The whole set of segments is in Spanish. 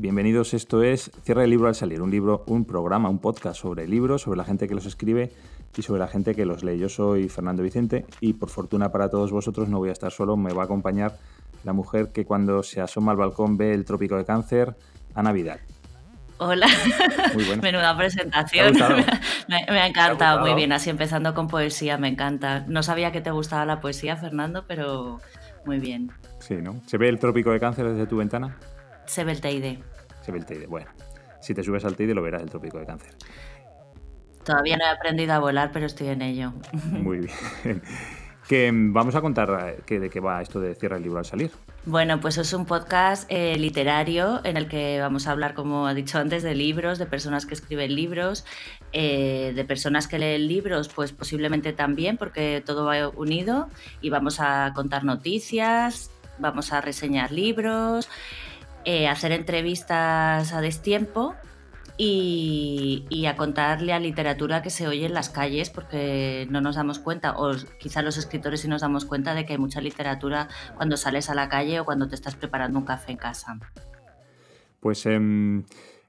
Bienvenidos. Esto es Cierra el libro al salir, un libro, un programa, un podcast sobre libros, sobre la gente que los escribe y sobre la gente que los lee. Yo soy Fernando Vicente y por fortuna para todos vosotros no voy a estar solo, me va a acompañar la mujer que cuando se asoma al balcón ve el trópico de cáncer, Ana Vidal. Hola, muy menuda presentación. me, me, ha encantado, muy bien, así empezando con poesía, me encanta. No sabía que te gustaba la poesía, Fernando, pero muy bien. Sí, ¿no? ¿Se ve el trópico de cáncer desde tu ventana? Se ve el Teide. El Teide, bueno. Si te subes al Teide lo verás el trópico de cáncer. Todavía no he aprendido a volar, pero estoy en ello. Muy bien. Que mm, vamos a contar eh, de qué va esto de Cierra el libro al salir. Bueno, pues es un podcast eh, literario en el que vamos a hablar, como he dicho antes, de libros, de personas que escriben libros, eh, de personas que leen libros, pues posiblemente también, porque todo va unido y vamos a contar noticias, vamos a reseñar libros. Eh, hacer entrevistas a destiempo y, a contarle a literatura que se oye en las calles porque no nos damos cuenta, o quizá los escritores sí nos damos cuenta de que hay mucha literatura cuando sales a la calle o cuando te estás preparando un café en casa. Pues em,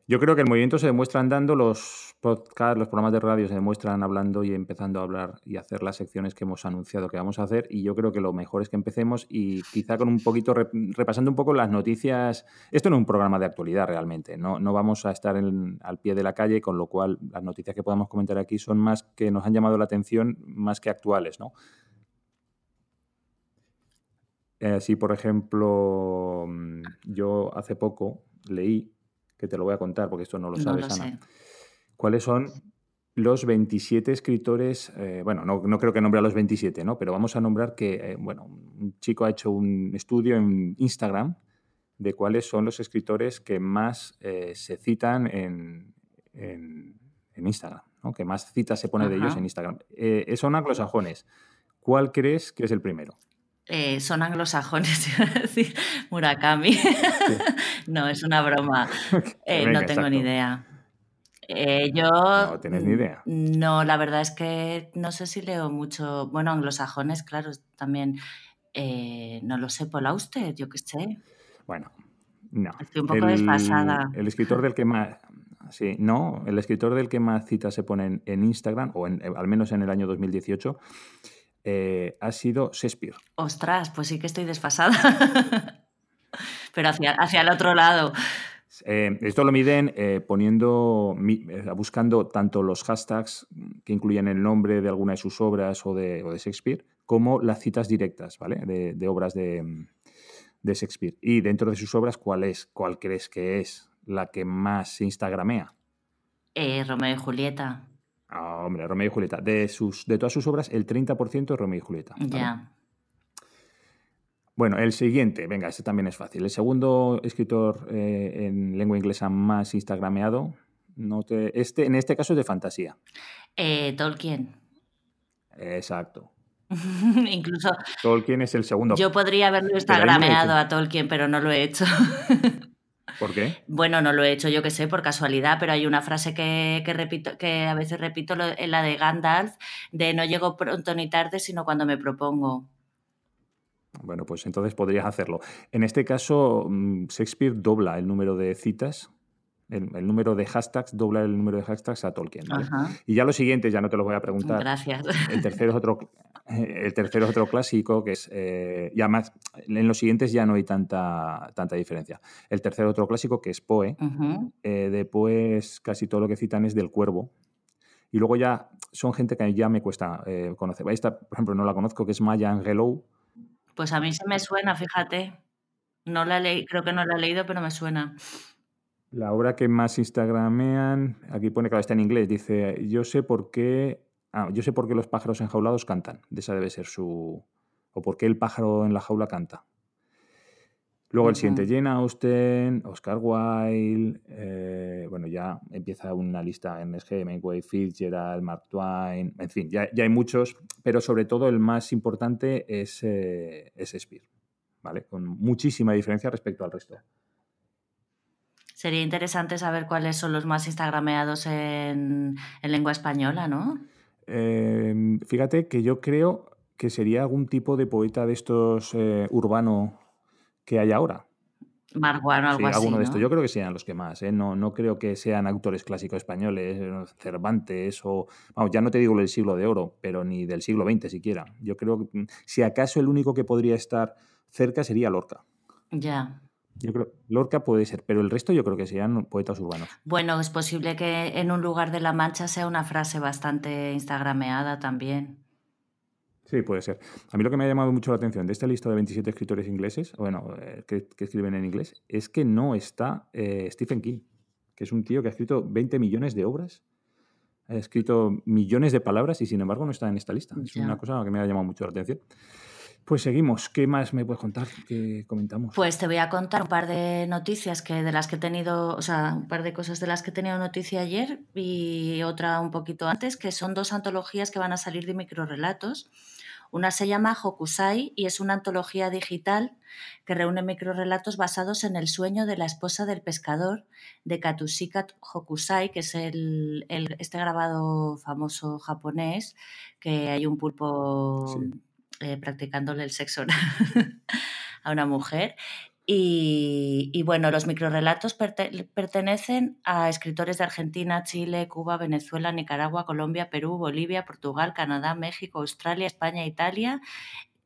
yo creo que el movimiento se demuestra andando, los podcasts, los programas de radio se demuestran hablando y empezando a hablar y hacer las secciones que hemos anunciado que vamos a hacer. Y yo creo que lo mejor es que empecemos y quizá con un poquito, repasando un poco las noticias. Esto no es un programa de actualidad realmente, no, no vamos a estar al pie de la calle, con lo cual las noticias que podamos comentar aquí son más que nos han llamado la atención, más que actuales, ¿no? Eh, por ejemplo, mm, yo hace poco leí que te lo voy a contar porque esto no lo sabes, Ana. ¿Cuáles son los 27 escritores? Eh, bueno, no, creo que nombre a los 27, ¿no? Pero vamos a nombrar que, eh, bueno, un chico ha hecho un estudio en Instagram de cuáles son los escritores que más eh, se citan en, Instagram, ¿no? Que más citas se pone de ellos en Instagram. son anglosajones. ¿Cuál crees que es el primero? Eh, son anglosajones, decir Murakami. no, es una broma. Eh, no tengo ni idea. Eh, yo. No tienes ni idea. No, la verdad es que no sé si leo mucho. Bueno, anglosajones, claro, también. no lo sé, Paul Auster, yo qué sé. Bueno, no. Estoy un poco desfasada. El escritor del que más. Sí, no, el escritor del que más citas se ponen en Instagram, o al menos en el año 2018, eh, ha sido Shakespeare. Ostras, pues sí que estoy desfasada. Pero hacia, hacia, el otro lado. Eh, esto lo miden eh, poniendo, buscando tanto los hashtags que incluyen el nombre de alguna de sus obras o de, Shakespeare, como las citas directas, ¿vale? De, obras de, Shakespeare. Y dentro de sus obras, ¿cuál es? ¿Cuál crees que es la que más se instagramea? Romeo y Julieta. Ah, hombre, Romeo y Julieta. De, sus, de todas sus obras, el 30% es Romeo y Julieta. Ya. Bueno, el siguiente, venga, este también es fácil. El segundo escritor eh, en lengua inglesa más instagrameado, no este, en este caso es de fantasía. Eh, Tolkien. Exacto. Incluso. Tolkien es el segundo. Yo podría haberlo instagrameado a Tolkien, pero no lo he hecho. ¿Por qué? Bueno, no lo he hecho yo que sé, por casualidad, pero hay una frase que, repito, que a veces repito, en la de Gandalf, de no llego pronto ni tarde, sino cuando me propongo. Bueno, pues entonces podrías hacerlo. En este caso, mm, Shakespeare dobla el número de citas el, número de hashtags, dobla el número de hashtags a Tolkien. Y ya los siguientes, ya no te los voy a preguntar. Gracias. El tercero es otro, el tercero es otro clásico que es. Eh, y además, en los siguientes ya no hay tanta, tanta diferencia. El tercero otro clásico que es Poe. Eh, de Poe casi todo lo que citan es del cuervo. Y luego ya son gente que ya me cuesta eh, conocer. Esta, por ejemplo, no la conozco, que es Maya Angelou. Pues a mí se me suena, fíjate. No la leí, creo que no la he leído, pero me suena. La obra que más instagramean, aquí pone, que está en inglés, dice, yo sé por qué, ah, yo sé por qué los pájaros enjaulados cantan. Esa debe ser su, o por qué el pájaro en la jaula canta. Luego el siguiente, Jane Austen, Oscar Wilde, eh, bueno, ya empieza una lista en SG, Hemingway, Fitzgerald, Mark Twain, en fin, ya, hay muchos, pero sobre todo el más importante es, eh, es Shakespeare, ¿vale? Con muchísima diferencia respecto al resto. Sería interesante saber cuáles son los más instagrameados en, lengua española, ¿no? Em, fíjate que yo creo que sería algún tipo de poeta de estos eh, urbano que hay ahora. Marguano, algo sí, alguno de estos. Yo creo que sean los que más. ¿eh? No, no creo que sean autores clásicos españoles, Cervantes o. Vamos, ya no te digo del siglo de oro, pero ni del siglo XX siquiera. Yo creo que, mm, si acaso, el único que podría estar cerca sería Lorca. Ya. Yo creo, Lorca puede ser, pero el resto yo creo que sean poetas urbanos. Bueno, es posible que en un lugar de la Mancha sea una frase bastante instagrameada también. Sí, puede ser. A mí lo que me ha llamado mucho la atención de esta lista de 27 escritores ingleses, bueno, eh, que, escriben en inglés, es que no está eh, Stephen King, que es un tío que ha escrito 20 millones de obras, ha escrito millones de palabras y sin embargo no está en esta lista. Es una cosa que me ha llamado mucho la atención. Pues seguimos. ¿Qué más me puedes contar? ¿Qué comentamos? Pues te voy a contar un par de noticias que de las que he tenido, o sea, un par de cosas de las que he tenido noticia ayer y otra un poquito antes, que son dos antologías que van a salir de microrelatos. Una se llama Hokusai y es una antología digital que reúne microrelatos basados en el sueño de la esposa del pescador de Katushika Hokusai, que es el, este grabado famoso japonés, que hay un pulpo eh, practicándole el sexo a una mujer. Y, bueno, los microrelatos pertenecen a escritores de Argentina, Chile, Cuba, Venezuela, Nicaragua, Colombia, Perú, Bolivia, Portugal, Canadá, México, Australia, España, Italia,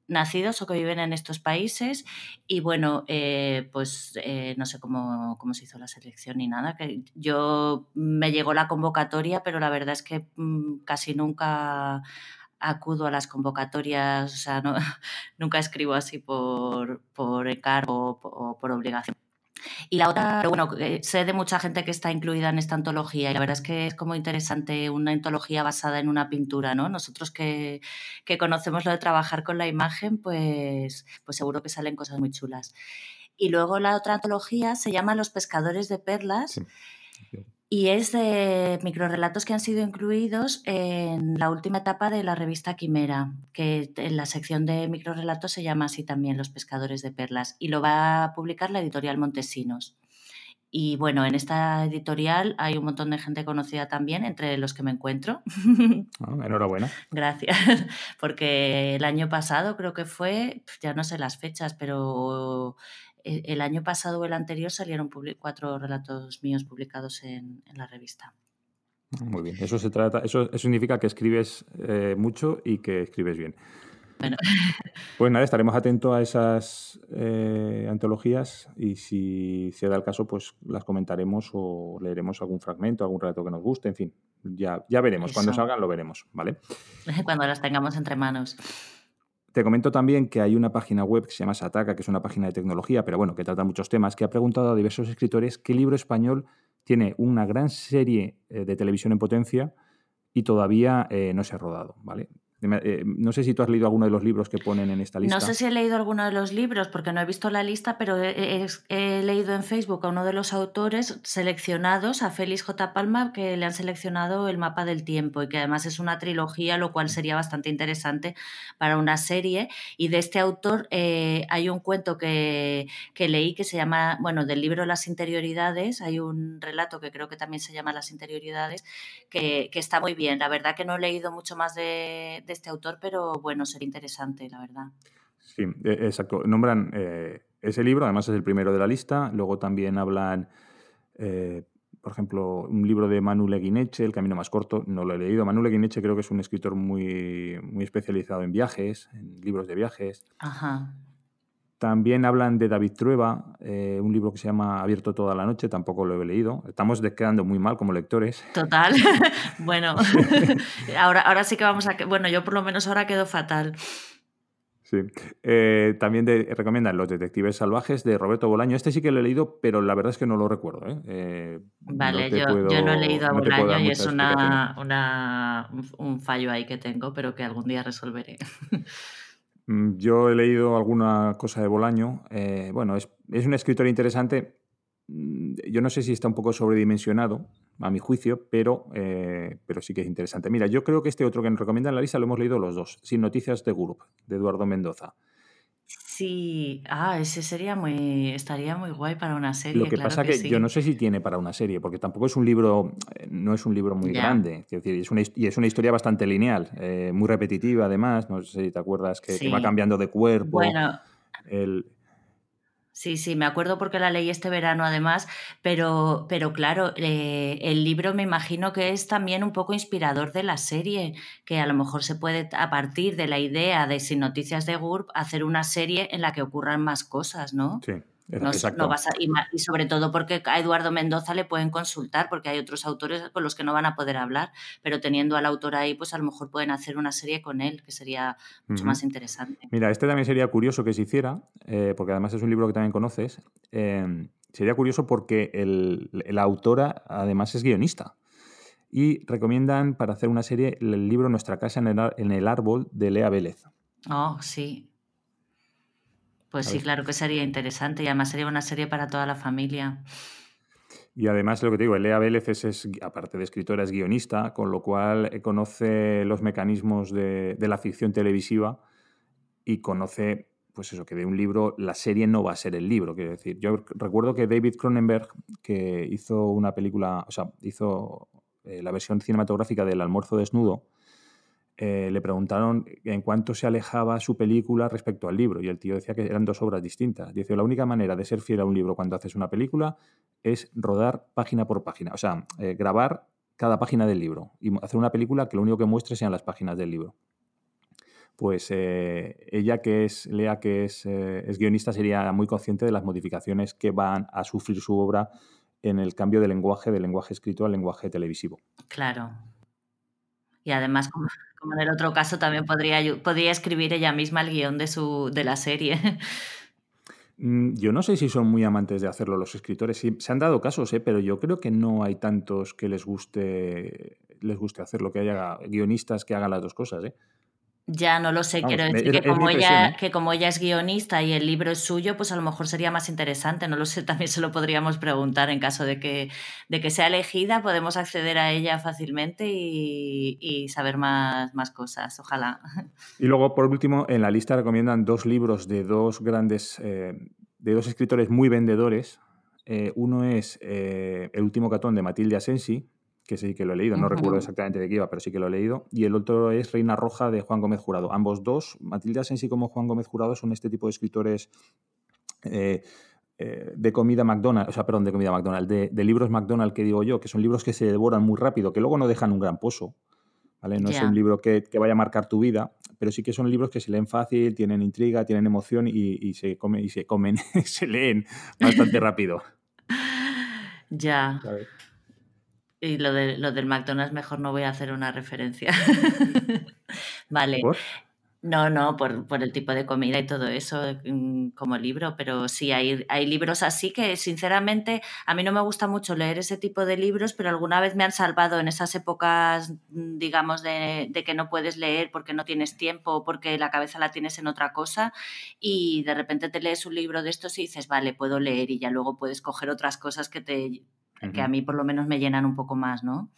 nacidos o que viven en estos países. Y bueno, eh, pues eh, no sé cómo, cómo, se hizo la selección ni nada. Yo me llegó la convocatoria, pero la verdad es que mm, casi nunca acudo a las convocatorias, o sea, no, nunca escribo así por, por encargo o por obligación. Y la otra, bueno, eh, sé de mucha gente que está incluida en esta antología y la verdad es que es como interesante una antología basada en una pintura, ¿no? Nosotros que, que conocemos lo de trabajar con la imagen, pues, pues seguro que salen cosas muy chulas. Y luego la otra antología se llama Los pescadores de perlas y es de microrelatos que han sido incluidos en la última etapa de la revista Quimera, que en la sección de microrelatos se llama así también Los Pescadores de Perlas, y lo va a publicar la editorial Montesinos. Y bueno, en esta editorial hay un montón de gente conocida también, entre los que me encuentro. Ah, enhorabuena. Gracias, porque el año pasado creo que fue, ya no sé las fechas, pero el año pasado o el anterior salieron cuatro relatos míos publicados en, la revista. Muy bien, eso se trata, eso, significa que escribes eh, mucho y que escribes bien. Bueno. Pues nada, estaremos atentos a esas eh, antologías y si se da el caso, pues las comentaremos o leeremos algún fragmento, algún relato que nos guste, en fin, ya, ya veremos. Cuando salgan lo veremos, ¿vale? Cuando las tengamos entre manos. Te comento también que hay una página web que se llama Sataka, que es una página de tecnología, pero bueno, que trata muchos temas, que ha preguntado a diversos escritores qué libro español tiene una gran serie eh, de televisión en potencia y todavía eh, no se ha rodado, ¿vale? Eh, no sé si tú has leído alguno de los libros que ponen en esta lista. No sé si he leído alguno de los libros porque no he visto la lista, pero he, leído en Facebook a uno de los autores seleccionados, a Félix J. Palma, que le han seleccionado el mapa del tiempo y que además es una trilogía, lo cual sería bastante interesante para una serie. Y de este autor eh, hay un cuento que, leí que se llama, bueno, del libro Las interioridades, hay un relato que creo que también se llama Las interioridades, que, está muy bien. La verdad que no he leído mucho más de este autor, pero bueno, sería interesante, la verdad. Sí, e, exacto. Nombran eh, ese libro, además es el primero de la lista. Luego también hablan, eh, por ejemplo, un libro de Manu Leguineche, El camino más corto. No lo he leído. Manu Leguineche creo que es un escritor muy, muy especializado en viajes, en libros de viajes. Ajá. También hablan de David Trueba, eh, un libro que se llama Abierto toda la noche, tampoco lo he leído. Estamos quedando muy mal como lectores. Total. bueno, ahora, ahora sí que vamos a... Bueno, yo por lo menos ahora quedo fatal. Sí. Eh, también recomiendan Los Detectives Salvajes de Roberto Bolaño. Este sí que lo he leído, pero la verdad es que no lo recuerdo. ¿eh? vale, yo, no he leído a Bolaño y es una, un fallo ahí que tengo, pero que algún día resolveré. Mm, yo he leído alguna cosa de Bolaño. Eh, bueno, es, un escritor interesante. Mm, yo no sé si está un poco sobredimensionado, a mi juicio, pero, eh, pero sí que es interesante. Mira, yo creo que este otro que nos recomienda en la lista lo hemos leído los dos, Sin Noticias de Group, de Eduardo Mendoza. Sí, ah, ese sería muy, estaría muy guay para una serie. Lo que pasa que, yo no sé si tiene para una serie, porque tampoco es un libro, eh, no es un libro muy grande, es decir, es una, y es una historia bastante lineal, eh, muy repetitiva además, no sé si te acuerdas que, va cambiando de cuerpo. Bueno, Sí, sí, me acuerdo porque la leí este verano además, pero, pero claro, eh, el libro me imagino que es también un poco inspirador de la serie, que a lo mejor se puede, a partir de la idea de Sin Noticias de GURB, hacer una serie en la que ocurran más cosas, ¿no? Sí. No, y, sobre todo porque a Eduardo Mendoza le pueden consultar, porque hay otros autores con los que no van a poder hablar, pero teniendo al autor ahí, pues a lo mejor pueden hacer una serie con él, que sería mucho más interesante. Mira, este también sería curioso que se hiciera, eh, porque además es un libro que también conoces. Em, sería curioso porque el, la autora además es guionista. Y recomiendan para hacer una serie el libro Nuestra casa en el, en el árbol de Lea Vélez. Oh, sí, pues sí, claro que sería interesante y además sería una serie para toda la familia. Y además, lo que te digo, Lea Vélez es, aparte de escritora, es guionista, con lo cual eh, conoce los mecanismos de, la ficción televisiva y conoce, pues eso, que de un libro la serie no va a ser el libro. Quiero decir, yo recuerdo que David Cronenberg, que hizo una película, o sea, hizo eh, la versión cinematográfica del Almuerzo Desnudo, eh, le preguntaron en cuánto se alejaba su película respecto al libro y el tío decía que eran dos obras distintas. Dice, la única manera de ser fiel a un libro cuando haces una película es rodar página por página, o sea, eh, grabar cada página del libro y hacer una película que lo único que muestre sean las páginas del libro. Pues eh, ella que es, Lea que es, es guionista, sería muy consciente de las modificaciones que van a sufrir su obra en el cambio de lenguaje, del lenguaje escrito al lenguaje televisivo. Claro. Y además, como, en el otro caso, también podría, podría escribir ella misma el guion de, su, de la serie. Mm, yo no sé si son muy amantes de hacerlo los escritores. Se han dado casos, ¿eh? pero yo creo que no hay tantos que les guste, les guste hacerlo, que haya guionistas que hagan las dos cosas. ¿eh? Ya no lo sé, quiero decir que, como ella, ¿eh? que como ella es guionista y el libro es suyo, pues a lo mejor sería más interesante, no lo sé, también se lo podríamos preguntar en caso de que, de que sea elegida, podemos acceder a ella fácilmente y, saber más, más, cosas, ojalá. Y luego, por último, en la lista recomiendan dos libros de dos grandes, eh, de dos escritores muy vendedores. Eh, uno es El último catón de Matilde Asensi, que sí que lo he leído, no recuerdo exactamente de qué iba, pero sí que lo he leído. Y el otro es Reina Roja de Juan Gómez Jurado. Ambos dos, Matilda Sensi como Juan Gómez Jurado, son este tipo de escritores eh, eh, de comida McDonald's, o sea, perdón, de comida McDonald's, de, libros McDonald's que digo yo, que son libros que se devoran muy rápido, que luego no dejan un gran pozo. ¿Vale? No es un libro que, vaya a marcar tu vida, pero sí que son libros que se leen fácil, tienen intriga, tienen emoción y, se, come, y se comen, se leen bastante rápido. Ya. Y lo, de, lo del McDonald's mejor no voy a hacer una referencia. vale. No, no, por, por, el tipo de comida y todo eso mm, como libro, pero sí, hay, hay libros así que sinceramente a mí no me gusta mucho leer ese tipo de libros, pero alguna vez me han salvado en esas épocas, mm, digamos, de, de que no puedes leer porque no tienes tiempo o porque la cabeza la tienes en otra cosa y de repente te lees un libro de estos y dices, vale, puedo leer y ya luego puedes coger otras cosas que te que a mí por lo menos me llenan un poco más, ¿no?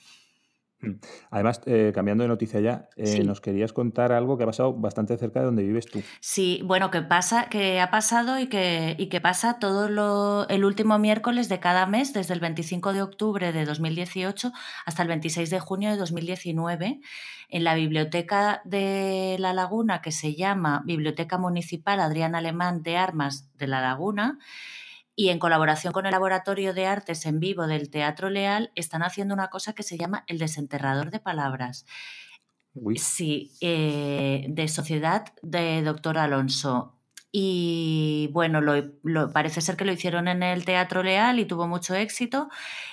Mm. Además, eh, cambiando de noticia ya, eh, nos querías contar algo que ha pasado bastante cerca de donde vives tú. Sí, bueno, que pasa, que ha pasado y que, y que pasa todo lo, el último miércoles de cada mes, desde el 25 de octubre de 2018 hasta el 26 de junio de 2019, en la biblioteca de La Laguna, que se llama Biblioteca Municipal Adrián Alemán de Armas de La Laguna y en colaboración con el Laboratorio de Artes en Vivo del Teatro Leal están haciendo una cosa que se llama el desenterrador de palabras. Sí, eh, de Sociedad de Doctor Alonso. Y bueno, lo, parece ser que lo hicieron en el Teatro Leal y tuvo mucho éxito.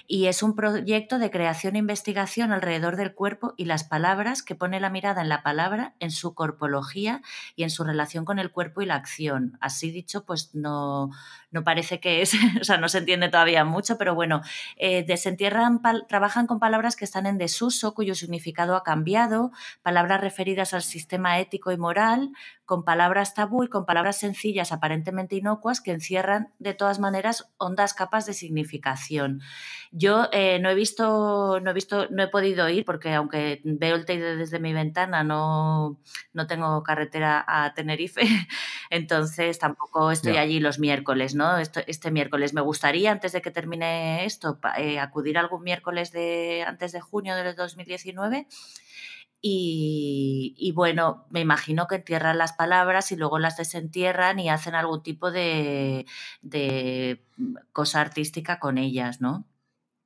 Y es un proyecto de creación e investigación alrededor del cuerpo y las palabras que pone la mirada en la palabra, en su corpología y en su relación con el cuerpo y la acción. Así dicho, pues no, no parece que es, o sea, no se entiende todavía mucho, pero bueno, eh, desentierran, trabajan con palabras que están en desuso, cuyo significado ha cambiado, palabras referidas al sistema ético y moral, con palabras tabú y con palabras sencillas, aparentemente inocuas, que encierran de todas maneras hondas capas de significación. Yo eh, no he visto, no he visto, no he podido ir porque aunque veo el Teide desde mi ventana, no, no tengo carretera a Tenerife, entonces tampoco estoy allí los miércoles, ¿no? Este miércoles. Me gustaría, antes de que termine esto, eh, acudir algún miércoles de, antes de junio de 2019 y, bueno, me imagino que entierran las palabras y luego las desentierran y hacen algún tipo de, cosa artística con ellas, ¿no?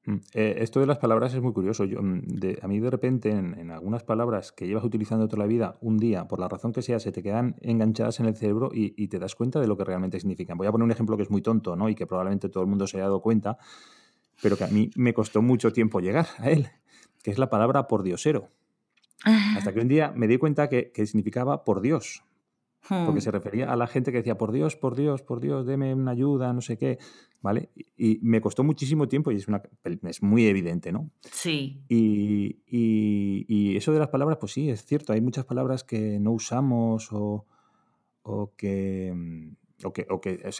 Mm, eh, esto de las palabras es muy curioso. Yo, mm, a mí de repente en, algunas palabras que llevas utilizando toda la vida, un día, por la razón que sea, se te quedan enganchadas en el cerebro y, y, te das cuenta de lo que realmente significan. Voy a poner un ejemplo que es muy tonto ¿no? y que probablemente todo el mundo se haya dado cuenta, pero que a mí me costó mucho tiempo llegar a él, que es la palabra por diosero. Hasta que un día me di cuenta que, significaba por Dios. Porque hmm. se refería a la gente que decía, por Dios, por Dios, por Dios, deme una ayuda, no sé qué. ¿Vale? Y, me costó muchísimo tiempo y es, una, es muy evidente, ¿no? Sí. Y, eso de las palabras, pues sí, es cierto. Hay muchas palabras que no usamos o, que, o que, o que,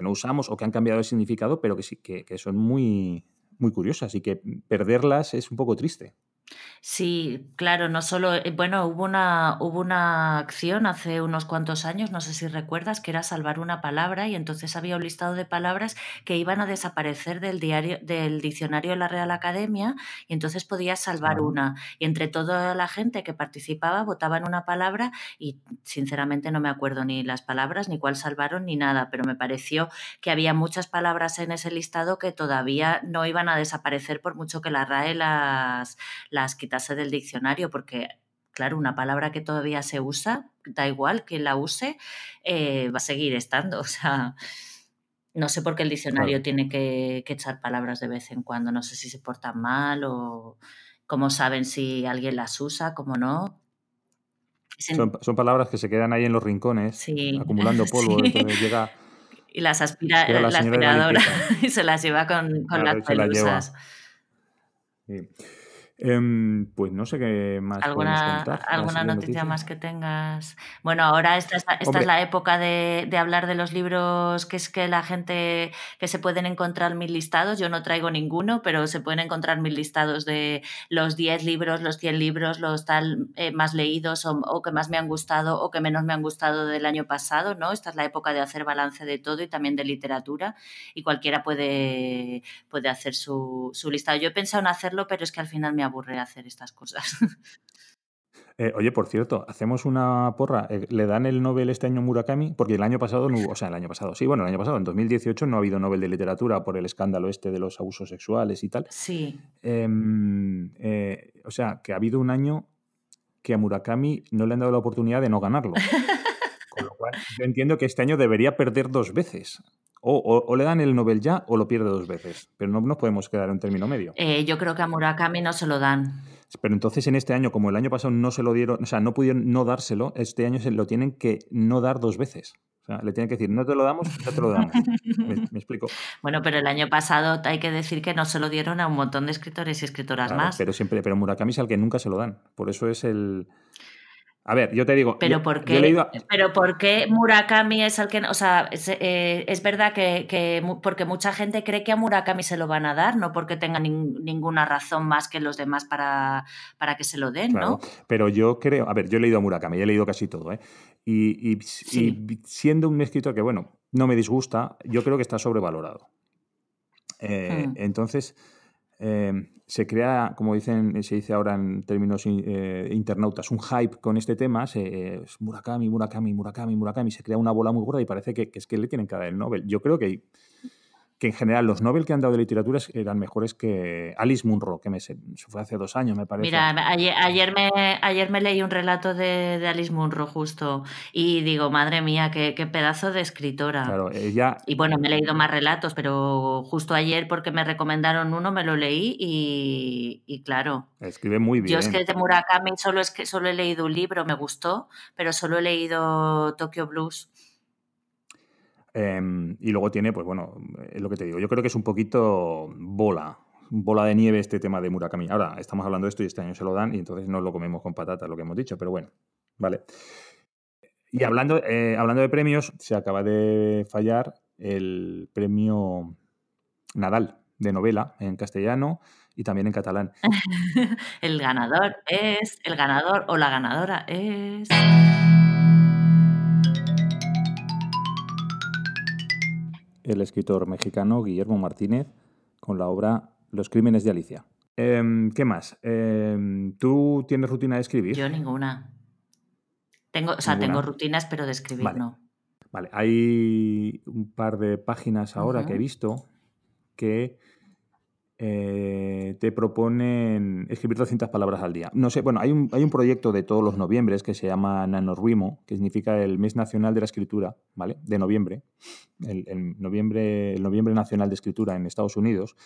no usamos o que han cambiado el significado, pero que sí, que, que son muy, muy curiosas y que perderlas es un poco triste. Sí, claro, no solo, eh, bueno, hubo una, hubo una acción hace unos cuantos años, no sé si recuerdas, que era salvar una palabra y entonces había un listado de palabras que iban a desaparecer del diario, del diccionario de la Real Academia y entonces podías salvar una. Y entre toda la gente que participaba votaban una palabra y sinceramente no me acuerdo ni las palabras, ni cuál salvaron, ni nada, pero me pareció que había muchas palabras en ese listado que todavía no iban a desaparecer por mucho que la RAE las, las del diccionario, porque, claro, una palabra que todavía se usa, da igual que la use, eh, va a seguir estando. O sea, no sé por qué el diccionario tiene que, echar palabras de vez en cuando. No sé si se portan mal o cómo saben si alguien las usa, cómo no. Son, palabras que se quedan ahí en los rincones, acumulando polvo. llega, y las aspira la, aspiradora y se las lleva con, las pelusas. Em, pues no sé qué más ¿Alguna, contar. ¿Alguna noticia, más que tengas? Bueno, ahora esta, esta, es la época de, de, hablar de los libros que es que la gente que se pueden encontrar mil listados. Yo no traigo ninguno, pero se pueden encontrar mil listados de los 10 libros, los 100 libros, los tal eh, más leídos o, o, que más me han gustado o que menos me han gustado del año pasado, ¿no? Esta es la época de hacer balance de todo y también de literatura y cualquiera puede, puede hacer su, su listado. Yo he pensado en hacerlo, pero es que al final me aburre hacer estas cosas. Eh, oye, por cierto, hacemos una porra. Eh, ¿Le dan el Nobel este año Murakami? Porque el año pasado no hubo, o sea, el año pasado, sí, bueno, el año pasado, en 2018 no ha habido Nobel de Literatura por el escándalo este de los abusos sexuales y tal. Sí. Em, eh, o sea, que ha habido un año que a Murakami no le han dado la oportunidad de no ganarlo. Cual, yo entiendo que este año debería perder dos veces. O, le dan el Nobel ya o lo pierde dos veces. Pero no nos podemos quedar en término medio. Eh, yo creo que a Murakami no se lo dan. Pero entonces en este año, como el año pasado no se lo dieron, o sea, no pudieron no dárselo, este año se lo tienen que no dar dos veces. O sea, le tienen que decir, no te lo damos, no te lo damos. me, explico. Bueno, pero el año pasado hay que decir que no se lo dieron a un montón de escritores y escritoras más. Pero siempre, pero Murakami es al que nunca se lo dan. Por eso es el. A ver, yo te digo. Pero, ¿por, qué, pero ¿por qué Murakami es el que.? O sea, es, eh, verdad que, Porque mucha gente cree que a Murakami se lo van a dar, no porque tenga ninguna razón más que los demás para, para que se lo den, ¿no? Pero yo creo. A ver, yo he leído a Murakami, he leído casi todo, ¿eh? Y, siendo un escritor que, bueno, no me disgusta, yo creo que está sobrevalorado. Eh, hmm. Entonces. Em, se crea, como dicen, se dice ahora en términos eh, internautas, un hype con este tema, eh, Murakami, Murakami, Murakami, Murakami, se crea una bola muy gorda y parece que, es que le tienen que el Nobel. Yo creo que que en general los Nobel que han dado de literatura eran mejores que Alice Munro, que me, se fue hace dos años, me parece. Mira, ayer, me, ayer me leí un relato de, Alice Munro justo y digo, madre mía, qué, pedazo de escritora. Claro, ella... Y bueno, me he leído más relatos, pero justo ayer porque me recomendaron uno, me lo leí y, claro. Escribe muy bien. Yo es que de Murakami solo, es que, solo he leído un libro, me gustó, pero solo he leído Tokyo Blues. Em, y luego tiene, pues bueno, es lo que te digo. Yo creo que es un poquito bola, bola de nieve este tema de Murakami. Ahora estamos hablando de esto y este año se lo dan y entonces no lo comemos con patatas, lo que hemos dicho, pero bueno, vale. Y hablando, eh, hablando de premios, se acaba de fallar el premio Nadal de novela en castellano y también en catalán. el ganador es, el ganador o la ganadora es... el escritor mexicano Guillermo Martínez con la obra Los Crímenes de Alicia. Em, ¿Qué más? Em, ¿Tú tienes rutina de escribir? Yo ninguna. Tengo, o sea, tengo rutinas, pero de escribir no. Vale, hay un par de páginas ahora que he visto que eh, te proponen escribir 200 palabras al día. No sé, bueno, hay un, hay un proyecto de todos los noviembres que se llama NaNoWriMo, que significa el Mes Nacional de la Escritura, ¿vale? De noviembre, el, noviembre, el noviembre Nacional de Escritura en Estados Unidos,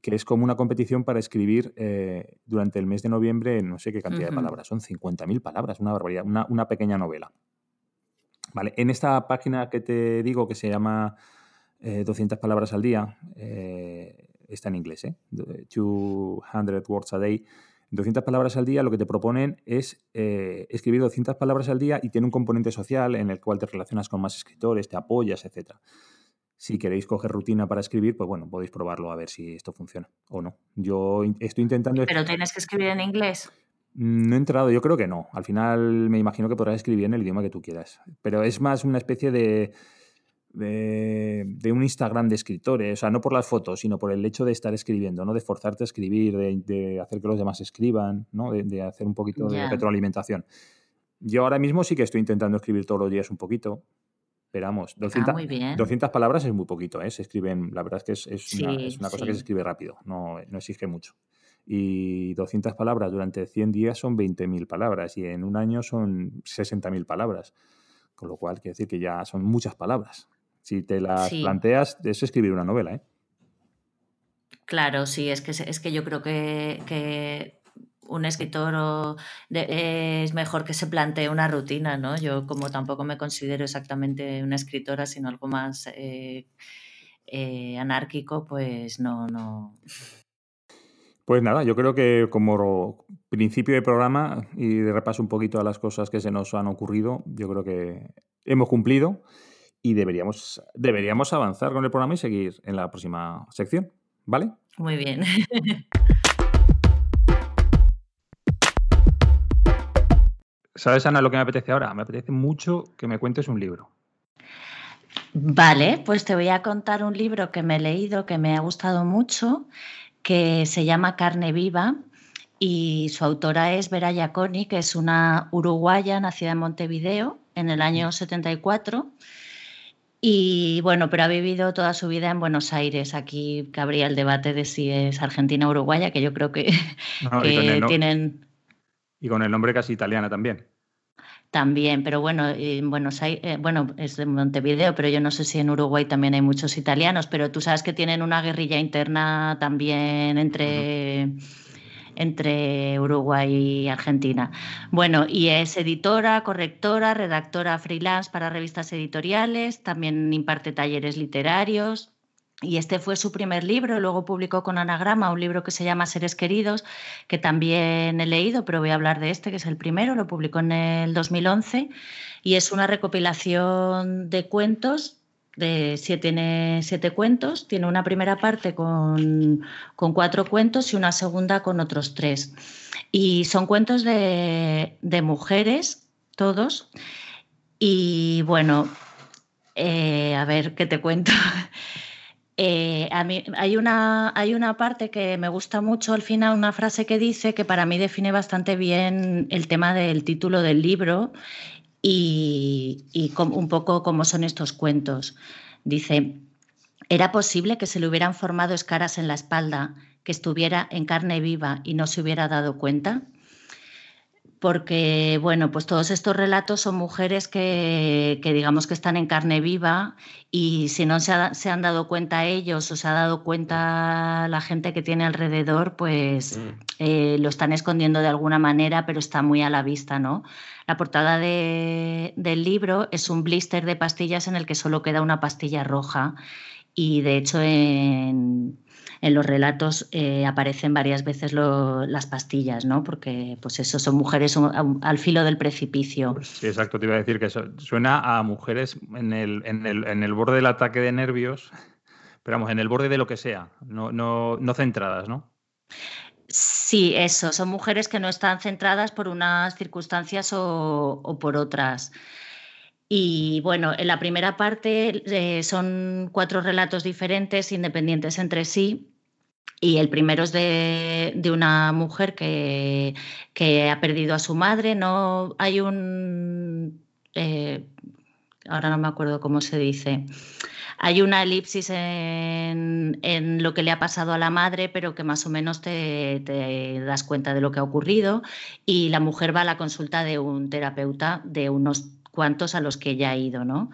que es como una competición para escribir eh, durante el mes de noviembre no sé qué cantidad de palabras, son 50.000 palabras, una barbaridad, una, una pequeña novela. Vale, en esta página que te digo que se llama 200 eh, palabras al día, eh, está en inglés, ¿eh? 200 words a day. 200 palabras al día lo que te proponen es eh, escribir 200 palabras al día y tiene un componente social en el cual te relacionas con más escritores, te apoyas, etc. Si queréis coger rutina para escribir, pues bueno, podéis probarlo a ver si esto funciona o no. Yo estoy intentando... ¿Pero tienes que escribir en inglés? No he entrado, yo creo que no. Al final me imagino que podrás escribir en el idioma que tú quieras. Pero es más una especie de, de, un Instagram de escritores. O sea, no por las fotos, sino por el hecho de estar escribiendo, ¿no? De forzarte a escribir, de, hacer que los demás escriban, ¿no? De, hacer un poquito de retroalimentación. Yo ahora mismo sí que estoy intentando escribir todos los días un poquito. Esperamos. 200, 200 palabras es muy poquito, ¿eh? Se escriben, la verdad es que es, una, cosa que se escribe rápido, no, no exige mucho y 200 palabras durante 100 días son 20.000 palabras y en un año son 60.000 palabras. Con lo cual, quiere decir que ya son muchas palabras. Si te las planteas, es escribir una novela. ¿eh? Claro, sí, es que, es que yo creo que, un escritor es mejor que se plantee una rutina, ¿no? Yo como tampoco me considero exactamente una escritora, sino algo más eh, eh, anárquico, pues no, no, pues nada, yo creo que como principio de programa y de repaso un poquito a las cosas que se nos han ocurrido, yo creo que hemos cumplido y deberíamos, deberíamos avanzar con el programa y seguir en la próxima sección, ¿vale? Muy bien. ¿Sabes, Ana, lo que me apetece ahora? Me apetece mucho que me cuentes un libro. Vale, pues te voy a contar un libro que me he leído, que me ha gustado mucho que se llama Carne Viva y su autora es Vera Giaconi, que es una uruguaya nacida en Montevideo en el año 74. Y bueno, pero ha vivido toda su vida en Buenos Aires. Aquí cabría el debate de si es argentina o uruguaya, que yo creo que, tienen. Y con el nombre casi italiana también. También, pero bueno, en Buenos Aires, eh, bueno, es de Montevideo, pero yo no sé si en Uruguay también hay muchos italianos, pero tú sabes que tienen una guerrilla interna también entre, entre Uruguay y Argentina. Bueno, y es editora, correctora, redactora freelance para revistas editoriales, también imparte talleres literarios. Y este fue su primer libro, luego publicó con Anagrama un libro que se llama Seres Queridos, que también he leído, pero voy a hablar de este, que es el primero, lo publicó en el 2011, y es una recopilación de cuentos, de tiene siete cuentos, tiene una primera parte con, cuatro cuentos y una segunda con otros tres. Y son cuentos de, mujeres, todos, y bueno, eh, a ver qué te cuento. Eh, a mí, hay, una, hay una parte que me gusta mucho al final, una frase que dice que para mí define bastante bien el tema del título del libro y, un poco cómo son estos cuentos. Dice, era posible que se le hubieran formado escaras en la espalda, que estuviera en carne viva y no se hubiera dado cuenta porque bueno, pues todos estos relatos son mujeres que, digamos que están en carne viva y si no se, han dado cuenta ellos o se ha dado cuenta la gente que tiene alrededor, pues mm. eh, lo están escondiendo de alguna manera, pero está muy a la vista, ¿no? La portada del libro es un blister de pastillas en el que solo queda una pastilla roja y de hecho en en los relatos eh, aparecen varias veces las pastillas, ¿no? Porque, pues eso, son mujeres al filo del precipicio. Sí, exacto, te iba a decir que suena a mujeres en el, en, el, en el, borde del ataque de nervios, pero vamos, en el borde de lo que sea, no, no, no centradas, ¿no? Sí, eso, son mujeres que no están centradas por unas circunstancias o, por otras. Y bueno, en la primera parte eh, son cuatro relatos diferentes, independientes entre sí, Y el primero es de, una mujer que, ha perdido a su madre. No hay un. Eh, ahora no me acuerdo cómo se dice. Hay una elipsis en, lo que le ha pasado a la madre, pero que más o menos te, das cuenta de lo que ha ocurrido. Y la mujer va a la consulta de un terapeuta de unos cuantos a los que ya ha ido, ¿no?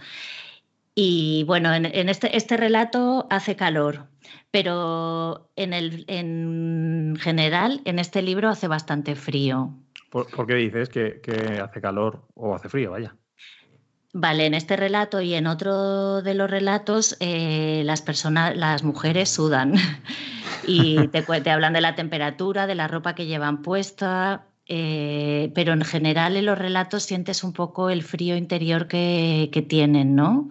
Y bueno, en, este, este relato hace calor pero en, el, en general en este libro hace bastante frío. ¿Por, qué dices que, hace calor o hace frío? Vaya. Vale, en este relato y en otro de los relatos eh, las personas, las mujeres sudan y te, te, hablan de la temperatura, de la ropa que llevan puesta, eh, pero en general en los relatos sientes un poco el frío interior que, que tienen, ¿no?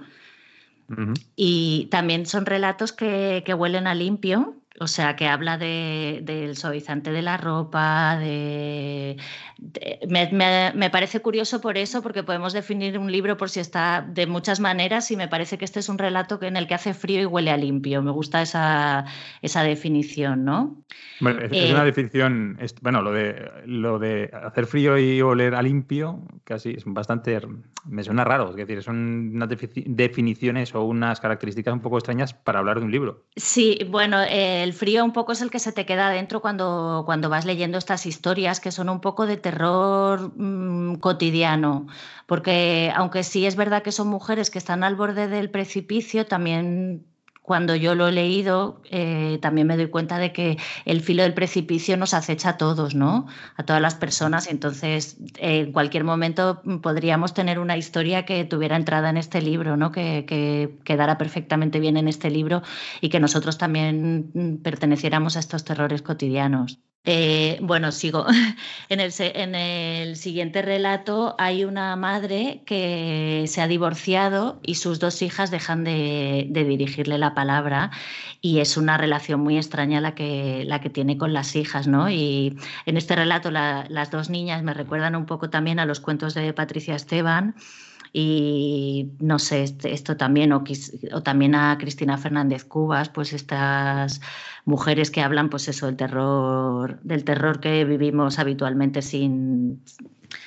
Y también son relatos que, huelen a limpio, o sea, que habla del suavizante de la ropa, de... me, parece curioso por eso, porque podemos definir un libro por si está de muchas maneras y me parece que este es un relato en el que hace frío y huele a limpio. Me gusta esa, esa definición, ¿no? Bueno, es, una eh, definición, bueno, lo de, lo de hacer frío y oler a limpio, casi es bastante, me suena raro, es decir, son unas definiciones o unas características un poco extrañas para hablar de un libro. Sí, bueno, el frío un poco es el que se te queda dentro cuando, cuando vas leyendo estas historias que son un poco de terror mm, cotidiano, porque aunque sí es verdad que son mujeres que están al borde del precipicio, también cuando yo lo he leído, eh, también me doy cuenta de que el filo del precipicio nos acecha a todos, ¿no? A todas las personas. Entonces, en cualquier momento podríamos tener una historia que tuviera entrada en este libro, ¿no? Que, que, quedara perfectamente bien en este libro y que nosotros también perteneciéramos a estos terrores cotidianos. Eh, bueno, sigo. En el, en el, siguiente relato hay una madre que se ha divorciado y sus dos hijas dejan de, dirigirle la palabra y es una relación muy extraña la que, la que tiene con las hijas, ¿no? Y en este relato las dos niñas me recuerdan un poco también a los cuentos de Patricia Esteban y no sé, este, esto también, o, o, también a Cristina Fernández Cubas, pues estas mujeres que hablan, pues eso, del terror, del terror que vivimos habitualmente sin,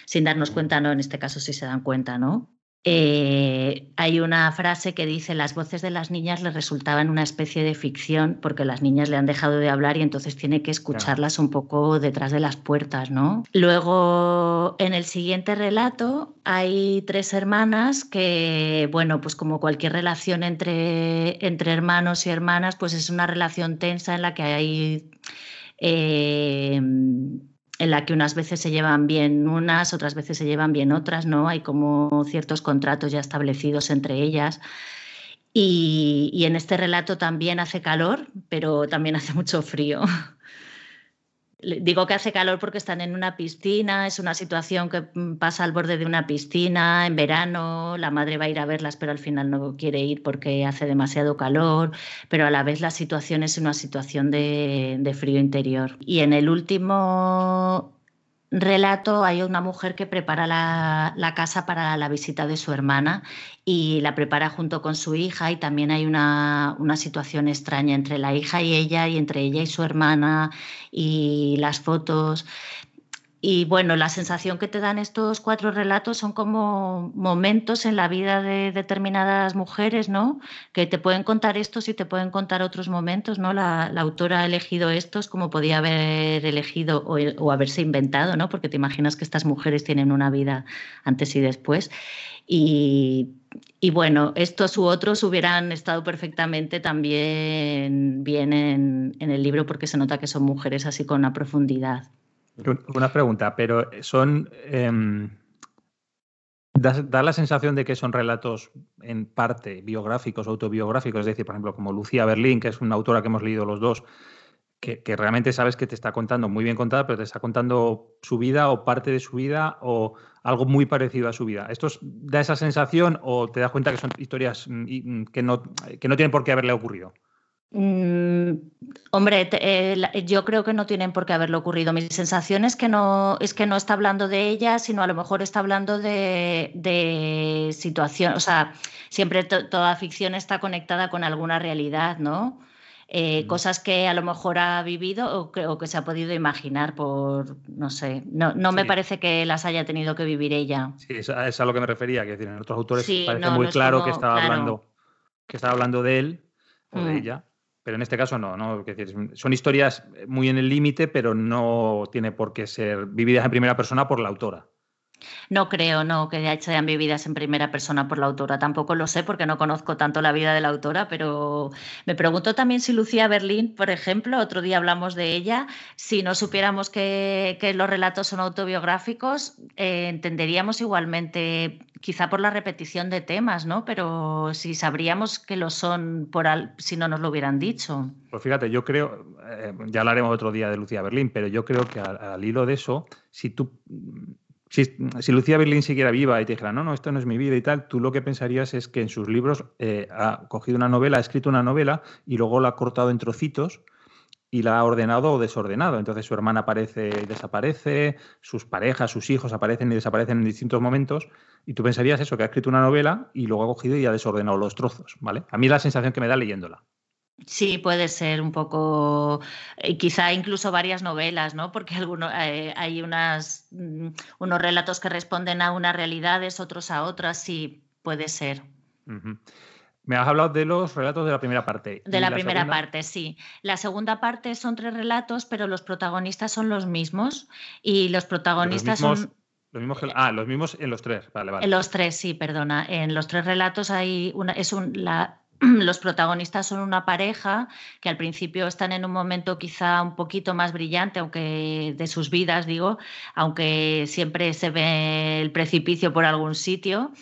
sin darnos cuenta, ¿no? En este caso sí se dan cuenta, ¿no? Eh, hay una frase que dice, las voces de las niñas le resultaban una especie de ficción porque las niñas le han dejado de hablar y entonces tiene que escucharlas un poco detrás de las puertas, ¿no? Luego, en el siguiente relato hay tres hermanas que, bueno, pues como cualquier relación entre, entre hermanos y hermanas, pues es una relación tensa en la que hay... Eh, en la que unas veces se llevan bien unas, otras veces se llevan bien otras, ¿no? Hay como ciertos contratos ya establecidos entre ellas. Y, en este relato también hace calor, pero también hace mucho frío. Digo que hace calor porque están en una piscina, es una situación que mm, pasa al borde de una piscina en verano, la madre va a ir a verlas pero al final no quiere ir porque hace demasiado calor, pero a la vez la situación es una situación de, de frío interior. Y en el último relato hay una mujer que prepara la, casa para la visita de su hermana y la prepara junto con su hija y también hay una, una, situación extraña entre la hija y ella y entre ella y su hermana y las fotos. Y bueno, la sensación que te dan estos cuatro relatos son como momentos en la vida de determinadas mujeres, ¿no? Que te pueden contar estos y te pueden contar otros momentos, ¿no? La, autora ha elegido estos como podía haber elegido o, haberse inventado, ¿no? Porque te imaginas que estas mujeres tienen una vida antes y después. Y, bueno, estos u otros hubieran estado perfectamente también bien en, en el libro porque se nota que son mujeres así con una profundidad. Una pregunta, pero son. Em, da, la sensación de que son relatos en parte biográficos, autobiográficos, es decir, por ejemplo, como Lucía Berlín, que es una autora que hemos leído los dos, que, realmente sabes que te está contando muy bien contada, pero te está contando su vida o parte de su vida o algo muy parecido a su vida. ¿Esto da esa sensación o te das cuenta que son historias mm, mm, que no, que no tienen por qué haberle ocurrido? Mm, hombre, eh, yo creo que no tienen por qué haberlo ocurrido. Mi sensación es que no, es que no está hablando de ella, sino a lo mejor está hablando de, de situación. O sea, siempre toda ficción está conectada con alguna realidad, ¿no? Eh, cosas que a lo mejor ha vivido o que, o que, se ha podido imaginar por, no sé, no, no me parece que las haya tenido que vivir ella. Sí, es a, es a lo que me refería, que en otros autores parece muy claro que estaba hablando que estaba hablando de él o de mm. ella, pero en este caso no, no son historias muy en el límite, pero no tiene por qué ser vividas en primera persona por la autora. No creo, no, que sean vividas en primera persona por la autora. Tampoco lo sé porque no conozco tanto la vida de la autora, pero me pregunto también si Lucía Berlín, por ejemplo, otro día hablamos de ella, si no supiéramos que, los relatos son autobiográficos, eh, entenderíamos igualmente, quizá por la repetición de temas, ¿no? Pero si sabríamos que lo son por si no nos lo hubieran dicho. Pues fíjate, yo creo, eh, ya hablaremos otro día de Lucía Berlín, pero yo creo que al hilo de eso, si tú si, Lucía Berlín siguiera viva y te dijera, no, no, esto no es mi vida y tal, tú lo que pensarías es que en sus libros eh, ha cogido una novela, ha escrito una novela y luego la ha cortado en trocitos y la ha ordenado o desordenado. Entonces su hermana aparece y desaparece, sus parejas, sus hijos aparecen y desaparecen en distintos momentos. Y tú pensarías eso, que ha escrito una novela y luego ha cogido y ha desordenado los trozos, ¿vale? A mí es la sensación que me da leyéndola. Sí, puede ser un poco, eh, quizá incluso varias novelas, ¿no? Porque algunos, eh, hay unas, mm, unos relatos que responden a unas realidades, otros a otras, sí, puede ser. Me has hablado de los relatos de la primera parte. De la, primera parte, sí. La segunda parte son tres relatos, pero los protagonistas son los mismos. Y los protagonistas son. Los mismos ah, los mismos en los tres, vale, vale. En los tres, sí, perdona. En los tres relatos hay una, es un, la, los protagonistas son una pareja que al principio están en un momento quizá un poquito más brillante, aunque de sus vidas, digo, aunque siempre se ve el precipicio por algún sitio.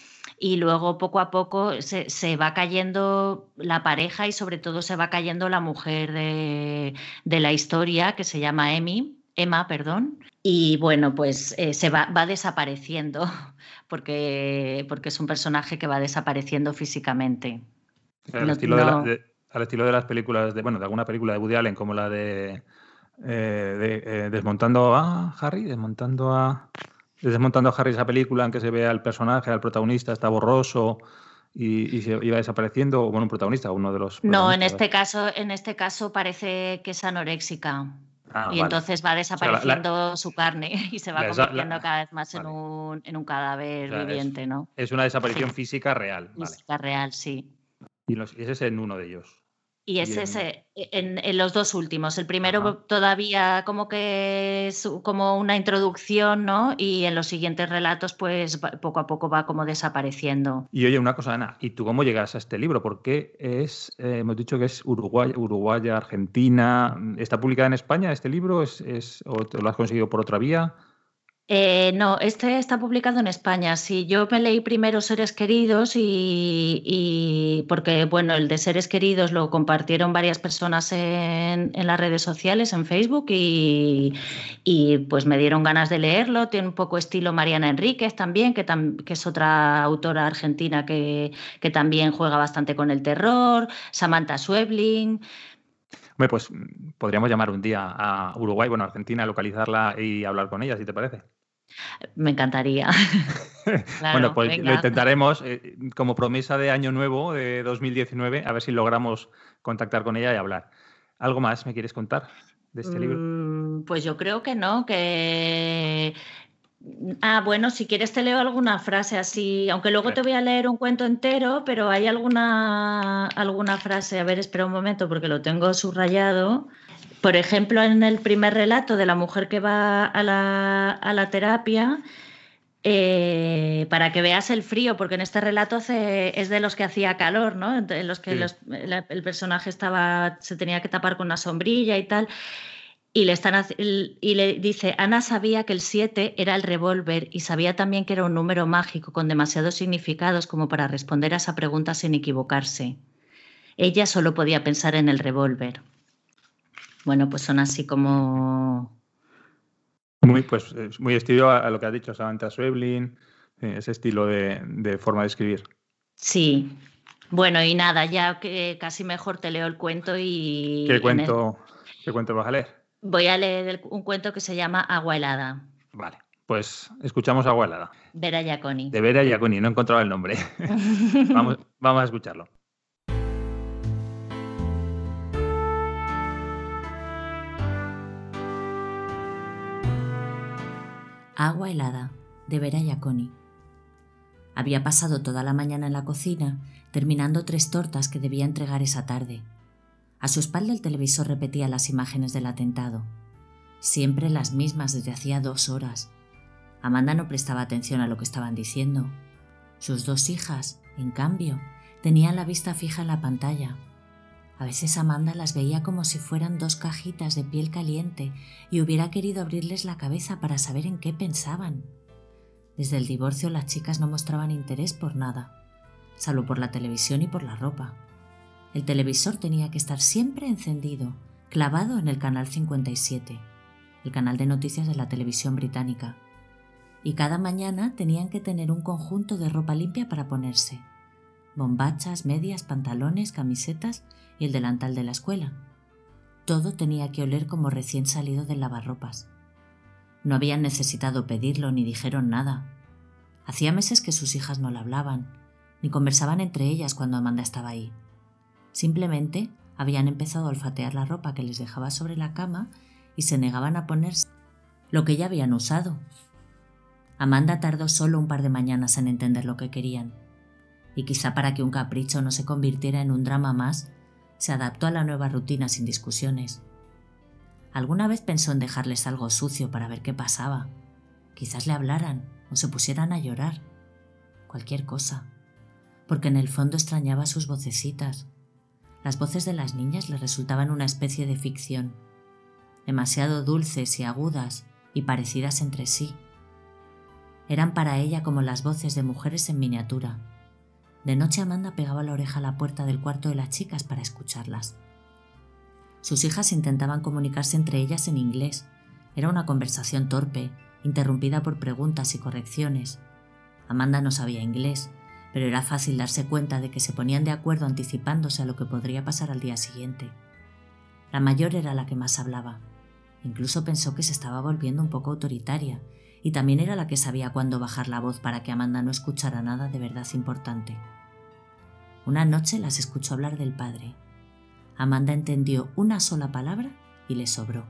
Y luego poco a poco se, va cayendo la pareja y sobre todo se va cayendo la mujer de, la historia, que se llama Emmy, Emma, perdón. Y bueno, pues eh, se va, va desapareciendo porque, porque es un personaje que va desapareciendo físicamente. Al, estilo de al, estilo de las películas, de, bueno, de alguna película de Woody Allen, como la de, eh, eh, Desmontando a Harry, Desmontando a... Desmontando a Harry esa película en que se ve al personaje, al protagonista, está borroso y, se iba desapareciendo, o bueno, un protagonista, uno de los... No, en este caso, en este caso parece que es anoréxica. Ah, y entonces va desapareciendo su carne y se va convirtiendo cada vez más en, un, en, un, cadáver viviente, ¿no? Es una desaparición física real. Física real, sí. Y, ese es en uno de ellos. Y es ese, en, los dos últimos. El primero todavía como que es como una introducción, ¿no? Y en los siguientes relatos, pues poco a poco va como desapareciendo. Y oye, una cosa, Ana, ¿y tú cómo llegas a este libro? Porque es, eh, hemos dicho que es Uruguay, Uruguaya, Argentina. ¿Está publicado en España este libro? ¿Es, es, ¿O lo has conseguido por otra vía? Eh, no, este está publicado en España. Sí, yo me leí primero Seres Queridos y, porque, bueno, el de Seres Queridos lo compartieron varias personas en, las redes sociales, en Facebook, y, pues me dieron ganas de leerlo. Tiene un poco estilo Mariana Enríquez también, que, que es otra autora argentina que, también juega bastante con el terror, Samantha Suebling. Pues podríamos llamar un día a Uruguay, bueno, Argentina, localizarla y hablar con ella, si te parece. Me encantaría. bueno, pues lo intentaremos eh, como promesa de año nuevo de 2019, a ver si logramos contactar con ella y hablar. ¿Algo más me quieres contar de este libro? Mm, pues yo creo que no, que Ah, bueno, si quieres te leo alguna frase así, aunque luego te voy a leer un cuento entero, pero hay alguna, alguna frase, a ver, espera un momento porque lo tengo subrayado. Por ejemplo, en el primer relato de la mujer que va a la, terapia, eh, para que veas el frío, porque en este relato es de los que hacía calor, ¿no? En los que el personaje estaba, se tenía que tapar con una sombrilla y tal. Y le, están, y le dice, Ana sabía que el 7 era el revólver y sabía también que era un número mágico con demasiados significados como para responder a esa pregunta sin equivocarse. Ella solo podía pensar en el revólver. Bueno, pues son así como... Muy, pues, muy estilo a, lo que ha dicho Samantha Schweblin, ese estilo de, forma de escribir. Sí. Bueno, y nada, ya que casi mejor te leo el cuento y... ¿Qué cuento, ¿qué cuento vas a leer? Voy a leer un cuento que se llama Agua helada. Vale, pues escuchamos Agua helada. Vera Giaconi. De Vera Giaconi, no he encontrado el nombre. vamos, vamos a escucharlo. Agua helada, de Vera Yaconi. Había pasado toda la mañana en la cocina, terminando tres tortas que debía entregar esa tarde. A su espalda el televisor repetía las imágenes del atentado. Siempre las mismas desde hacía dos horas. Amanda no prestaba atención a lo que estaban diciendo. Sus dos hijas, en cambio, tenían la vista fija en la pantalla. A veces Amanda las veía como si fueran dos cajitas de piel caliente y hubiera querido abrirles la cabeza para saber en qué pensaban. Desde el divorcio las chicas no mostraban interés por nada, salvo por la televisión y por la ropa. El televisor tenía que estar siempre encendido, clavado en el canal 57, el canal de noticias de la televisión británica. Y cada mañana tenían que tener un conjunto de ropa limpia para ponerse. Bombachas, medias, pantalones, camisetas y el delantal de la escuela. Todo tenía que oler como recién salido del lavarropas. No habían necesitado pedirlo ni dijeron nada. Hacía meses que sus hijas no la hablaban, ni conversaban entre ellas cuando Amanda estaba ahí. Simplemente habían empezado a olfatear la ropa que les dejaba sobre la cama y se negaban a ponerse lo que ya habían usado. Amanda tardó solo un par de mañanas en entender lo que querían, y quizá para que un capricho no se convirtiera en un drama más, se adaptó a la nueva rutina sin discusiones. Alguna vez pensó en dejarles algo sucio para ver qué pasaba. Quizás le hablaran o se pusieran a llorar. Cualquier cosa. Porque en el fondo extrañaba sus vocecitas. Las voces de las niñas le resultaban una especie de ficción, demasiado dulces y agudas y parecidas entre sí. Eran para ella como las voces de mujeres en miniatura, de noche Amanda pegaba la oreja a la puerta del cuarto de las chicas para escucharlas. Sus hijas intentaban comunicarse entre ellas en inglés. Era una conversación torpe, interrumpida por preguntas y correcciones. Amanda no sabía inglés, pero era fácil darse cuenta de que se ponían de acuerdo anticipándose a lo que podría pasar al día siguiente. La mayor era la que más hablaba. Incluso pensó que se estaba volviendo un poco autoritaria y también era la que sabía cuándo bajar la voz para que Amanda no escuchara nada de verdad importante. Una noche las escuchó hablar del padre. Amanda entendió una sola palabra y le sobró.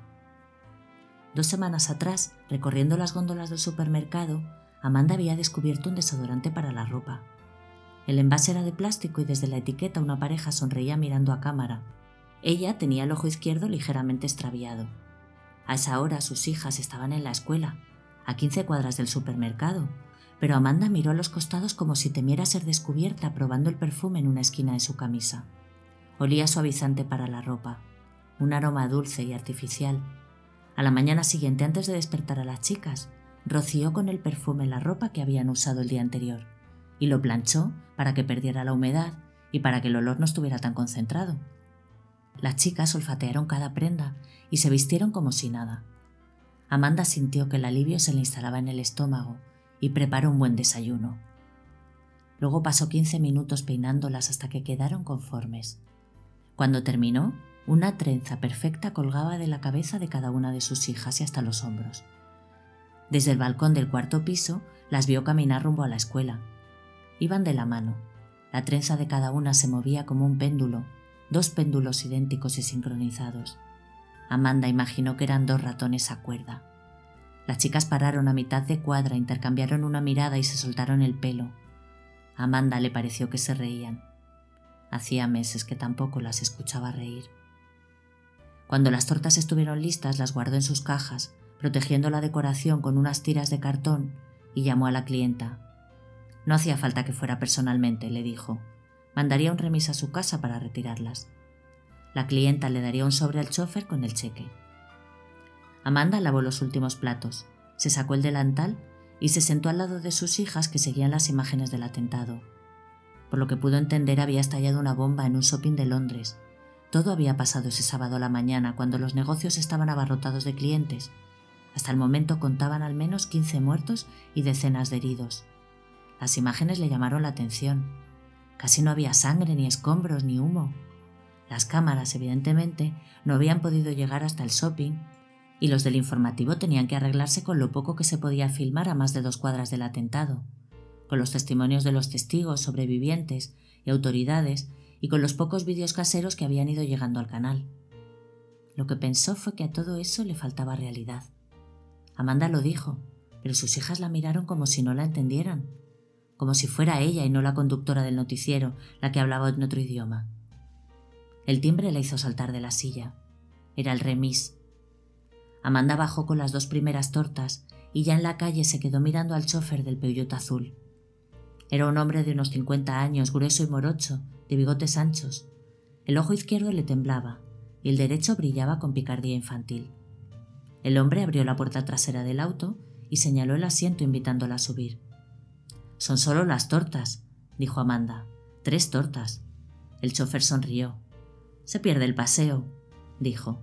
Dos semanas atrás, recorriendo las góndolas del supermercado, Amanda había descubierto un desodorante para la ropa. El envase era de plástico y desde la etiqueta una pareja sonreía mirando a cámara. Ella tenía el ojo izquierdo ligeramente extraviado. A esa hora sus hijas estaban en la escuela, a 15 cuadras del supermercado, pero Amanda miró a los costados como si temiera ser descubierta probando el perfume en una esquina de su camisa. Olía suavizante para la ropa, un aroma dulce y artificial. A la mañana siguiente, antes de despertar a las chicas, roció con el perfume la ropa que habían usado el día anterior y lo planchó para que perdiera la humedad y para que el olor no estuviera tan concentrado. Las chicas olfatearon cada prenda y se vistieron como si nada. Amanda sintió que el alivio se le instalaba en el estómago y preparó un buen desayuno. Luego pasó 15 minutos peinándolas hasta que quedaron conformes. Cuando terminó, una trenza perfecta colgaba de la cabeza de cada una de sus hijas y hasta los hombros. Desde el balcón del cuarto piso las vio caminar rumbo a la escuela. Iban de la mano. La trenza de cada una se movía como un péndulo, dos péndulos idénticos y sincronizados. Amanda imaginó que eran dos ratones a cuerda. Las chicas pararon a mitad de cuadra, intercambiaron una mirada y se soltaron el pelo. Amanda le pareció que se reían. Hacía meses que tampoco las escuchaba reír. Cuando las tortas estuvieron listas, las guardó en sus cajas, protegiendo la decoración con unas tiras de cartón, y llamó a la clienta. No hacía falta que fuera personalmente, le dijo. Mandaría un remis a su casa para retirarlas. La clienta le daría un sobre al chofer con el cheque. Amanda lavó los últimos platos, se sacó el delantal y se sentó al lado de sus hijas que seguían las imágenes del atentado. Por lo que pudo entender había estallado una bomba en un shopping de Londres. Todo había pasado ese sábado a la mañana cuando los negocios estaban abarrotados de clientes. Hasta el momento contaban al menos 15 muertos y decenas de heridos. Las imágenes le llamaron la atención. Casi no había sangre, ni escombros, ni humo. Las cámaras, evidentemente, no habían podido llegar hasta el shopping y los del informativo tenían que arreglarse con lo poco que se podía filmar a más de dos cuadras del atentado, con los testimonios de los testigos, sobrevivientes y autoridades y con los pocos vídeos caseros que habían ido llegando al canal. Lo que pensó fue que a todo eso le faltaba realidad. Amanda lo dijo, pero sus hijas la miraron como si no la entendieran, como si fuera ella y no la conductora del noticiero la que hablaba en otro idioma. El timbre la hizo saltar de la silla. Era el remis. Amanda bajó con las dos primeras tortas y ya en la calle se quedó mirando al chofer del Peugeot azul. Era un hombre de unos 50 años, grueso y morocho, de bigotes anchos. El ojo izquierdo le temblaba y el derecho brillaba con picardía infantil. El hombre abrió la puerta trasera del auto y señaló el asiento invitándola a subir. Son solo las tortas, dijo Amanda. Tres tortas. El chofer sonrió. Se pierde el paseo, dijo.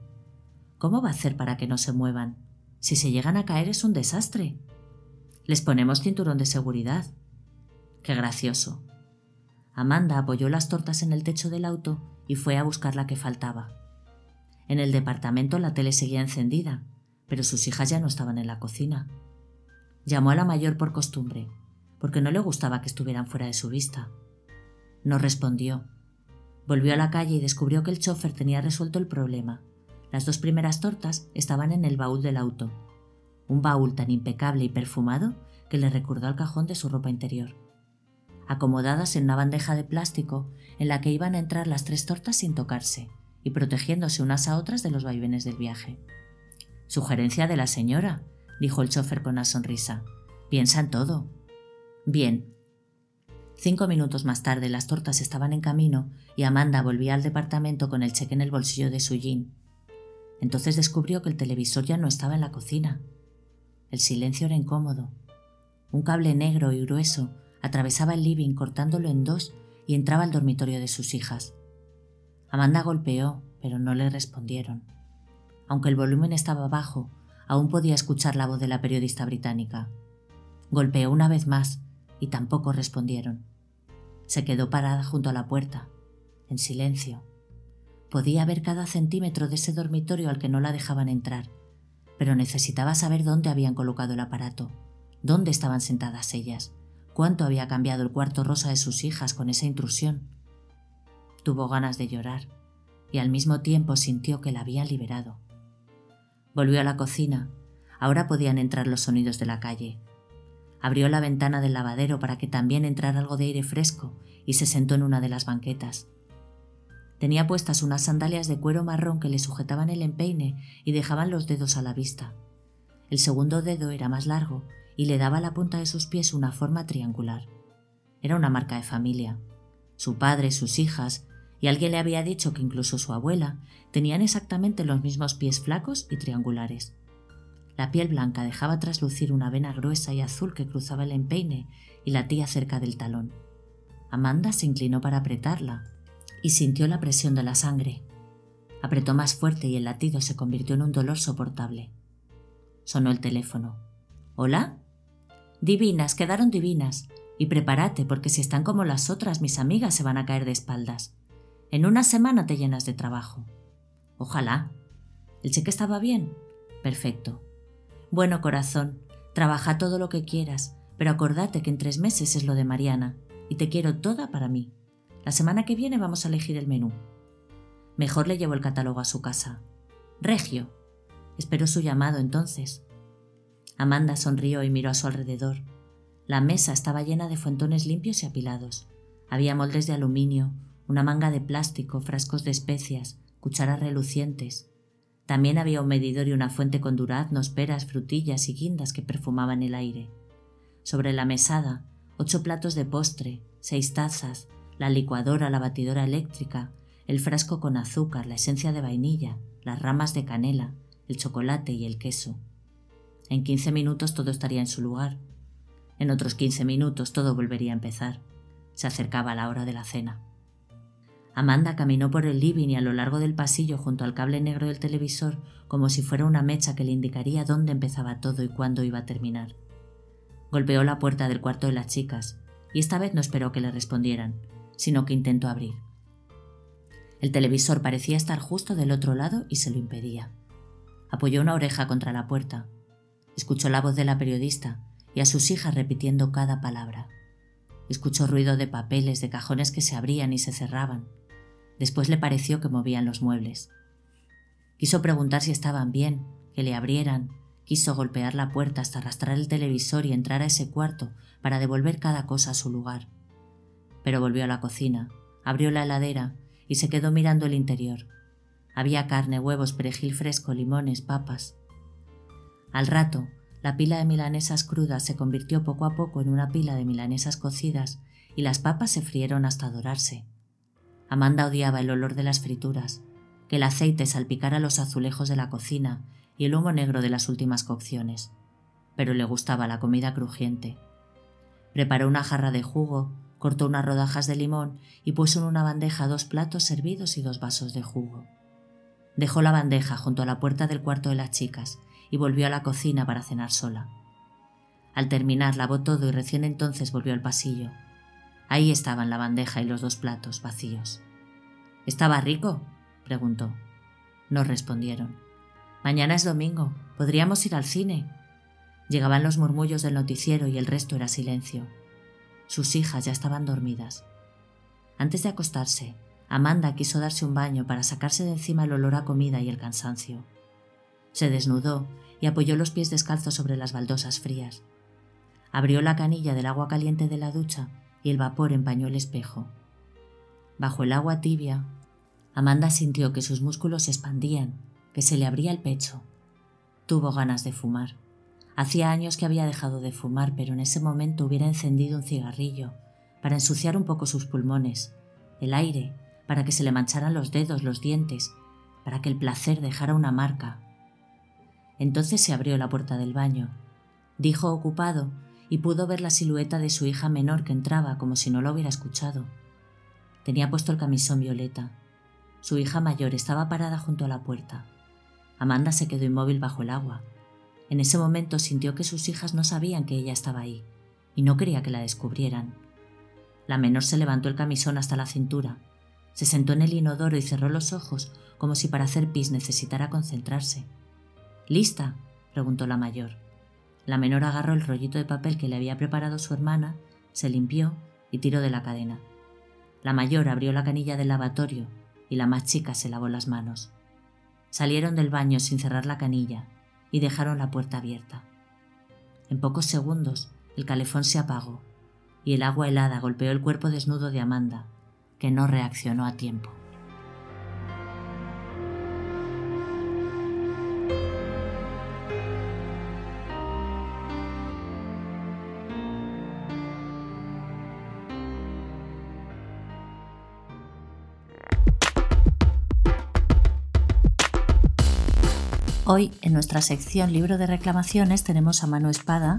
¿Cómo va a hacer para que no se muevan? Si se llegan a caer es un desastre. Les ponemos cinturón de seguridad. Qué gracioso. Amanda apoyó las tortas en el techo del auto y fue a buscar la que faltaba. En el departamento la tele seguía encendida, pero sus hijas ya no estaban en la cocina. Llamó a la mayor por costumbre, porque no le gustaba que estuvieran fuera de su vista. No respondió. Volvió a la calle y descubrió que el chofer tenía resuelto el problema. Las dos primeras tortas estaban en el baúl del auto, un baúl tan impecable y perfumado que le recordó al cajón de su ropa interior, acomodadas en una bandeja de plástico en la que iban a entrar las tres tortas sin tocarse y protegiéndose unas a otras de los vaivenes del viaje. Sugerencia de la señora, dijo el chofer con una sonrisa. Piensa en todo. Bien. Cinco minutos más tarde las tortas estaban en camino y Amanda volvía al departamento con el cheque en el bolsillo de su jean. Entonces descubrió que el televisor ya no estaba en la cocina. El silencio era incómodo. Un cable negro y grueso atravesaba el living cortándolo en dos y entraba al dormitorio de sus hijas. Amanda golpeó, pero no le respondieron. Aunque el volumen estaba bajo, aún podía escuchar la voz de la periodista británica. Golpeó una vez más, y tampoco respondieron. Se quedó parada junto a la puerta, en silencio. Podía ver cada centímetro de ese dormitorio al que no la dejaban entrar, pero necesitaba saber dónde habían colocado el aparato, dónde estaban sentadas ellas, cuánto había cambiado el cuarto rosa de sus hijas con esa intrusión. Tuvo ganas de llorar y al mismo tiempo sintió que la había liberado. Volvió a la cocina. Ahora podían entrar los sonidos de la calle, Abrió la ventana del lavadero para que también entrara algo de aire fresco y se sentó en una de las banquetas. Tenía puestas unas sandalias de cuero marrón que le sujetaban el empeine y dejaban los dedos a la vista. El segundo dedo era más largo y le daba a la punta de sus pies una forma triangular. Era una marca de familia. Su padre, sus hijas y alguien le había dicho que incluso su abuela tenían exactamente los mismos pies flacos y triangulares. La piel blanca dejaba traslucir una vena gruesa y azul que cruzaba el empeine y latía cerca del talón. Amanda se inclinó para apretarla y sintió la presión de la sangre. Apretó más fuerte y el latido se convirtió en un dolor soportable. Sonó el teléfono. ¿Hola? Divinas, quedaron divinas. Y prepárate, porque si están como las otras, mis amigas se van a caer de espaldas. En una semana te llenas de trabajo. Ojalá. ¿El cheque estaba bien? Perfecto. Bueno, corazón, trabaja todo lo que quieras, pero acordate que en tres meses es lo de Mariana, y te quiero toda para mí. La semana que viene vamos a elegir el menú. Mejor le llevo el catálogo a su casa. Regio. Esperó su llamado entonces. Amanda sonrió y miró a su alrededor. La mesa estaba llena de fuentones limpios y apilados. Había moldes de aluminio, una manga de plástico, frascos de especias, cucharas relucientes, también había un medidor y una fuente con duraznos, peras, frutillas y guindas que perfumaban el aire. Sobre la mesada, ocho platos de postre, seis tazas, la licuadora, la batidora eléctrica, el frasco con azúcar, la esencia de vainilla, las ramas de canela, el chocolate y el queso. En quince minutos todo estaría en su lugar. En otros quince minutos todo volvería a empezar. Se acercaba la hora de la cena. Amanda caminó por el living y a lo largo del pasillo junto al cable negro del televisor como si fuera una mecha que le indicaría dónde empezaba todo y cuándo iba a terminar. Golpeó la puerta del cuarto de las chicas y esta vez no esperó que le respondieran, sino que intentó abrir. El televisor parecía estar justo del otro lado y se lo impedía. Apoyó una oreja contra la puerta. Escuchó la voz de la periodista y a sus hijas repitiendo cada palabra. Escuchó ruido de papeles, de cajones que se abrían y se cerraban, Después le pareció que movían los muebles. Quiso preguntar si estaban bien, que le abrieran, Quiso golpear la puerta hasta arrastrar el televisor y entrar a ese cuarto para devolver cada cosa a su lugar. Pero volvió a la cocina, abrió la heladera y se quedó mirando el interior. Había carne, huevos, perejil fresco, limones, papas. Al rato, la pila de milanesas crudas se convirtió poco a poco en una pila de milanesas cocidas y las papas se frieron hasta dorarse. Amanda odiaba el olor de las frituras, que el aceite salpicara los azulejos de la cocina y el humo negro de las últimas cocciones, pero le gustaba la comida crujiente. Preparó una jarra de jugo, cortó unas rodajas de limón y puso en una bandeja dos platos servidos y dos vasos de jugo. Dejó la bandeja junto a la puerta del cuarto de las chicas y volvió a la cocina para cenar sola. Al terminar lavó todo y recién entonces volvió al pasillo. Ahí estaban la bandeja y los dos platos vacíos. ¿Estaba rico? preguntó. No respondieron. Mañana es domingo. Podríamos ir al cine. Llegaban los murmullos del noticiero y el resto era silencio. Sus hijas ya estaban dormidas. Antes de acostarse, Amanda quiso darse un baño para sacarse de encima el olor a comida y el cansancio. Se desnudó y apoyó los pies descalzos sobre las baldosas frías. Abrió la canilla del agua caliente de la ducha y el vapor empañó el espejo. Bajo el agua tibia, Amanda sintió que sus músculos se expandían que se le abría el pecho. Tuvo ganas de fumar. Hacía años que había dejado de fumar, pero en ese momento hubiera encendido un cigarrillo para ensuciar un poco sus pulmones, el aire, para que se le mancharan los dedos, los dientes, para que el placer dejara una marca. Entonces se abrió la puerta del baño. Dijo ocupado y pudo ver la silueta de su hija menor que entraba como si no lo hubiera escuchado. Tenía puesto el camisón violeta. Su hija mayor estaba parada junto a la puerta. Amanda se quedó inmóvil bajo el agua. En ese momento sintió que sus hijas no sabían que ella estaba ahí, y no quería que la descubrieran. La menor se levantó el camisón hasta la cintura, se sentó en el inodoro y cerró los ojos como si para hacer pis necesitara concentrarse. ¿Lista? preguntó la mayor. La menor agarró el rollito de papel que le había preparado su hermana, se limpió y tiró de la cadena. La mayor abrió la canilla del lavatorio y la más chica se lavó las manos. Salieron del baño sin cerrar la canilla y dejaron la puerta abierta. En pocos segundos el calefón se apagó y el agua helada golpeó el cuerpo desnudo de Amanda, que no reaccionó a tiempo. Hoy, en nuestra sección Libro de Reclamaciones, tenemos a Manu Espada,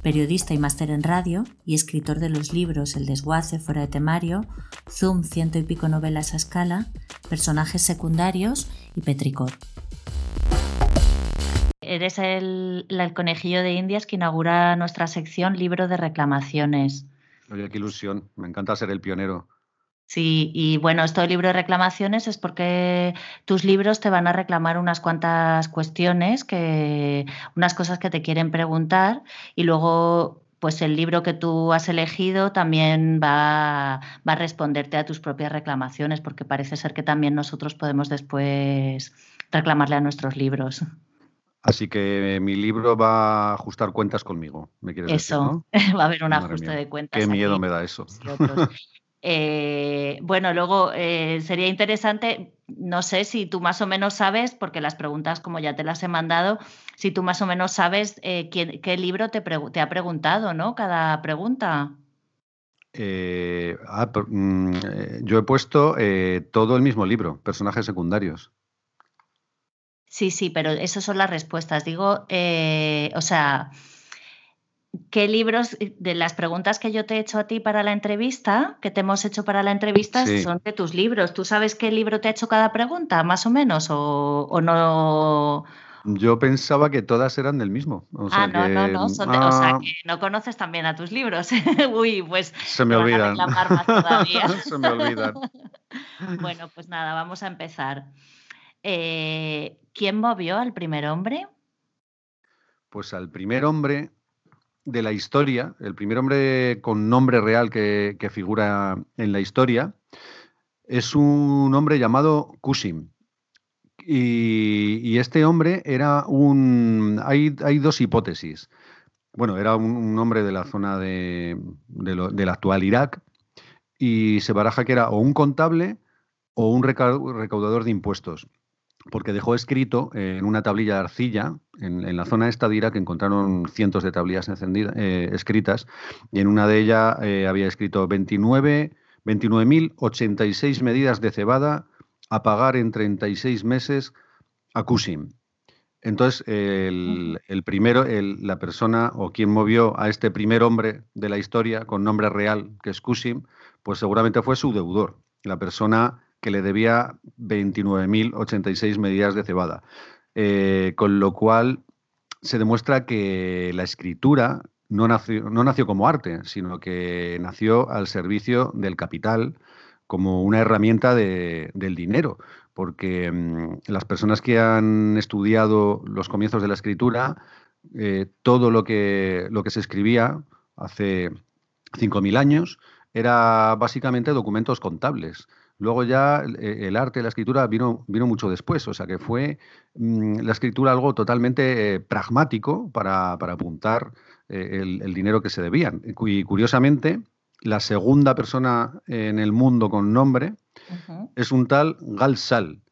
periodista y máster en radio y escritor de los libros El desguace, Fuera de Temario, Zoom, ciento y pico novelas a escala, Personajes secundarios y Petricor. Eres el, el conejillo de Indias que inaugura nuestra sección Libro de Reclamaciones. Oye, qué ilusión. Me encanta ser el pionero. Sí, y bueno, esto de libro de reclamaciones es porque tus libros te van a reclamar unas cuantas cuestiones, que, unas cosas que te quieren preguntar y luego pues el libro que tú has elegido también va, va, a responderte a tus propias reclamaciones, porque parece ser que también nosotros podemos después reclamarle a nuestros libros. Así que mi libro va a ajustar cuentas conmigo, me quieres eso, decir, va a haber un ajuste de cuentas. Qué miedo me da eso. Eh, bueno, luego eh, sería interesante, no sé si tú más o menos sabes, porque las preguntas como ya te las he mandado, si tú más o menos sabes eh, qué, libro te, te, ha preguntado, ¿no? Cada pregunta. Ah, mm, yo he puesto todo el mismo libro, personajes secundarios. Sí, sí, pero esas son las respuestas. Digo, o sea, ¿Qué libros, eh, de las preguntas que yo te he hecho a ti para la entrevista, que te hemos hecho para la entrevista, son de tus libros? ¿Tú sabes qué libro te ha hecho cada pregunta, más o menos? ¿O, no? Yo pensaba que todas eran del mismo. ah, no, no, no. o sea, ah. que no conoces también a tus libros. Uy, pues. Se me olvidan. Se me olvidan. bueno, pues nada, vamos a empezar. Eh, ¿Quién movió al primer hombre? Pues al primer hombre de la historia, el primer hombre con nombre real que, figura en la historia, es un hombre llamado Kusim. Y, este hombre era un... Hay, hay dos hipótesis. Bueno, era un, hombre de la zona de, del actual Irak y se baraja que era o un contable o un recaudador de impuestos porque dejó escrito en una tablilla de arcilla, en, la zona esta de Irak encontraron cientos de tablillas encendidas, eh, escritas, y en una de ellas eh, había escrito 29, 29.086 medidas de cebada a pagar en 36 meses a Kusim. Entonces, el, primero, la persona o quien movió a este primer hombre de la historia con nombre real, que es Kusim, pues seguramente fue su deudor, la persona que le debía 29.086 medidas de cebada. Eh, con lo cual se demuestra que la escritura no nació, no nació como arte, sino que nació al servicio del capital como una herramienta del dinero, porque mm, las personas que han estudiado los comienzos de la escritura, eh, todo lo que, lo que se escribía hace 5.000 años era básicamente documentos contables. Luego ya eh, el arte, la escritura vino, vino mucho después, o sea que fue mm, la escritura algo totalmente eh, pragmático para, apuntar eh, el, dinero que se debían. Y curiosamente, la segunda persona en el mundo con nombre es un tal Galsal,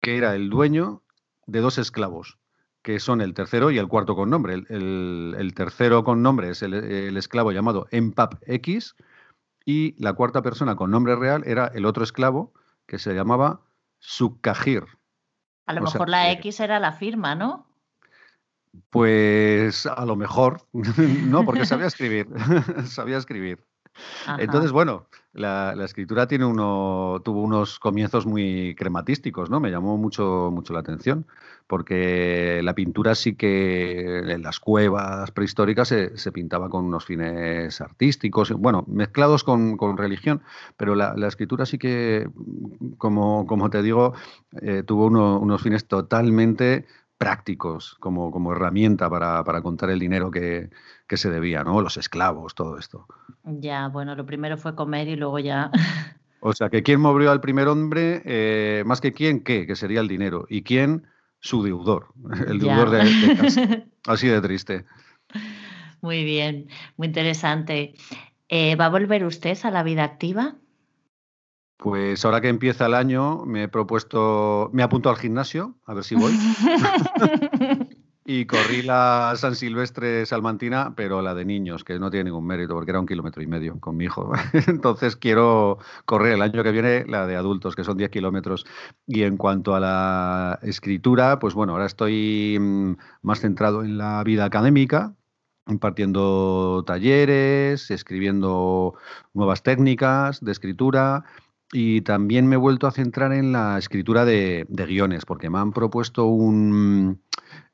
que era el dueño de dos esclavos, que son el tercero y el cuarto con nombre. El, tercero con nombre es el, el esclavo llamado Empap X, y la cuarta persona con nombre real era el otro esclavo que se llamaba Sukkahir. A lo mejor la X era la firma, ¿no? Pues a lo mejor, no, porque sabía escribir, sabía escribir. Entonces, bueno, la, escritura tiene uno, tuvo unos comienzos muy crematísticos, ¿no? Me llamó mucho, mucho la atención, porque la pintura sí que en las cuevas prehistóricas se, pintaba con unos fines artísticos, bueno, mezclados con, religión, pero la, escritura sí que, como, como te digo, eh, tuvo unos fines totalmente prácticos como, como herramienta para, contar el dinero que, se debía, ¿no? Los esclavos, todo esto. Ya, bueno, lo primero fue comer y luego ya. O sea, que quién movió al primer hombre, eh, más que quién, ¿qué? Que sería el dinero. ¿Y quién? Su deudor, el deudor de, casa. Así de triste. Muy bien, muy interesante. Eh, ¿Va a volver usted a la vida activa? Pues ahora que empieza el año, me he propuesto, me apunto al gimnasio, a ver si voy. y corrí la San Silvestre Salmantina, pero la de niños, que no tiene ningún mérito, porque era un kilómetro y medio con mi hijo. Entonces quiero correr el año que viene la de adultos, que son 10 kilómetros. Y en cuanto a la escritura, pues bueno, ahora estoy mm, más centrado en la vida académica, impartiendo talleres, escribiendo nuevas técnicas de escritura y también me he vuelto a centrar en la escritura de, guiones, porque me han propuesto un,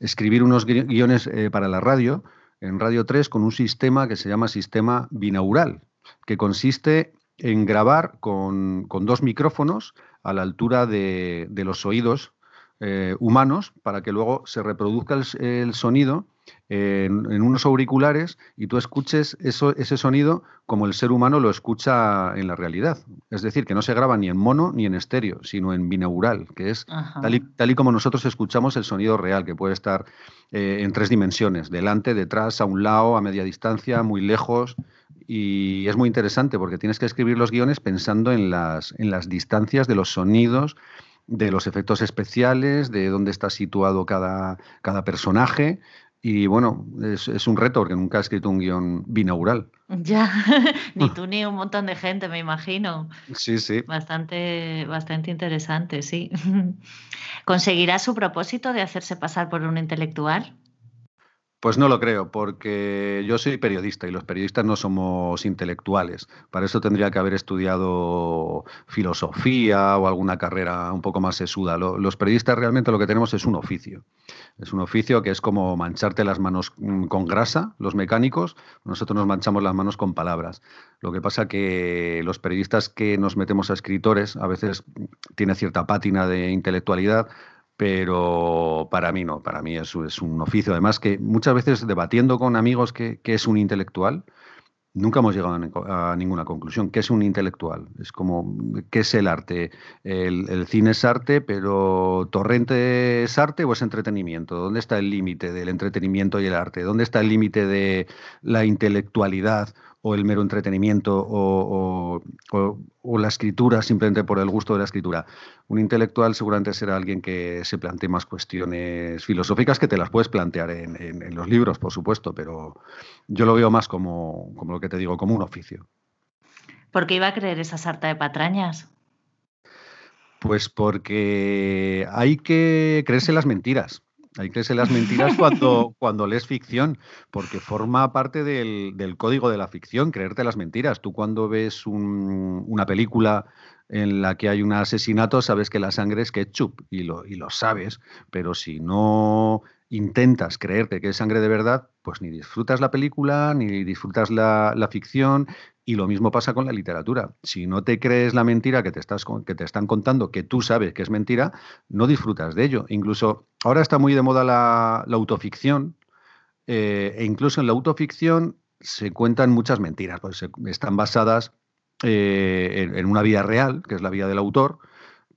escribir unos guiones eh, para la radio, en Radio 3, con un sistema que se llama sistema binaural, que consiste en grabar con, dos micrófonos a la altura de, los oídos eh, humanos para que luego se reproduzca el sonido en, unos auriculares y tú escuches eso, ese sonido como el ser humano lo escucha en la realidad. Es decir, que no se graba ni en mono ni en estéreo, sino en binaural, que es tal y, como nosotros escuchamos el sonido real, que puede estar eh, en tres dimensiones, delante, detrás, a un lado, a media distancia, muy lejos. Y es muy interesante porque tienes que escribir los guiones pensando en las, en las distancias de los sonidos, de los efectos especiales, de dónde está situado cada, cada personaje y bueno, es, un reto porque nunca he escrito un guion binaural. Ya, ni tú ni un montón de gente, me imagino. Sí, sí. Bastante, bastante interesante, sí. ¿Conseguirá su propósito de hacerse pasar por un intelectual? Pues no lo creo, porque yo soy periodista y los periodistas no somos intelectuales. Para eso tendría que haber estudiado filosofía o alguna carrera un poco más sesuda. Los periodistas realmente lo que tenemos es un oficio. Es un oficio que es como mancharte las manos mm, con grasa, los mecánicos, nosotros nos manchamos las manos con palabras. Lo que pasa que los periodistas que nos metemos a escritores a veces tiene cierta pátina de intelectualidad, pero para mí no, para mí es, es un oficio. Además que muchas veces debatiendo con amigos que, es un intelectual, nunca hemos llegado a, ninguna conclusión. ¿Qué es un intelectual? Es como, ¿qué es el arte? El, cine es arte, pero ¿torrente es arte o es entretenimiento? ¿Dónde está el límite del entretenimiento y el arte? ¿Dónde está el límite de la intelectualidad o el mero entretenimiento o, la escritura simplemente por el gusto de la escritura. Un intelectual seguramente será alguien que se plantee más cuestiones filosóficas que te las puedes plantear en, los libros, por supuesto, pero yo lo veo más como, como, lo que te digo, como un oficio. ¿Por qué iba a creer esa sarta de patrañas? Pues porque hay que creerse las mentiras. Hay que creerse las mentiras cuando, cuando lees ficción, porque forma parte del, código de la ficción, creerte las mentiras. Tú cuando ves una película en la que hay un asesinato, sabes que la sangre es ketchup y lo, y lo sabes, pero si no intentas creerte que es sangre de verdad, pues ni disfrutas la película, ni disfrutas la, la ficción, y lo mismo pasa con la literatura. Si no te crees la mentira que te, estás, que te están contando, que tú sabes que es mentira, no disfrutas de ello. Incluso ahora está muy de moda la, autoficción, eh, e incluso en la autoficción se cuentan muchas mentiras, pues están basadas eh, en, una vida real, que es la vida del autor,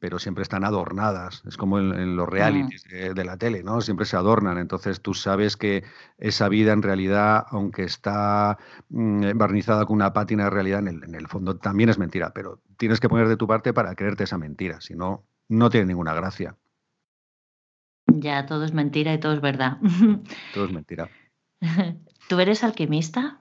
pero siempre están adornadas. Es como en, los realities de, la tele, ¿no? Siempre se adornan. Entonces tú sabes que esa vida en realidad, aunque está mm, barnizada con una pátina de realidad, en el, fondo también es mentira. Pero tienes que poner de tu parte para creerte esa mentira. Si no, no tiene ninguna gracia. Ya, todo es mentira y todo es verdad. Todo es mentira. ¿Tú eres alquimista?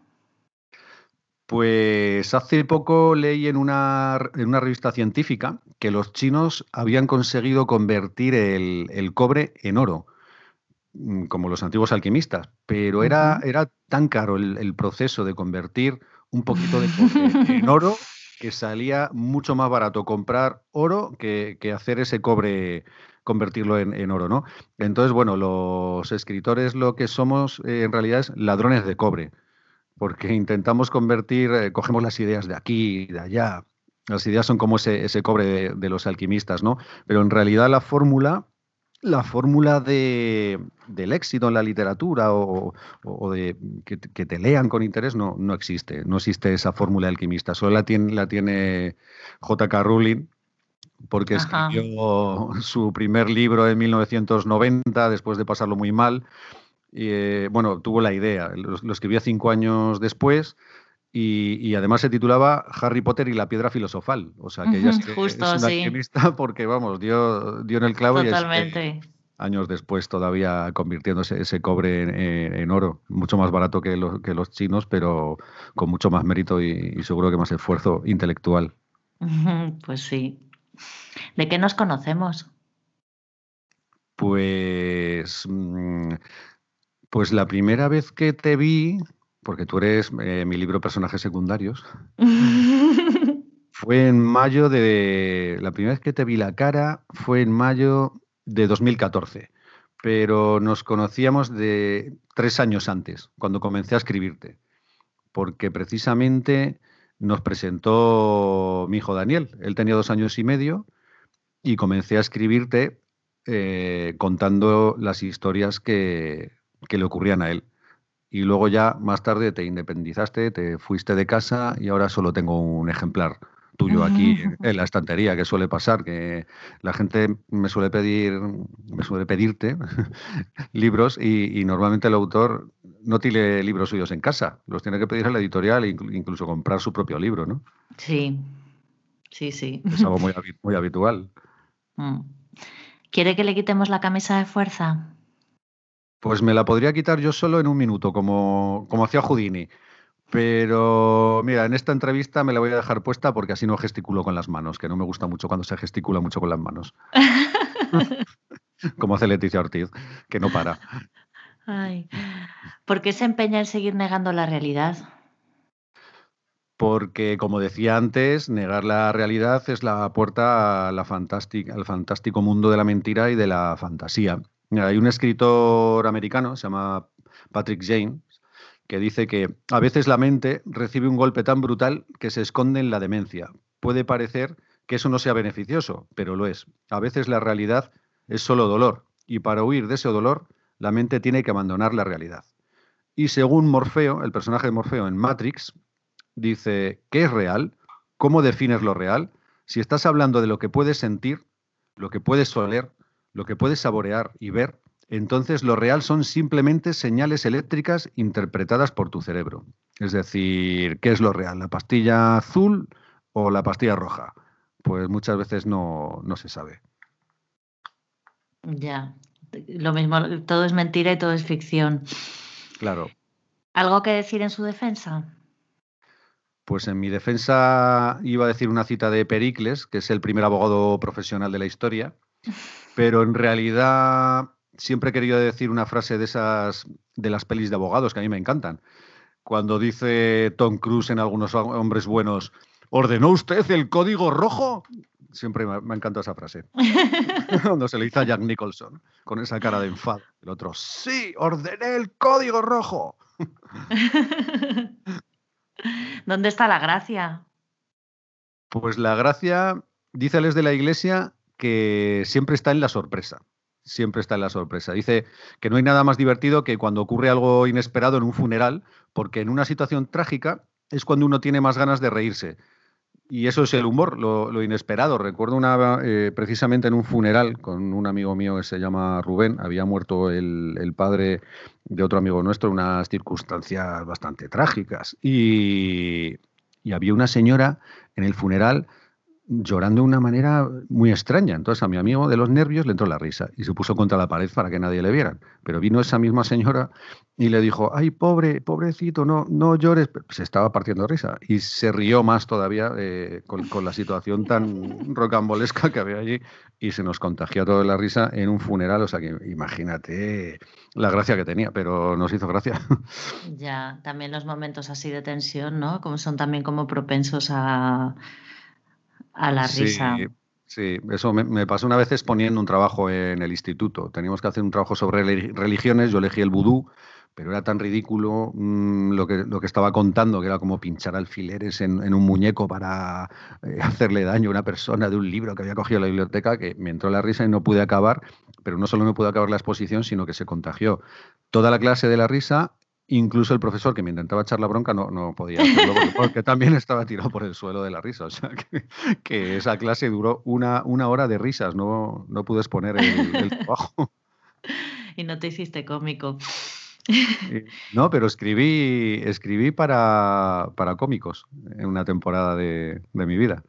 Pues hace poco leí en una, en una, revista científica que los chinos habían conseguido convertir el, cobre en oro, mm, como los antiguos alquimistas, pero era, era tan caro el, proceso de convertir un poquito de cobre en oro que salía mucho más barato comprar oro que, hacer ese cobre convertirlo en, oro, ¿no? Entonces, bueno, los escritores lo que somos eh, en realidad es ladrones de cobre porque intentamos convertir, eh, cogemos las ideas de aquí y de allá. Las ideas son como ese, ese cobre de, los alquimistas, ¿no? Pero en realidad la fórmula, la fórmula de, del éxito en la literatura o, de que, te lean con interés no, no existe. No existe esa fórmula alquimista. Solo la tiene, la tiene J.K. Rowling, porque escribió su primer libro en 1990, después de pasarlo muy mal y, eh, bueno, tuvo la idea, lo, escribió cinco años después y, además se titulaba Harry Potter y la piedra filosofal. O sea, que ella es, una alquimista porque, vamos, dio, dio en el clavo Totalmente. y años después todavía convirtiéndose ese cobre en, oro, mucho más barato que, que, los chinos, pero con mucho más mérito y, seguro que más esfuerzo intelectual. Pues sí. ¿De qué nos conocemos? Pues mm, pues la primera vez que te vi, porque tú eres eh, mi libro Personajes Secundarios, fue en mayo de... La primera vez que te vi la cara fue en mayo de 2014, pero nos conocíamos de tres años antes, cuando comencé a escribirte, porque precisamente nos presentó mi hijo Daniel, él tenía dos años y medio, y comencé a escribirte eh, contando las historias que, que le ocurrían a él. Y luego ya más tarde te independizaste, te fuiste de casa y ahora solo tengo un ejemplar tuyo aquí en la estantería, que suele pasar, que la gente me suele pedir, me suele pedirte libros y, normalmente el autor no tiene libros suyos en casa, los tiene que pedir a la editorial e incluso comprar su propio libro, ¿no? Sí, sí, sí. Es algo muy, muy habitual. Mm. ¿Quiere que le quitemos la camisa de fuerza? Pues me la podría quitar yo solo en un minuto, como, como hacía Houdini. Pero mira, en esta entrevista me la voy a dejar puesta porque así no gesticulo con las manos, que no me gusta mucho cuando se gesticula mucho con las manos. como hace Leticia Ortiz, que no para. ¿Por qué se empeña en seguir negando la realidad? Porque, como decía antes, negar la realidad es la puerta a la al fantástico mundo de la mentira y de la fantasía. Hay un escritor americano, se llama Patrick James, que dice que a veces la mente recibe un golpe tan brutal que se esconde en la demencia. Puede parecer que eso no sea beneficioso, pero lo es. A veces la realidad es solo dolor, y para huir de ese dolor, la mente tiene que abandonar la realidad. Y según Morfeo, el personaje de Morfeo en Matrix, dice, ¿qué es real? ¿Cómo defines lo real? Si estás hablando de lo que puedes sentir, lo que puedes oler, lo que puedes saborear y ver, entonces lo real son simplemente señales eléctricas interpretadas por tu cerebro. Es decir, ¿qué es lo real? ¿La pastilla azul o la pastilla roja? Pues muchas veces no, no se sabe. Ya, lo mismo, todo es mentira y todo es ficción. Claro. ¿Algo que decir en su defensa? Pues en mi defensa iba a decir una cita de Pericles, que es el primer abogado profesional de la historia, pero en realidad siempre he querido decir una frase de esas de las pelis de abogados que a mí me encantan. Cuando dice Tom Cruise en algunos hombres buenos, ¿ordenó usted el código rojo? Siempre me, me encanta esa frase. Cuando se le dice a Jack Nicholson, con esa cara de enfado. El otro, sí, ordené el código rojo. ¿Dónde está la gracia? Pues la gracia, díceles de la iglesia, que siempre está en la sorpresa. Siempre está en la sorpresa. Dice que no hay nada más divertido que cuando ocurre algo inesperado en un funeral, porque en una situación trágica es cuando uno tiene más ganas de reírse. Y eso es el humor, lo, inesperado. Recuerdo una, eh, precisamente en un funeral con un amigo mío que se llama Rubén, había muerto el, padre de otro amigo nuestro, unas circunstancias bastante trágicas. Y, y había una señora en el funeral llorando de una manera muy extraña. Entonces a mi amigo de los nervios le entró la risa y se puso contra la pared para que nadie le viera. Pero vino esa misma señora y le dijo, ay, pobre, pobrecito, no, no llores. Se estaba partiendo de risa y se rió más todavía eh, con, la situación tan rocambolesca que había allí y se nos contagió toda la risa en un funeral. O sea que imagínate la gracia que tenía, pero nos hizo gracia. Ya, también los momentos así de tensión, ¿no? Como son también como propensos a a la risa. Sí, eso me, pasó una vez exponiendo un trabajo en el instituto. Teníamos que hacer un trabajo sobre religiones, yo elegí el vudú, pero era tan ridículo mm, lo, que, lo que estaba contando, que era como pinchar alfileres en, un muñeco para eh, hacerle daño a una persona de un libro que había cogido la biblioteca, que me entró la risa y no pude acabar, pero no solo no pude acabar la exposición, sino que se contagió toda la clase de la risa Incluso el profesor que me intentaba echar la bronca no, no podía hacerlo porque, también estaba tirado por el suelo de la risa. O sea, que, esa clase duró una, una, hora de risas, no, no pude exponer el, trabajo. Y no te hiciste cómico. No, pero escribí, escribí para, para cómicos en una temporada de, de mi vida.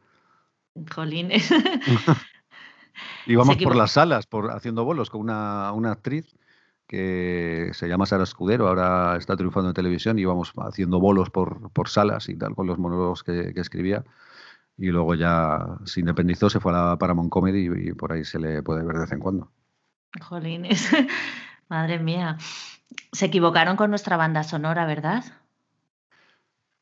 Jolines. Íbamos por las salas, por, haciendo bolos con una, una actriz que se llama Sara Escudero, ahora está triunfando en televisión y íbamos haciendo bolos por, por salas y tal con los monólogos que, escribía. Y luego ya se independizó, se fue a la Paramount Comedy y, por ahí se le puede ver de vez en cuando. Jolines, madre mía. Se equivocaron con nuestra banda sonora, ¿verdad?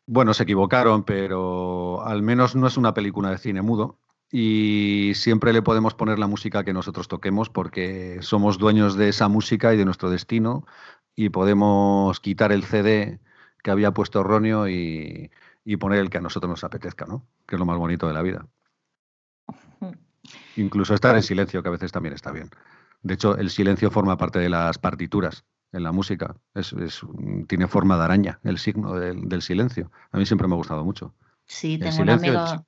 Bueno, se equivocaron, pero al menos no es una película de cine mudo y siempre le podemos poner la música que nosotros toquemos porque somos dueños de esa música y de nuestro destino y podemos quitar el CD que había puesto Ronio y, poner el que a nosotros nos apetezca, ¿no? Que es lo más bonito de la vida. Incluso estar en silencio, que a veces también está bien. De hecho, el silencio forma parte de las partituras en la música. Es, tiene forma de araña, el signo del, silencio. A mí siempre me ha gustado mucho. Sí, tengo un amigo,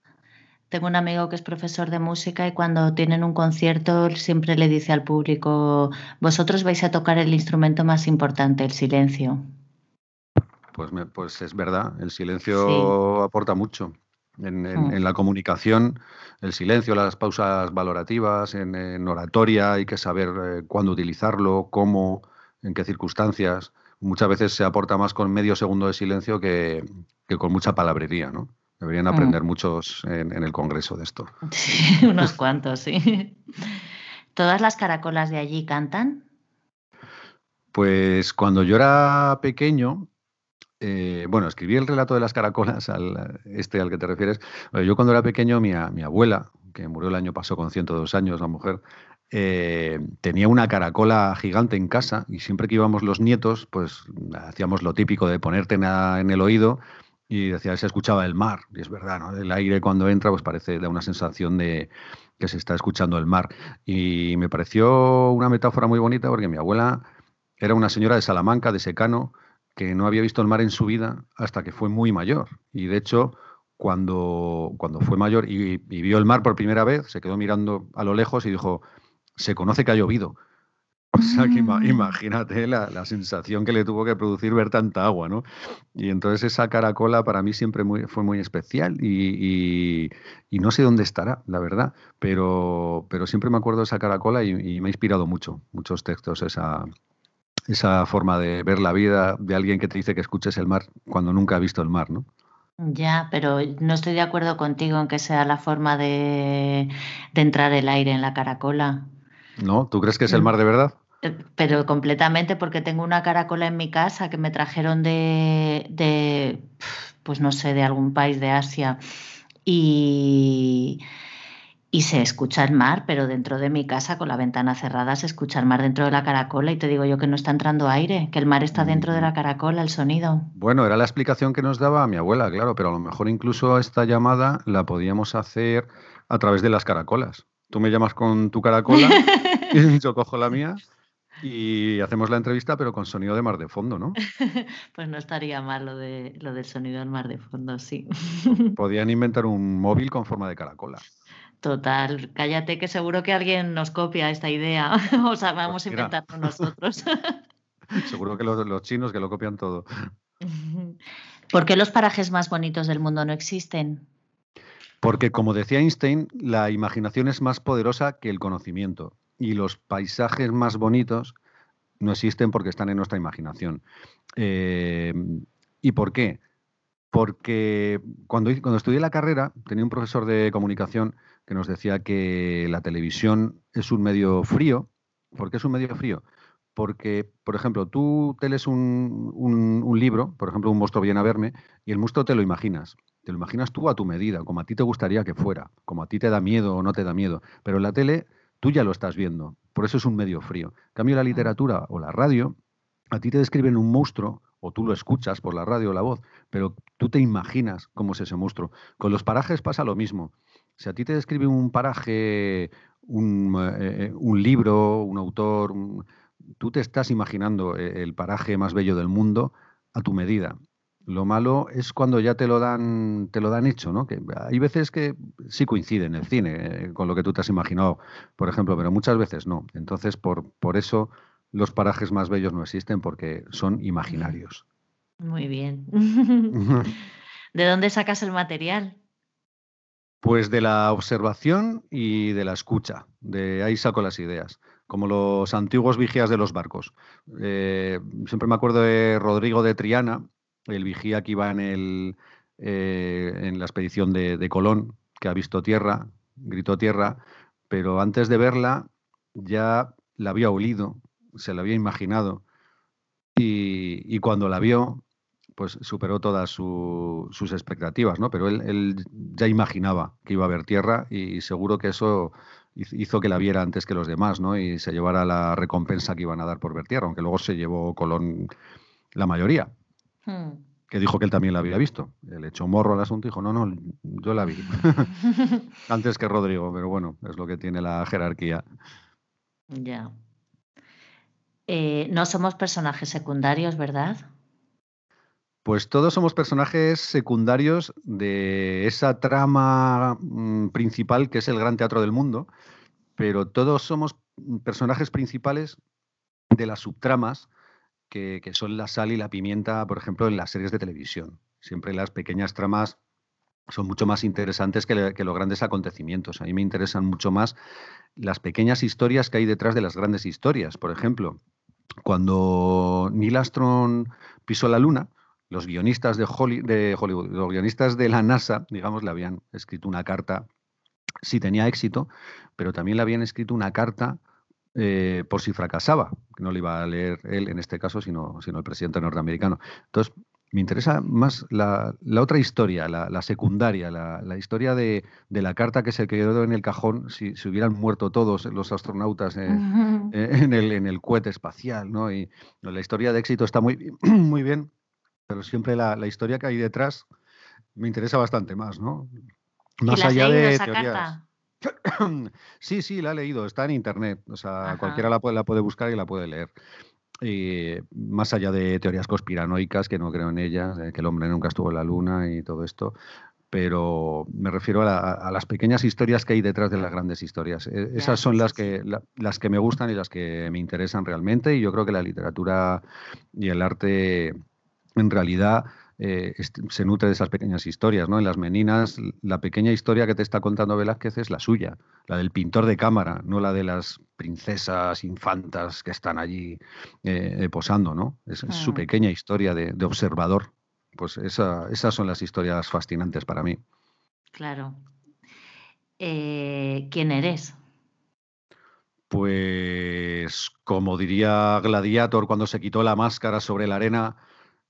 tengo un amigo que es profesor de música y cuando tienen un concierto siempre le dice al público, vosotros vais a tocar el instrumento más importante, el silencio. Pues, pues es verdad, el silencio aporta mucho. Mm. En, la comunicación, el silencio, las pausas valorativas, en, oratoria hay que saber eh, cuándo utilizarlo, cómo, en qué circunstancias. Muchas veces se aporta más con medio segundo de silencio que, que con mucha palabrería, ¿no? Deberían mm. aprender muchos en, el Congreso de esto. Sí, unos cuantos, sí. ¿Todas las caracolas de allí cantan? Pues cuando yo era pequeño, eh, bueno, escribí el relato de las caracolas, al, este al que te refieres. Yo cuando era pequeño, mi, mi abuela, que murió el año pasado con 102 años, la mujer, eh, tenía una caracola gigante en casa y siempre que íbamos los nietos, pues hacíamos lo típico de ponerte en el oído y decía, se escuchaba el mar, y es verdad, ¿no? El aire cuando entra, pues parece, da una sensación de que se está escuchando el mar. Y me pareció una metáfora muy bonita porque mi abuela era una señora de Salamanca, de Secano, que no había visto el mar en su vida hasta que fue muy mayor. Y de hecho, cuando, cuando fue mayor y, vio el mar por primera vez, se quedó mirando a lo lejos y dijo, se conoce que ha llovido. O sea, que mm. imagínate la, sensación que le tuvo que producir ver tanta agua, ¿no? Y entonces esa caracola para mí siempre fue muy especial y, no sé dónde estará, la verdad, pero, pero siempre me acuerdo de esa caracola y, me ha inspirado mucho, muchos textos esa, esa forma de ver la vida de alguien que te dice que escuches el mar cuando nunca ha visto el mar, ¿no? Ya, pero no estoy de acuerdo contigo en que sea la forma de, de entrar el aire en la caracola. ¿No? ¿Tú crees que es el mm. mar de verdad? Eh, pero completamente, porque tengo una caracola en mi casa que me trajeron de, de pues no sé, de algún país de Asia. Y, y se escucha el mar, pero dentro de mi casa con la ventana cerrada se escucha el mar dentro de la caracola y te digo yo que no está entrando aire, que el mar está dentro de la caracola, el sonido. Bueno, era la explicación que nos daba mi abuela, claro, pero a lo mejor incluso esta llamada la podíamos hacer a través de las caracolas. Tú me llamas con tu caracola, y yo cojo la mía y hacemos la entrevista, pero con sonido de mar de fondo, ¿no? Pues no estaría mal lo, de, lo del sonido del mar de fondo, sí. Podían inventar un móvil con forma de caracola. Total, cállate que seguro que alguien nos copia esta idea. o sea, vamos pues a inventarlo nosotros. seguro que los, chinos que lo copian todo. ¿Por qué los parajes más bonitos del mundo no existen? Porque, como decía Einstein, la imaginación es más poderosa que el conocimiento y los paisajes más bonitos no existen porque están en nuestra imaginación. Eh, ¿Y por qué? Porque cuando, cuando estudié la carrera tenía un profesor de comunicación que nos decía que la televisión es un medio frío. ¿Por qué es un medio frío? Porque, por ejemplo, tú te lees un, un, libro, por ejemplo, Un monstruo viene a verme, y el monstruo te lo imaginas. Te lo imaginas tú a tu medida, como a ti te gustaría que fuera, como a ti te da miedo o no te da miedo. Pero en la tele tú ya lo estás viendo. Por eso es un medio frío. En cambio, la literatura o la radio, a ti te describen un monstruo, o tú lo escuchas por la radio o la voz, pero tú te imaginas cómo es ese monstruo. Con los parajes pasa lo mismo. Si a ti te describe un paraje, un, eh, eh, libro, un autor, tú te estás imaginando eh, el paraje más bello del mundo a tu medida. Lo malo es cuando ya te lo dan, te lo dan hecho, ¿no? Que hay veces que sí coincide en el cine con lo que tú te has imaginado, por ejemplo, pero muchas veces no. Entonces, por, por eso los parajes más bellos no existen, porque son imaginarios. Muy bien. ¿De dónde sacas el material? Pues de la observación y de la escucha. De ahí saco las ideas. Como los antiguos vigías de los barcos. Eh, siempre me acuerdo de Rodrigo de Triana, el vigía que iba en, el, eh, en la expedición de, Colón, que ha visto tierra, gritó tierra, pero antes de verla ya la había olido, se la había imaginado. Y, y, cuando la vio, pues superó todas sus expectativas, ¿no? Pero él, ya imaginaba que iba a haber tierra y seguro que eso hizo que la viera antes que los demás, ¿no? Y se llevara la recompensa que iban a dar por ver tierra, aunque luego se llevó Colón la mayoría. Hmm. Que dijo que él también la había visto. Le echó morro al asunto y dijo, no, no, yo la vi. antes que Rodrigo, pero bueno, es lo que tiene la jerarquía. Ya. Eh, no somos personajes secundarios, ¿verdad? Pues todos somos personajes secundarios de esa trama mm, principal que es el gran teatro del mundo, pero todos somos personajes principales de las subtramas que, son la sal y la pimienta, por ejemplo, en las series de televisión. Siempre las pequeñas tramas son mucho más interesantes que, los grandes acontecimientos. A mí me interesan mucho más las pequeñas historias que hay detrás de las grandes historias. Por ejemplo, cuando Neil Armstrong pisó la Luna, los guionistas de, Hollywood, los guionistas de la NASA, digamos, le habían escrito una carta, si tenía éxito, pero también le habían escrito una carta eh, por si fracasaba, que no le iba a leer él en este caso, sino, sino el presidente norteamericano. Entonces, me interesa más la, otra historia, la, secundaria, la, historia de, la carta que se quedó en el cajón si, se hubieran muerto todos los astronautas en, el, en el cohete espacial. ¿no? Y la historia de éxito está muy, muy bien, pero siempre la, historia que hay detrás me interesa bastante más, ¿no? Más allá de esa Carta? sí, sí, la he leído, está en internet, o sea, cualquiera la puede, la puede buscar y la puede leer. más allá de teorías conspiranoicas, que no creo en ellas, que el hombre nunca estuvo en la luna y todo esto, pero me refiero a, las pequeñas historias que hay detrás de las grandes historias. E, esas son las que, las que me gustan y las que me interesan realmente y yo creo que la literatura y el arte en realidad eh, se nutre de esas pequeñas historias. ¿no? En Las Meninas, la pequeña historia que te está contando Velázquez es la suya, la del pintor de cámara, no la de las princesas infantas que están allí eh, eh, posando. ¿no? Es, su mm. pequeña historia de, observador. Pues esas son las historias fascinantes para mí. Claro. ¿Quién eres? Pues como diría Gladiator cuando se quitó la máscara sobre la arena,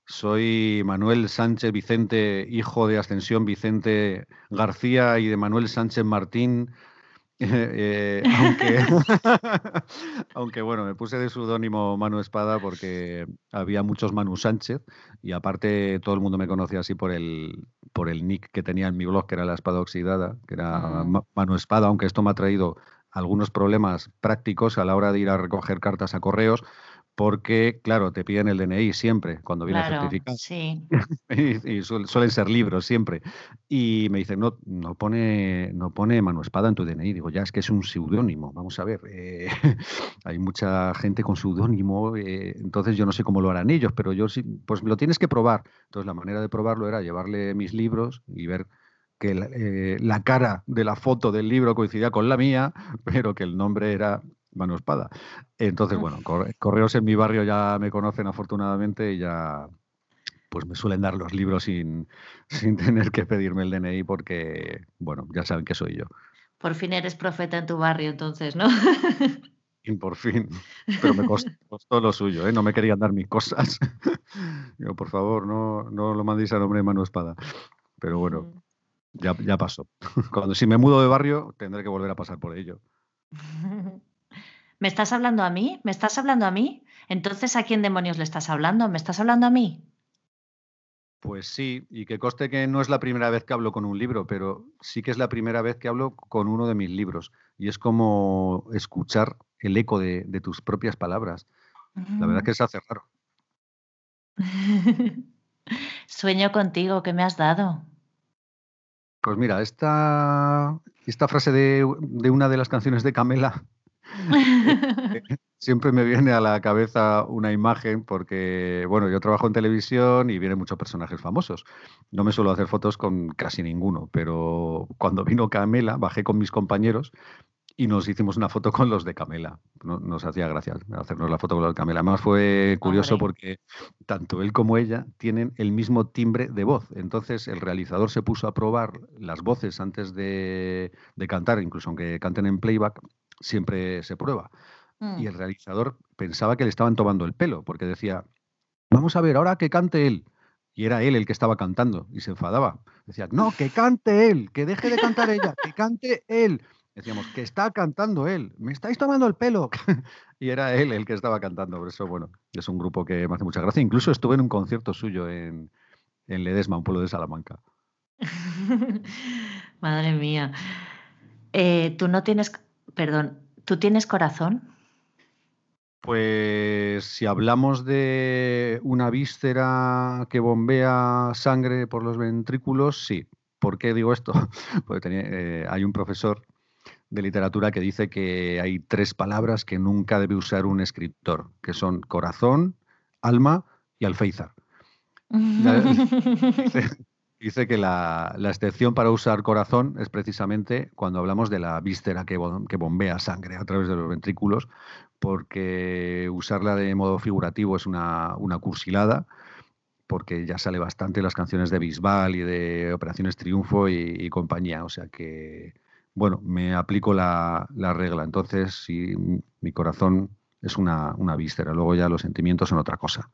soy Manuel Sánchez Vicente, hijo de Ascensión Vicente García y de Manuel Sánchez Martín. Eh, aunque, aunque, bueno, me puse de pseudónimo Manu Espada porque había muchos Manu Sánchez y aparte todo el mundo me conocía así por el, por el nick que tenía en mi blog, que era la espada oxidada, que era. Manu Espada, aunque esto me ha traído algunos problemas prácticos a la hora de ir a recoger cartas a correos, porque, claro, te piden el DNI siempre cuando viene claro, certificado. Sí. y, suelen ser libros siempre. Y me dicen, no, no pone, no pone Manu Espada en tu DNI. Digo, ya es que es un seudónimo. Vamos a ver, eh, hay mucha gente con seudónimo, eh, entonces yo no sé cómo lo harán ellos, pero yo sí, pues lo tienes que probar. Entonces la manera de probarlo era llevarle mis libros y ver que la, eh, la, cara de la foto del libro coincidía con la mía, pero que el nombre era mano espada. Entonces, bueno, correos en mi barrio ya me conocen afortunadamente y ya pues me suelen dar los libros sin, sin tener que pedirme el DNI porque, bueno, ya saben que soy yo. Por fin eres profeta en tu barrio entonces, ¿no? Y por fin, pero me costó, lo suyo, ¿eh? no me querían dar mis cosas. Yo, por favor, no, no lo mandéis a nombre de mano espada. Pero bueno, ya, ya pasó. Cuando si me mudo de barrio, tendré que volver a pasar por ello. ¿Me estás hablando a mí? ¿Me estás hablando a mí? Entonces, ¿a quién demonios le estás hablando? ¿Me estás hablando a mí? Pues sí, y que coste que no es la primera vez que hablo con un libro, pero sí que es la primera vez que hablo con uno de mis libros. Y es como escuchar el eco de, tus propias palabras. La verdad mm. que se hace raro. Sueño contigo, ¿qué me has dado? Pues mira, esta, esta frase de, de una de las canciones de Camela Siempre me viene a la cabeza una imagen porque, bueno, yo trabajo en televisión y vienen muchos personajes famosos. No me suelo hacer fotos con casi ninguno, pero cuando vino Camela, bajé con mis compañeros y nos hicimos una foto con los de Camela. Nos hacía gracia hacernos la foto con los de Camela. Además fue curioso porque tanto él como ella tienen el mismo timbre de voz. Entonces el realizador se puso a probar las voces antes de, de cantar, incluso aunque canten en playback, siempre se prueba. Y mm. el realizador pensaba que le estaban tomando el pelo, porque decía, vamos a ver, ahora que cante él. Y era él el que estaba cantando y se enfadaba. Decía, no, que cante él, que deje de cantar ella, que cante él. Decíamos, que está cantando él, me estáis tomando el pelo. y era él el que estaba cantando. Por eso, bueno, es un grupo que me hace mucha gracia. Incluso estuve en un concierto suyo en, en Ledesma, un pueblo de Salamanca. Madre mía. Eh, ¿Tú no tienes Perdón, ¿tú tienes corazón? Pues si hablamos de una víscera que bombea sangre por los ventrículos, sí. ¿Por qué digo esto? Porque eh, hay un profesor de literatura que dice que hay tres palabras que nunca debe usar un escritor, que son corazón, alma y alféizar. Dice que la, excepción para usar corazón es precisamente cuando hablamos de la víscera que, bombea sangre a través de los ventrículos, porque usarla de modo figurativo es una, cursilada, porque ya sale bastante las canciones de Bisbal y de Operaciones Triunfo y, compañía. O sea que, bueno, me aplico la, regla. Entonces, si mi corazón es una, una víscera, luego ya los sentimientos son otra cosa.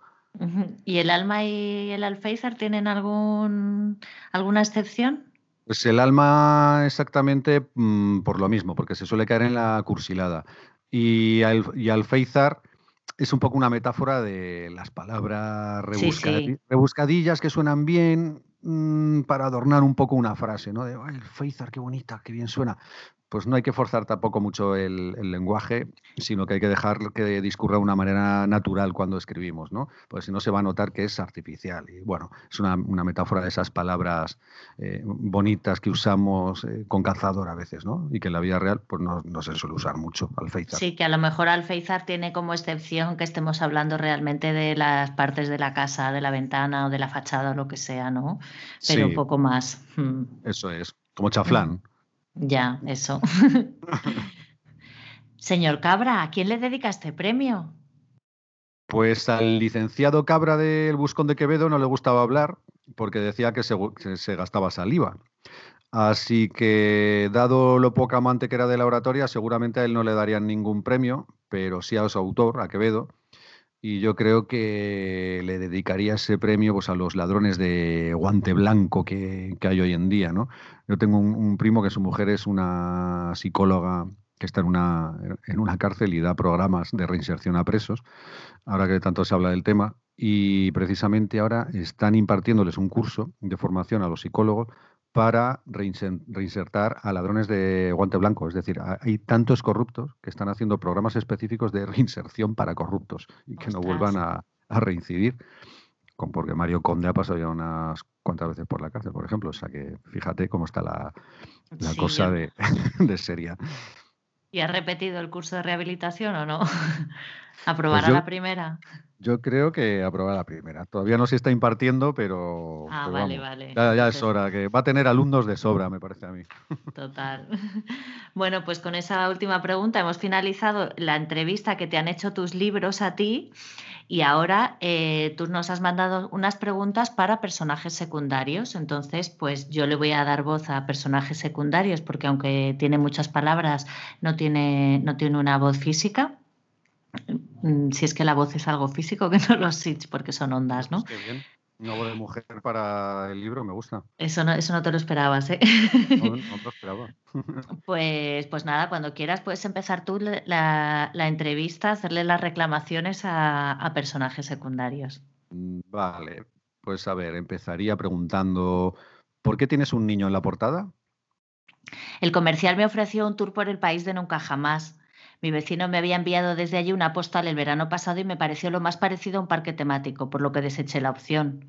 ¿Y el alma y el alféizar tienen algún, alguna excepción? Pues el alma exactamente mm, por lo mismo, porque se suele caer en la cursilada. Y, y alféizar es un poco una metáfora de las palabras rebuscadillas que suenan bien mm, para adornar un poco una frase, ¿no? De, alféizar, qué bonita, qué bien suena pues no hay que forzar tampoco mucho el, lenguaje, sino que hay que dejar que discurra de una manera natural cuando escribimos, ¿no? Porque si no se va a notar que es artificial. Y bueno, es una, metáfora de esas palabras eh, bonitas que usamos eh, con calzador a veces, ¿no? Y que en la vida real pues no, se suele usar mucho, alféizar. Sí, que a lo mejor alféizar tiene como excepción que estemos hablando realmente de las partes de la casa, de la ventana o de la fachada o lo que sea, ¿no? Pero un poco más. Hmm. Eso es, como chaflán. Ya, eso. Señor Cabra, ¿a quién le dedica este premio? Pues al licenciado Cabra del Buscón de Quevedo no le gustaba hablar porque decía que se, gastaba saliva. Así que, dado lo poco amante que era de la oratoria, seguramente a él no le darían ningún premio, pero sí a su autor, a Quevedo. Y yo creo que le dedicaría ese premio pues, a los ladrones de guante blanco que, hay hoy en día. ¿no? Yo tengo un, primo que su mujer es una psicóloga que está en una, en una cárcel y da programas de reinserción a presos, ahora que tanto se habla del tema, y precisamente ahora están impartiéndoles un curso de formación a los psicólogos para reinsertar a ladrones de guante blanco. Es decir, hay tantos corruptos que están haciendo programas específicos de reinserción para corruptos y que no vuelvan a, reincidir. porque Mario Conde ha pasado ya unas cuantas veces por la cárcel, por ejemplo. O sea que fíjate cómo está la, cosa de, de seria. ¿Y ha repetido el curso de rehabilitación o no? ¿Aprobará pues la primera? Yo creo que aprobará la primera. Todavía no se está impartiendo, pero. Ah, vale, vale. Ya, es hora, que va a tener alumnos de sobra, me parece a mí. Total. Bueno, pues con esa última pregunta hemos finalizado la entrevista que te han hecho tus libros a ti. Y ahora eh, tú nos has mandado unas preguntas para personajes secundarios. Entonces, pues yo le voy a dar voz a personajes secundarios porque aunque tiene muchas palabras, no tiene, no tiene una voz física. Mm, si es que la voz es algo físico, que no lo sé, porque son ondas, ¿no? Qué voz de mujer para el libro me gusta. Eso no, eso no te lo esperabas, ¿eh? No, no te lo esperaba. Pues, pues nada, cuando quieras puedes empezar tú la, entrevista, hacerle las reclamaciones a, personajes secundarios. Vale, pues a ver, empezaría preguntando, ¿por qué tienes un niño en la portada? El comercial me ofreció un tour por el país de nunca jamás. Mi vecino me había enviado desde allí una postal el verano pasado y me pareció lo más parecido a un parque temático, por lo que deseché la opción.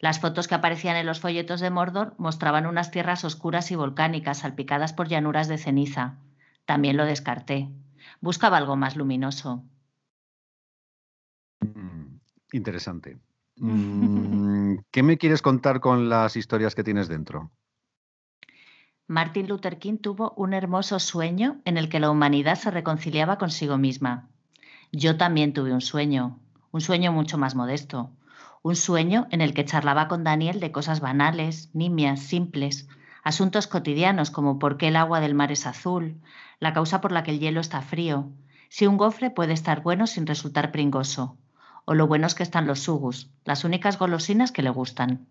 Las fotos que aparecían en los folletos de Mordor mostraban unas tierras oscuras y volcánicas salpicadas por llanuras de ceniza. También lo descarté. Buscaba algo más luminoso. Mm, interesante. Mm, ¿Qué me quieres contar con las historias que tienes dentro? Martin Luther King tuvo un hermoso sueño en el que la humanidad se reconciliaba consigo misma. Yo también tuve un sueño, un sueño mucho más modesto, un sueño en el que charlaba con Daniel de cosas banales, nimias, simples, asuntos cotidianos como por qué el agua del mar es azul, la causa por la que el hielo está frío, si un gofre puede estar bueno sin resultar pringoso, o lo buenos que están los sugus, las únicas golosinas que le gustan.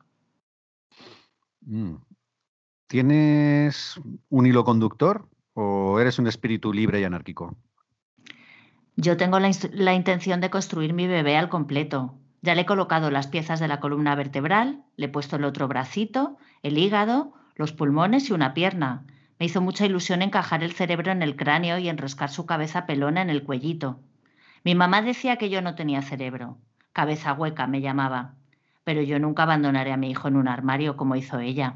Mm, ¿Tienes un hilo conductor o eres un espíritu libre y anárquico? Yo tengo la, intención de construir mi bebé al completo. Ya le he colocado las piezas de la columna vertebral, le he puesto el otro bracito, el hígado, los pulmones y una pierna. Me hizo mucha ilusión encajar el cerebro en el cráneo y enroscar su cabeza pelona en el cuellito. Mi mamá decía que yo no tenía cerebro. Cabeza hueca me llamaba. Pero yo nunca abandonaré a mi hijo en un armario como hizo ella.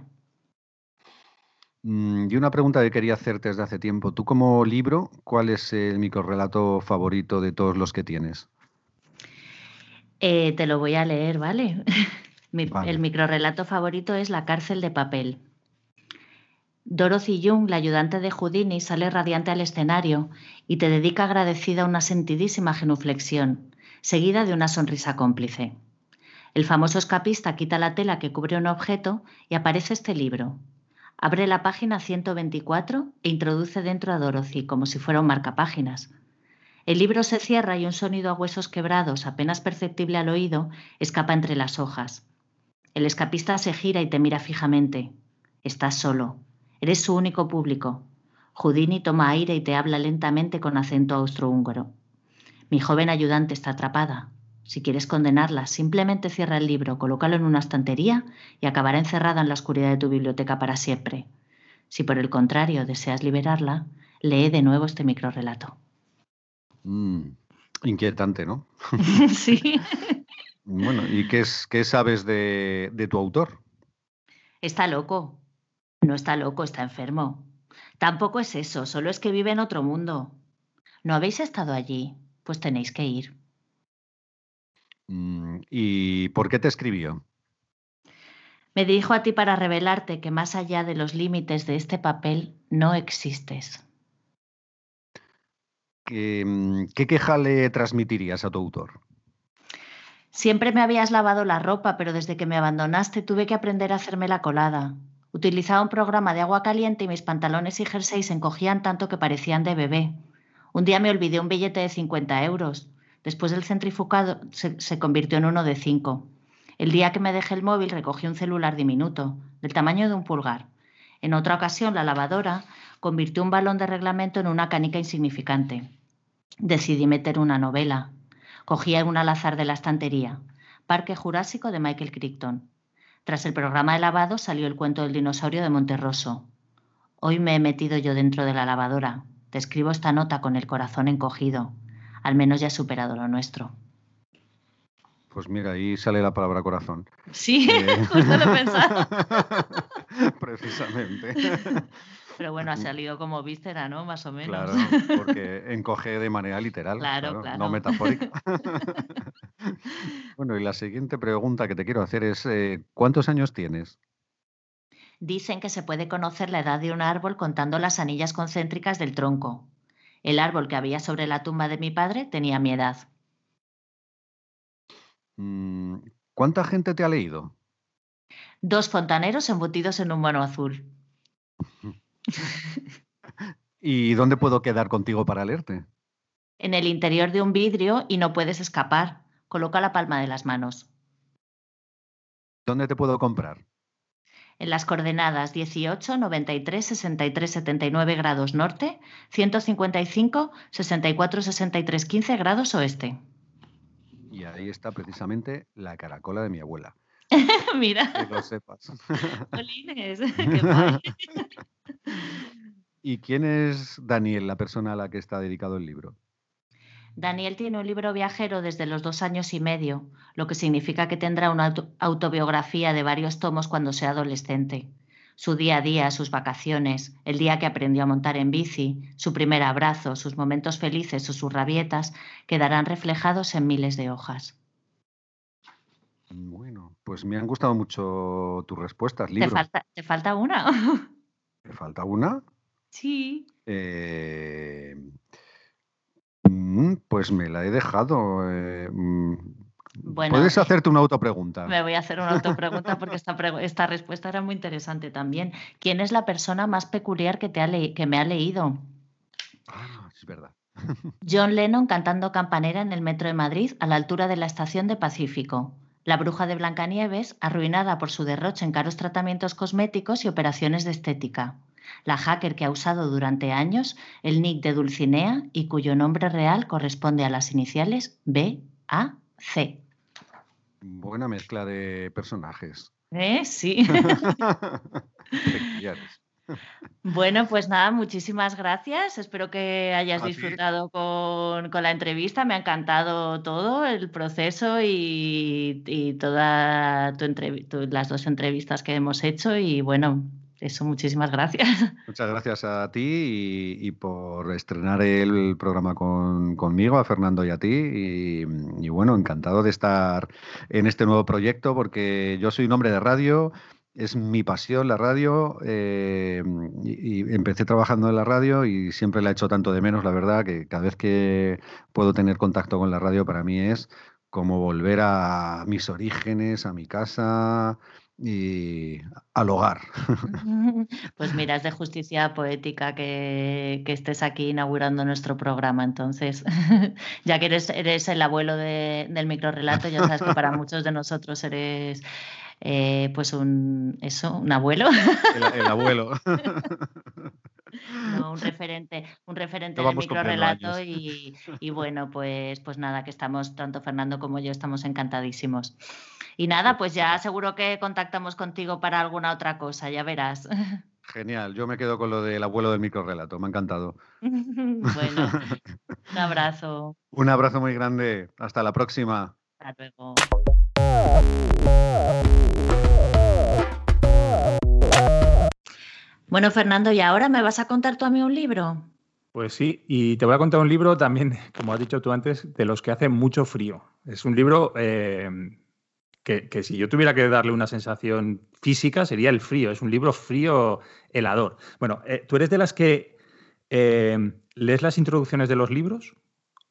Mm, y una pregunta que quería hacerte desde hace tiempo. Tú como libro, ¿cuál es el microrelato favorito de todos los que tienes? Eh, te lo voy a leer, ¿vale? El microrelato favorito es La cárcel de papel. Dorothy Young, la ayudante de Houdini, sale radiante al escenario y te dedica agradecida una sentidísima genuflexión, seguida de una sonrisa cómplice. El famoso escapista quita la tela que cubre un objeto y aparece este libro, Abre la página 124 e introduce dentro a Dorothy como si fuera un marcapáginas. El libro se cierra y un sonido a huesos quebrados, apenas perceptible al oído, escapa entre las hojas. El escapista se gira y te mira fijamente. Estás solo. Eres su único público. Houdini toma aire y te habla lentamente con acento austrohúngaro. Mi joven ayudante está atrapada. Si quieres condenarla, simplemente cierra el libro, colócalo en una estantería y acabará encerrada en la oscuridad de tu biblioteca para siempre. Si por el contrario deseas liberarla, lee de nuevo este microrelato. Mm, inquietante, ¿no? sí. Bueno, ¿y qué, es, qué sabes de, de tu autor? Está loco. No está loco, está enfermo. Tampoco es eso, solo es que vive en otro mundo. ¿No habéis estado allí? Pues tenéis que ir. Mm, ¿Y por qué te escribió? Me dirijo a ti para revelarte que más allá de los límites de este papel no existes. ¿Qué, mm, qué queja le transmitirías a tu autor? Siempre me habías lavado la ropa, pero desde que me abandonaste tuve que aprender a hacerme la colada. Utilizaba un programa de agua caliente y mis pantalones y jerseys se encogían tanto que parecían de bebé. Un día me olvidé un billete de 50 euros. Después del centrifugado se, convirtió en uno de 5. El día que me dejé el móvil recogí un celular diminuto, del tamaño de un pulgar. En otra ocasión, la lavadora convirtió un balón de reglamento en una canica insignificante. Decidí meter una novela. Cogía un al azar de la estantería. Parque Jurásico de Michael Crichton. Tras el programa de lavado salió el cuento del dinosaurio de Monterroso. Hoy me he metido yo dentro de la lavadora. Te escribo esta nota con el corazón encogido. Al menos ya he superado lo nuestro. Pues mira, ahí sale la palabra corazón. Sí, eh... justo lo he pensado. Precisamente. Pero bueno, ha salido como víscera, ¿no? Más o menos. Claro, porque encoge de manera literal. Claro, claro, claro. No metafórica. bueno, y la siguiente pregunta que te quiero hacer es, eh, ¿cuántos años tienes? Dicen que se puede conocer la edad de un árbol contando las anillas concéntricas del tronco. El árbol que había sobre la tumba de mi padre tenía mi edad. Mm, ¿Cuánta gente te ha leído? Dos fontaneros embutidos en un mono azul. ¿Y dónde puedo quedar contigo para leerte? En el interior de un vidrio y no puedes escapar. Coloca la palma de las manos. ¿Dónde te puedo comprar? En las coordenadas 18, 93, 63, 79 grados norte, 155, 64, 63, 15 grados oeste. Y ahí está precisamente la caracola de mi abuela. Mira. Que lo sepas. Jolines, qué guay. ¿Y quién es Daniel, la persona a la que está dedicado el libro? Daniel tiene un libro viajero desde los dos años y medio, lo que significa que tendrá una auto autobiografía de varios tomos cuando sea adolescente. Su día a día, sus vacaciones, el día que aprendió a montar en bici, su primer abrazo, sus momentos felices o sus rabietas quedarán reflejados en miles de hojas. Bueno, pues me han gustado mucho tus respuestas, ¿Te libro. falta, ¿Te falta una? ¿Me falta una? sí. Eh, pues me la he dejado. eh, mm, Bueno, Puedes eh, hacerte una autopregunta. Me voy a hacer una autopregunta porque esta, respuesta era muy interesante también. ¿Quién es la persona más peculiar que, te ha que me ha leído? Ah, es verdad. John Lennon cantando campanera en el metro de Madrid a la altura de la estación de Pacífico. La bruja de Blancanieves, arruinada por su derroche en caros tratamientos cosméticos y operaciones de estética. La hacker que ha usado durante años el nick de Dulcinea y cuyo nombre real corresponde a las iniciales B, A, C. Buena mezcla de personajes. ¿Eh? Sí. Bueno, pues nada, muchísimas gracias. Espero que hayas disfrutado con, con la entrevista. Me ha encantado todo, el proceso y, y todas las dos entrevistas que hemos hecho. Y bueno, eso, muchísimas gracias. Muchas gracias a ti y, por estrenar el programa con- conmigo, a Fernando y a ti. Y, y bueno, encantado de estar en este nuevo proyecto porque yo soy un hombre de radio, es mi pasión la radio eh, y, y empecé trabajando en la radio y siempre la he hecho tanto de menos, la verdad, que cada vez que puedo tener contacto con la radio para mí es como volver a mis orígenes, a mi casa y al hogar. Pues mira, es de justicia poética que, que estés aquí inaugurando nuestro programa. Entonces, ya que eres, eres el abuelo de- del microrelato, ya sabes que para muchos de nosotros eres eh, pues un eso, un abuelo, El, el abuelo. no, un referente, un referente del microrelato y, y bueno, pues, pues nada, que estamos, tanto Fernando como yo estamos encantadísimos. Y nada, pues ya seguro que contactamos contigo para alguna otra cosa, ya verás. Genial, yo me quedo con lo del abuelo del microrelato, me ha encantado. bueno, un abrazo. Un abrazo muy grande, hasta la próxima. Hasta luego. Bueno, Fernando, ¿y ahora me vas a contar tú a mí un libro? Pues sí, y te voy a contar un libro también, como has dicho tú antes, de los que hace mucho frío. Es un libro eh, que, si yo tuviera que darle una sensación física sería el frío. Es un libro frío helador. Bueno, eh, ¿tú eres de las que eh, lees las introducciones de los libros?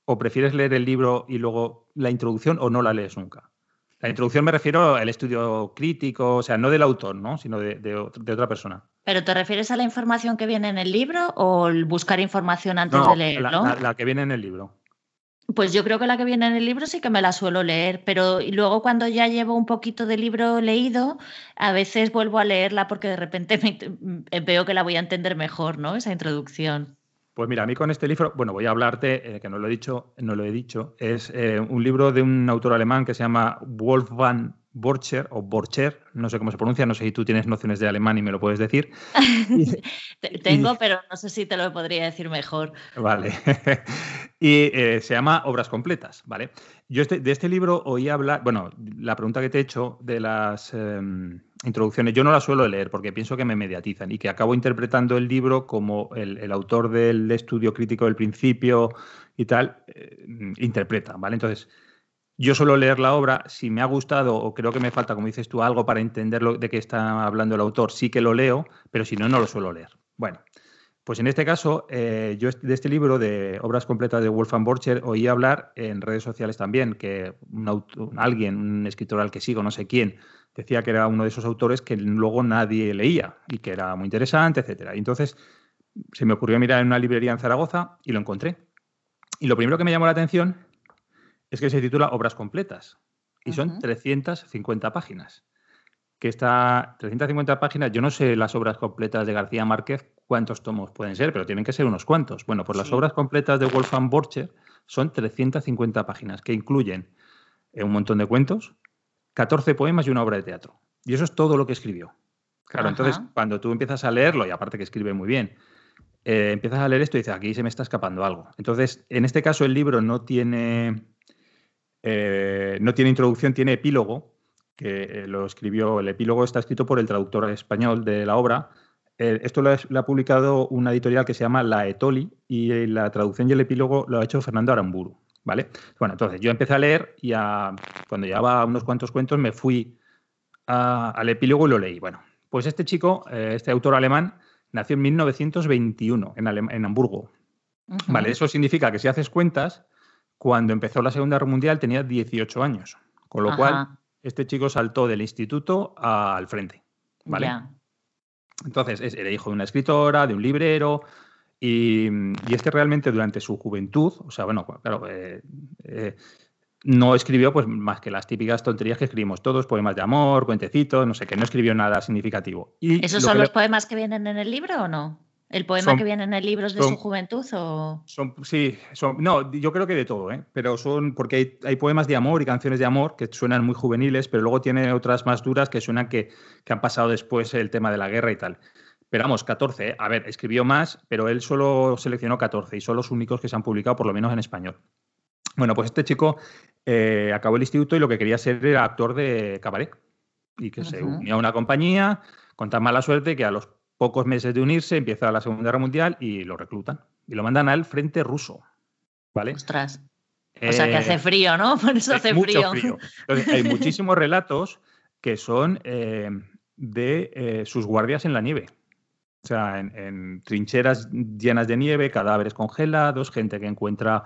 ¿O prefieres leer el libro y luego la introducción o no la lees nunca? La introducción me refiero al estudio crítico, o sea, no del autor, ¿no? sino de otra persona. ¿Pero te refieres a la información que viene en el libro o el buscar información antes de leerlo? La, la, que viene en el libro. Pues yo creo que la que viene en el libro sí que me la suelo leer, pero luego cuando ya llevo un poquito de libro leído, a veces vuelvo a leerla porque de repente veo que la voy a entender mejor, ¿no? Esa introducción. Pues mira, a mí con este libro, bueno, voy a hablarte, eh, que no lo he dicho, no lo he dicho, es eh, un libro de un autor alemán que se llama Wolfgang Borcher o Borcher, no sé cómo se pronuncia, no sé si tú tienes nociones de alemán y me lo puedes decir. Tengo, pero no sé si te lo podría decir mejor. Vale. y eh, se llama Obras completas, ¿vale? Yo este, de este libro oí hablar, bueno, la pregunta que te he hecho de las em, introducciones, yo no las suelo leer porque pienso que me mediatizan y que acabo interpretando el libro como el, autor del estudio crítico del principio y tal, eh, interpreta, ¿vale? Entonces yo suelo leer la obra, si me ha gustado o creo que me falta, como dices tú, algo para entender lo de qué está hablando el autor, sí que lo leo, pero si no, no lo suelo leer. Bueno, pues en este caso, eh, yo de este libro de obras completas de Wolfgang Borcher oí hablar en redes sociales también, que alguien, un escritor al que sigo, no sé quién, decía que era uno de esos autores que luego nadie leía y que era muy interesante, etcétera. Y entonces se me ocurrió mirar en una librería en Zaragoza y lo encontré. Y lo primero que me llamó la atención es que se titula Obras completas y son 350 páginas. Que está 350 páginas, yo no sé las obras completas de García Márquez cuántos tomos pueden ser, pero tienen que ser unos cuantos. Bueno, pues las obras completas de Wolfgang Borcher son 350 páginas que incluyen eh, un montón de cuentos, 14 poemas y una obra de teatro. Y eso es todo lo que escribió. Claro, entonces cuando tú empiezas a leerlo, y aparte que escribe muy bien, eh, empiezas a leer esto y dices, aquí se me está escapando algo. Entonces, en este caso el libro no tiene eh, no tiene introducción, tiene epílogo, que eh, lo escribió, el epílogo está escrito por el traductor español de la obra. Eh, esto lo ha, publicado una editorial que se llama La Etoli y la traducción y el epílogo lo ha hecho Fernando Aramburu. ¿Vale? Bueno, entonces yo empecé a leer y cuando llevaba unos cuantos cuentos me fui al epílogo y lo leí. Bueno, pues este chico, este autor alemán, nació en 1921 en, en Hamburgo. Vale, eso significa que si haces cuentas, cuando empezó la Segunda Guerra Mundial tenía 18 años, con lo cual este chico saltó del instituto al frente. ¿vale? Entonces, era hijo de una escritora, de un librero, y, este realmente durante su juventud, o sea, bueno, claro, eh, eh, no escribió pues más que las típicas tonterías que escribimos todos, poemas de amor, cuentecitos, no sé, que no escribió nada significativo. Y ¿Esos son los poemas que vienen en el libro o no? ¿El poema que viene en el libro es de su juventud o...? Son, sí, son, no, yo creo que de todo, ¿eh? pero son porque hay, poemas de amor y canciones de amor que suenan muy juveniles, pero luego tiene otras más duras que suenan que, han pasado después el tema de la guerra y tal. Pero vamos, 14, ¿eh? a ver, escribió más, pero él solo seleccionó 14 y son los únicos que se han publicado, por lo menos en español. Bueno, pues este chico eh, acabó el instituto y lo que quería ser era actor de cabaret y que se unió a una compañía con tan mala suerte que a los pocos meses de unirse, empieza la Segunda Guerra Mundial y lo reclutan. Y lo mandan al frente ruso. ¿Vale? Ostras. O sea que hace eh, frío, ¿no? Por eso hace frío. hay muchísimos relatos que son eh, de eh, sus guardias en la nieve. O sea, en, trincheras llenas de nieve, cadáveres congelados, gente que encuentra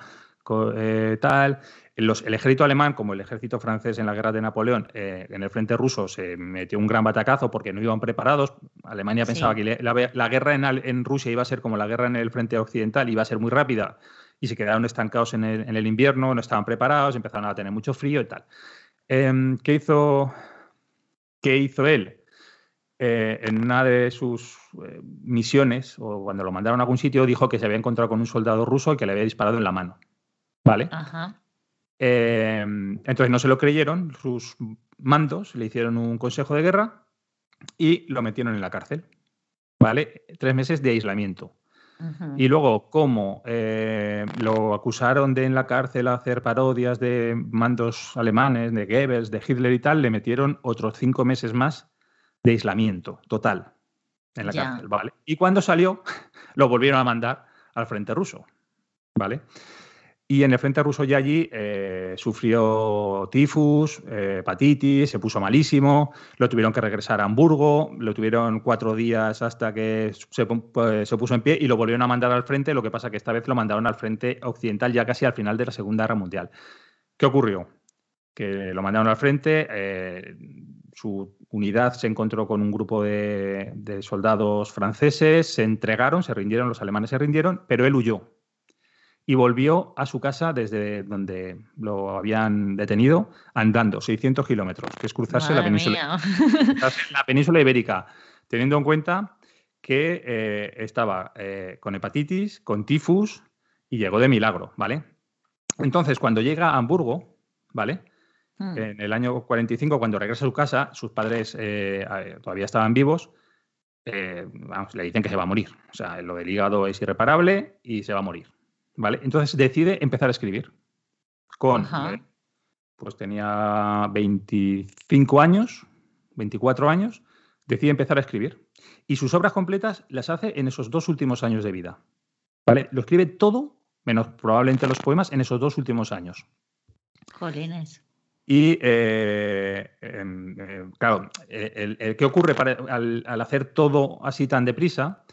tal el ejército alemán, como el ejército francés en la guerra de Napoleón, eh, en el frente ruso se metió un gran batacazo porque no iban preparados. Alemania pensaba que la, guerra en, Rusia iba a ser como la guerra en el frente occidental, iba a ser muy rápida y se quedaron estancados en el, invierno, no estaban preparados, empezaron a tener mucho frío y tal. Em, ¿qué, hizo, ¿Qué hizo él? Eh, en una de sus eh, misiones, o cuando lo mandaron a algún sitio, dijo que se había encontrado con un soldado ruso y que le había disparado en la mano. ¿Vale? Ajá. Em, entonces no se lo creyeron, sus mandos le hicieron un consejo de guerra y lo metieron en la cárcel. ¿vale? Tres meses de aislamiento. Y luego, como eh, lo acusaron de en la cárcel hacer parodias de mandos alemanes, de Goebbels, de Hitler y tal, le metieron otros cinco meses más de aislamiento total en la cárcel, ¿vale? Y cuando salió, lo volvieron a mandar al frente ruso, ¿vale? Y en el frente ruso ya allí eh, sufrió tifus, eh, hepatitis, se puso malísimo, lo tuvieron que regresar a Hamburgo, lo tuvieron cuatro días hasta que se, pues, se, puso en pie y lo volvieron a mandar al frente, lo que pasa que esta vez lo mandaron al frente occidental ya casi al final de la Segunda Guerra Mundial. ¿Qué ocurrió? Que lo mandaron al frente, eh, su unidad se encontró con un grupo de soldados franceses, se entregaron, se rindieron, los alemanes se rindieron, pero él huyó y volvió a su casa desde donde lo habían detenido andando 600 kilómetros, que es cruzarse la península, la península ibérica, teniendo en cuenta que eh, estaba eh, con hepatitis, con tifus y llegó de milagro, ¿vale? Entonces, cuando llega a Hamburgo, ¿vale? Hmm. En el año 45, cuando regresa a su casa, sus padres eh, todavía estaban vivos, vamos, le dicen que se va a morir. O sea, lo del hígado es irreparable y se va a morir. ¿Vale? Entonces decide empezar a escribir. Con, eh, pues tenía 25 años, 24 años, decide empezar a escribir. Y sus obras completas las hace en esos dos últimos años de vida. ¿Vale? Lo escribe todo, menos probablemente los poemas, en esos dos últimos años. Jolines. Y eh, em, eh, claro, el, que ocurre al, al, hacer todo así tan deprisa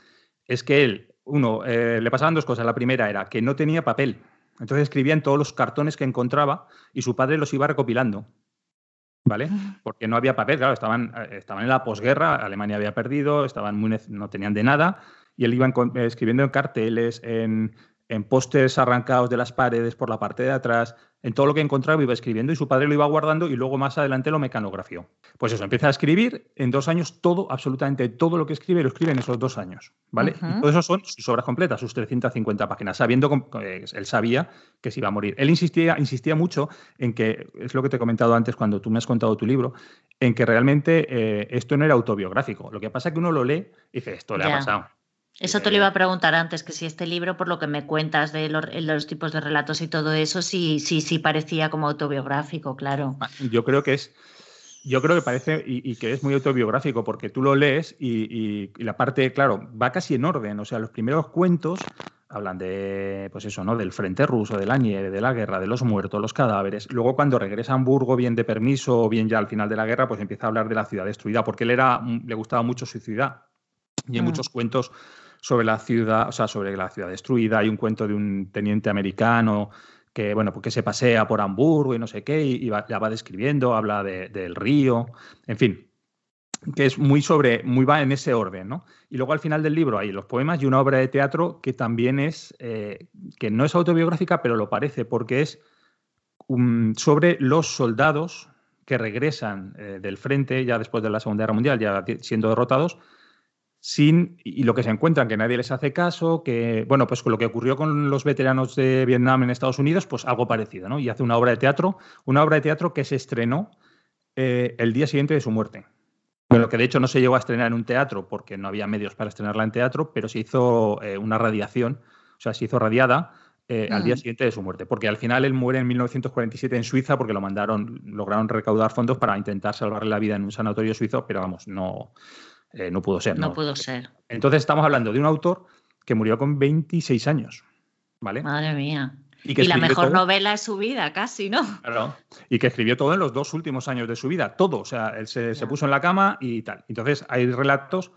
es que él uno, eh, le pasaban dos cosas. La primera era que no tenía papel. Entonces escribía en todos los cartones que encontraba y su padre los iba recopilando. ¿Vale? Porque no había papel, claro, estaban, eh, estaban en la posguerra, Alemania había perdido, estaban muy, no tenían de nada, y él iba eh, escribiendo en carteles, en, en pósters arrancados de las paredes por la parte de atrás, en todo lo que encontraba iba escribiendo y su padre lo iba guardando y luego más adelante lo mecanografió. Pues eso, empieza a escribir en dos años todo, absolutamente todo lo que escribe, lo escribe en esos dos años, ¿vale? Y todo eso son sus obras completas, sus 350 páginas, sabiendo que él sabía que se iba a morir. Él insistía, insistía mucho en que, es lo que te he comentado antes cuando tú me has contado tu libro, en que realmente eh, esto no era autobiográfico. Lo que pasa es que uno lo lee y dice, esto le ha pasado eso te lo iba a preguntar antes, que si este libro, por lo que me cuentas de los, tipos de relatos y todo eso, sí, sí, sí parecía como autobiográfico, claro. Ah, yo creo que es, yo creo que parece y, que es muy autobiográfico, porque tú lo lees y, la parte, claro, va casi en orden. O sea, los primeros cuentos hablan de, pues eso, ¿no? Del frente ruso, de la nieve, de la guerra, de los muertos, los cadáveres. Luego, cuando regresa a Hamburgo, bien de permiso o bien ya al final de la guerra, pues empieza a hablar de la ciudad destruida, porque él era, le gustaba mucho su ciudad. Y hay mm. muchos cuentos sobre la ciudad, o sea, sobre la ciudad destruida. Hay un cuento de un teniente americano que, bueno, porque se pasea por Hamburgo y no sé qué, y, va, ya va describiendo, habla del río, en fin, que es muy sobre, muy va en ese orden, ¿no? Y luego al final del libro hay los poemas y una obra de teatro que también es, eh, que no es autobiográfica, pero lo parece, porque es sobre los soldados que regresan eh, del frente ya después de la Segunda Guerra Mundial, ya siendo derrotados, sin, y lo que se encuentran, que nadie les hace caso, que, bueno, pues con lo que ocurrió con los veteranos de Vietnam en Estados Unidos, pues algo parecido, ¿no? Y hace una obra de teatro, una obra de teatro que se estrenó eh, el día siguiente de su muerte. Pero que de hecho no se llegó a estrenar en un teatro porque no había medios para estrenarla en teatro, pero se hizo eh, una radiación, o sea, se hizo radiada eh, al día siguiente de su muerte, porque al final él muere en 1947 en Suiza porque lo mandaron, lograron recaudar fondos para intentar salvarle la vida en un sanatorio suizo, pero vamos, no, eh, no pudo ser. No, pudo ser. Entonces estamos hablando de un autor que murió con 26 años. ¿Vale? Madre mía. Y, la mejor novela de su vida, casi, ¿no? Claro. Y que escribió todo en los dos últimos años de su vida, todo. O sea, él se, puso en la cama y tal. Entonces hay relatos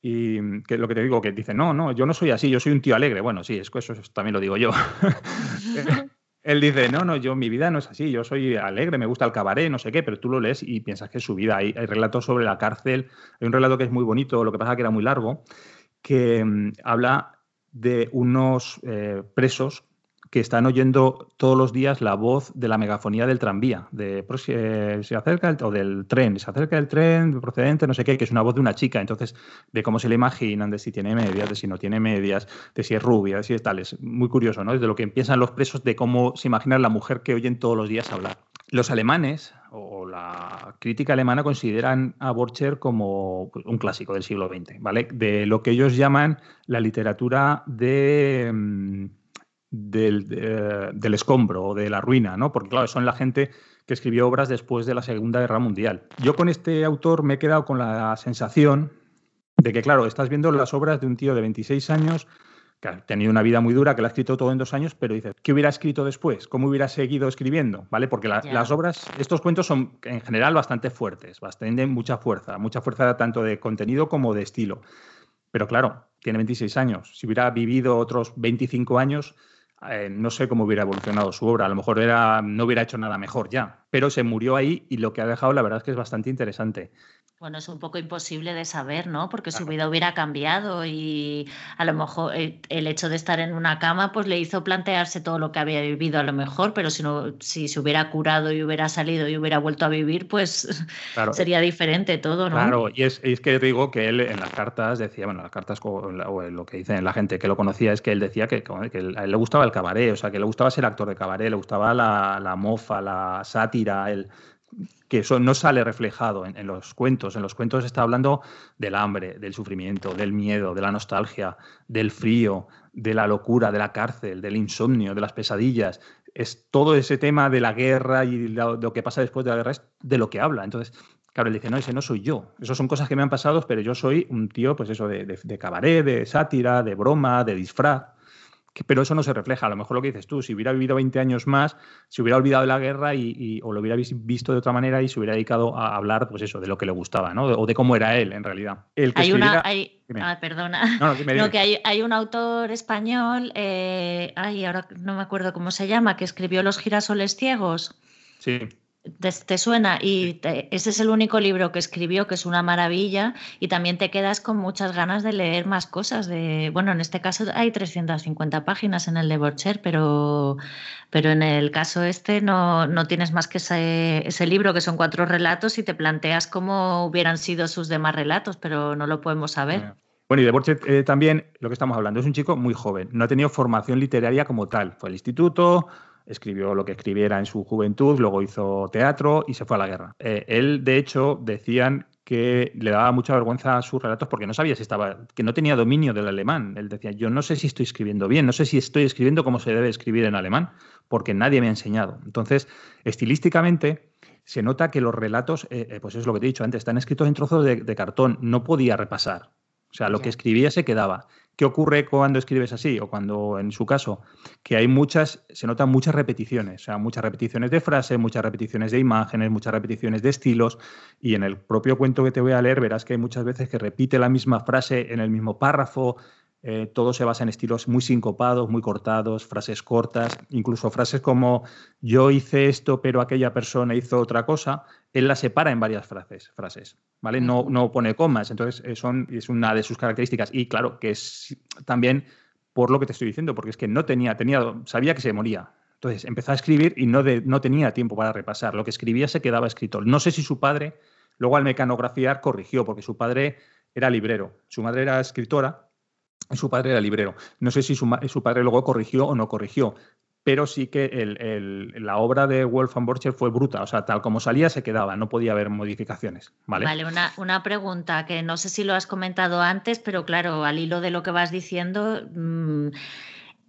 y que lo que te digo, que dice no, no, yo no soy así, yo soy un tío alegre. Bueno, sí, es que eso también lo digo yo. Él dice, no, no, yo mi vida no es así, yo soy alegre, me gusta el cabaret, no sé qué, pero tú lo lees y piensas que es su vida. Hay, hay relatos sobre la cárcel, hay un relato que es muy bonito, lo que pasa que era muy largo, que mm, habla de unos eh, presos que están oyendo todos los días la voz de la megafonía del tranvía, de pues, se acerca el, o del tren, se acerca el tren procedente, no sé qué, que es una voz de una chica, entonces de cómo se le imaginan, de si tiene medias, de si no tiene medias, de si es rubia, de si es tal, es muy curioso, ¿no? Es de lo que piensan los presos de cómo se imaginan la mujer que oyen todos los días hablar. Los alemanes, o la crítica alemana consideran a Borcher como un clásico del siglo XX, ¿vale? De lo que ellos llaman la literatura de, mm, del, escombro o de la ruina, ¿no? Porque, claro, son la gente que escribió obras después de la Segunda Guerra Mundial. Yo con este autor me he quedado con la sensación de que, claro, estás viendo las obras de un tío de 26 años que ha tenido una vida muy dura, que lo ha escrito todo en dos años, pero dices, ¿qué hubiera escrito después? ¿Cómo hubiera seguido escribiendo? ¿Vale? Porque las obras, estos cuentos son en general bastante fuertes, bastante mucha fuerza, mucha fuerza tanto de contenido como de estilo. Pero claro, tiene 26 años. Si hubiera vivido otros 25 años, eh, no sé cómo hubiera evolucionado su obra. A lo mejor era, no hubiera hecho nada mejor ya. Pero se murió ahí y lo que ha dejado, la verdad es que es bastante interesante. Bueno, es un poco imposible de saber, ¿no? Porque su vida hubiera cambiado y a lo mejor eh, el hecho de estar en una cama pues le hizo plantearse todo lo que había vivido a lo mejor, pero si no, si se hubiera curado y hubiera salido y hubiera vuelto a vivir, pues sería diferente todo, ¿no? Claro, y es, es, que digo que él en las cartas decía, bueno, las cartas o lo que dicen la gente que lo conocía es que él decía que, que a él le gustaba el cabaret, o sea, que le gustaba ser actor de cabaret, le gustaba la, la mofa, la sátira, el que eso no sale reflejado en, los cuentos. En los cuentos está hablando del hambre, del sufrimiento, del miedo, de la nostalgia, del frío, de la locura, de la cárcel, del insomnio, de las pesadillas. Es todo ese tema de la guerra y lo, que pasa después de la guerra es de lo que habla. Entonces, claro, él dice, no, ese no soy yo. Esas son cosas que me han pasado, pero yo soy un tío, pues eso, de cabaret, de sátira, de broma, de disfraz pero eso no se refleja. A lo mejor lo que dices tú, si hubiera vivido 20 años más, se hubiera olvidado de la guerra y, o lo hubiera visto de otra manera y se hubiera dedicado a hablar, pues eso, de lo que le gustaba, ¿no? O de cómo era él, en realidad. hay una, ah, perdona. No, que hay, un autor español, eh, ay, ahora no me acuerdo cómo se llama, que escribió Los girasoles ciegos. Sí. Te, suena y ese es el único libro que escribió que es una maravilla y también te quedas con muchas ganas de leer más cosas de bueno en este caso hay 350 páginas en el de Borcher pero pero en el caso este no, no tienes más que ese, ese, libro que son cuatro relatos y te planteas cómo hubieran sido sus demás relatos pero no lo podemos saber bueno, y de Borchet eh, también, lo que estamos hablando, es un chico muy joven, no ha tenido formación literaria como tal. Fue al instituto, escribió lo que escribiera en su juventud, luego hizo teatro y se fue a la guerra. Eh, él, de hecho, decían que le daba mucha vergüenza a sus relatos porque no sabía si estaba, que no tenía dominio del alemán. Él decía, yo no sé si estoy escribiendo bien, no sé si estoy escribiendo como se debe escribir en alemán, porque nadie me ha enseñado. Entonces, estilísticamente, se nota que los relatos, eh, eh, pues es lo que te he dicho antes, están escritos en trozos de, de cartón, no podía repasar. O sea, lo que escribía se quedaba. ¿Qué ocurre cuando escribes así? O cuando, en su caso, que hay muchas, se notan muchas repeticiones, o sea, muchas repeticiones de frases, muchas repeticiones de imágenes, muchas repeticiones de estilos, y en el propio cuento que te voy a leer verás que hay muchas veces que repite la misma frase en el mismo párrafo, eh, todo se basa en estilos muy sincopados, muy cortados, frases cortas, incluso frases como yo hice esto, pero aquella persona hizo otra cosa. Él la separa en varias frases, frases ¿vale? No, no pone comas. Entonces, eh, son, es una de sus características. Y claro, que es también por lo que te estoy diciendo, porque es que no tenía, tenía sabía que se moría. Entonces empezó a escribir y no, no tenía tiempo para repasar. Lo que escribía se quedaba escrito. No sé si su padre, luego al mecanografiar, corrigió, porque su padre era librero, su madre era escritora su padre era librero. No sé si su, padre luego corrigió o no corrigió, pero sí que la obra de Wolfgang Borcher fue bruta, o sea, tal como salía se quedaba, no podía haber modificaciones. Vale, vale una, pregunta que no sé si lo has comentado antes, pero claro, al hilo de lo que vas diciendo, mm,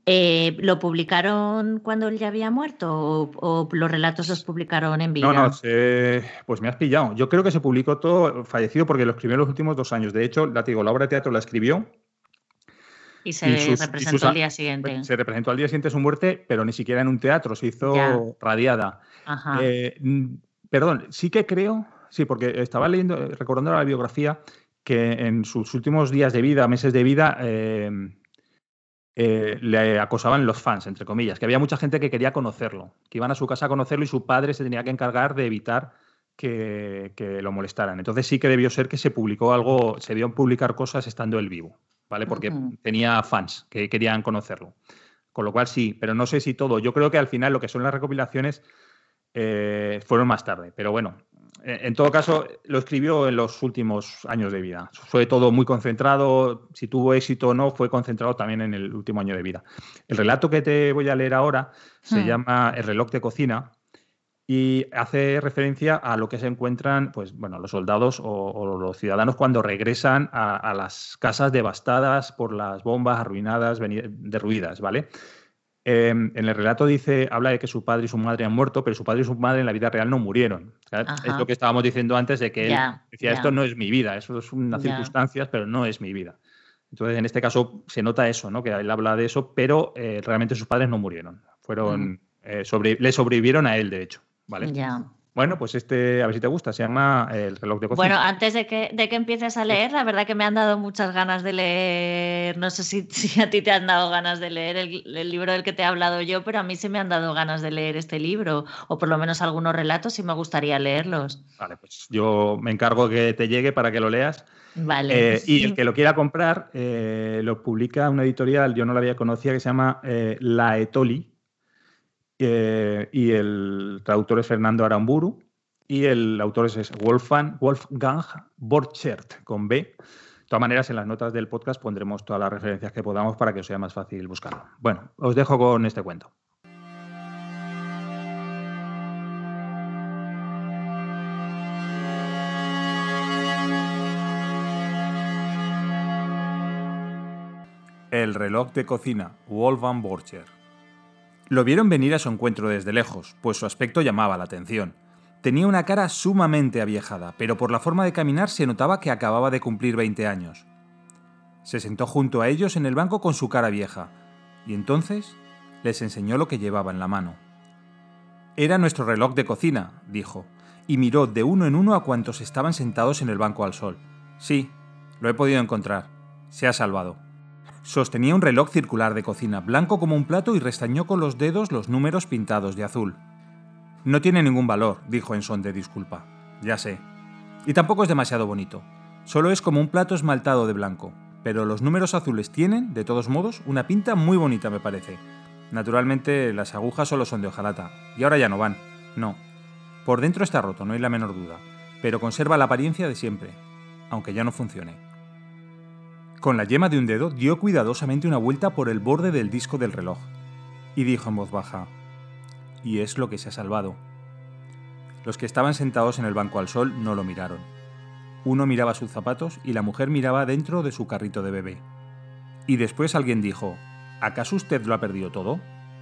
eh, ¿lo publicaron cuando él ya había muerto o, los relatos los publicaron en vida? No, no, pues me has pillado. Yo creo que se publicó todo fallecido porque lo escribió en los últimos dos años. De hecho, la, digo, la obra de teatro la escribió y se representó al día siguiente. Se representó al día siguiente su muerte, pero ni siquiera en un teatro, se hizo radiada. Eh, perdón, sí que creo, sí, porque estaba leyendo, eh, recordando la biografía, que en sus últimos días de vida, meses de vida, em, eh, le acosaban los fans, entre comillas, que había mucha gente que quería conocerlo, que iban a su casa a conocerlo y su padre se tenía que encargar de evitar que, que lo molestaran. Entonces sí que debió ser que se publicó algo, se vio publicar cosas estando él vivo. ¿Vale? Porque tenía fans que querían conocerlo. Con lo cual sí, pero no sé si todo. Yo creo que al final lo que son las recopilaciones eh, fueron más tarde. Pero bueno, en todo caso, lo escribió en los últimos años de vida. Fue todo muy concentrado. Si tuvo éxito o no, fue concentrado también en el último año de vida. El relato que te voy a leer ahora se hmm. llama El reloj de cocina y hace referencia a lo que se encuentran pues, bueno, los soldados o, los ciudadanos cuando regresan a, las casas devastadas por las bombas, arruinadas, derruidas, ¿vale? Em, en el relato dice, habla de que su padre y su madre han muerto, pero su padre y su madre en la vida real no murieron. Es lo que estábamos diciendo antes de que él decía, esto no es mi vida, eso es unas circunstancias, pero no es mi vida. Entonces, en este caso se nota eso, ¿no? Que él habla de eso, pero eh, realmente sus padres no murieron. Fueron, eh, le sobrevivieron a él, de hecho. ¿Vale? Ya. Bueno, pues este, a ver si te gusta, se llama El reloj de cocina. Bueno, antes de que, de que empieces a leer, la verdad que me han dado muchas ganas de leer, no sé si, si a ti te han dado ganas de leer el, libro del que te he hablado yo, pero a mí sí me han dado ganas de leer este libro, o por lo menos algunos relatos y me gustaría leerlos. Vale, pues yo me encargo que te llegue para que lo leas. Vale. Eh, y el que lo quiera comprar, eh, lo publica una editorial, yo no la había conocido, que se llama eh, La Etoli, eh, y el traductor es Fernando Aramburu y el autor es Wolfgang, Wolfgang Borchert con B. De todas maneras, en las notas del podcast pondremos todas las referencias que podamos para que os sea más fácil buscarlo. Bueno, os dejo con este cuento. El reloj de cocina, Wolfgang Borchert. Lo vieron venir a su encuentro desde lejos, pues su aspecto llamaba la atención. Tenía una cara sumamente aviejada, pero por la forma de caminar se notaba que acababa de cumplir 20 años. Se sentó junto a ellos en el banco con su cara vieja, y entonces les enseñó lo que llevaba en la mano. Era nuestro reloj de cocina, dijo, y miró de uno en uno a cuantos estaban sentados en el banco al sol. Sí, lo he podido encontrar. Se ha salvado. Sostenía un reloj circular de cocina, blanco como un plato, y restañó con los dedos los números pintados de azul. No tiene ningún valor, dijo en son de disculpa. Ya sé. Y tampoco es demasiado bonito. Solo es como un plato esmaltado de blanco. Pero los números azules tienen, de todos modos, una pinta muy bonita, me parece. Naturalmente, las agujas solo son de hojalata. Y ahora ya no van. No. Por dentro está roto, no hay la menor duda. Pero conserva la apariencia de siempre. Aunque ya no funcione. Con la yema de un dedo dio cuidadosamente una vuelta por el borde del disco del reloj y dijo en voz baja, y es lo que se ha salvado. Los que estaban sentados en el banco al sol no lo miraron. Uno miraba sus zapatos y la mujer miraba dentro de su carrito de bebé. Y después alguien dijo, ¿acaso usted lo ha perdido todo?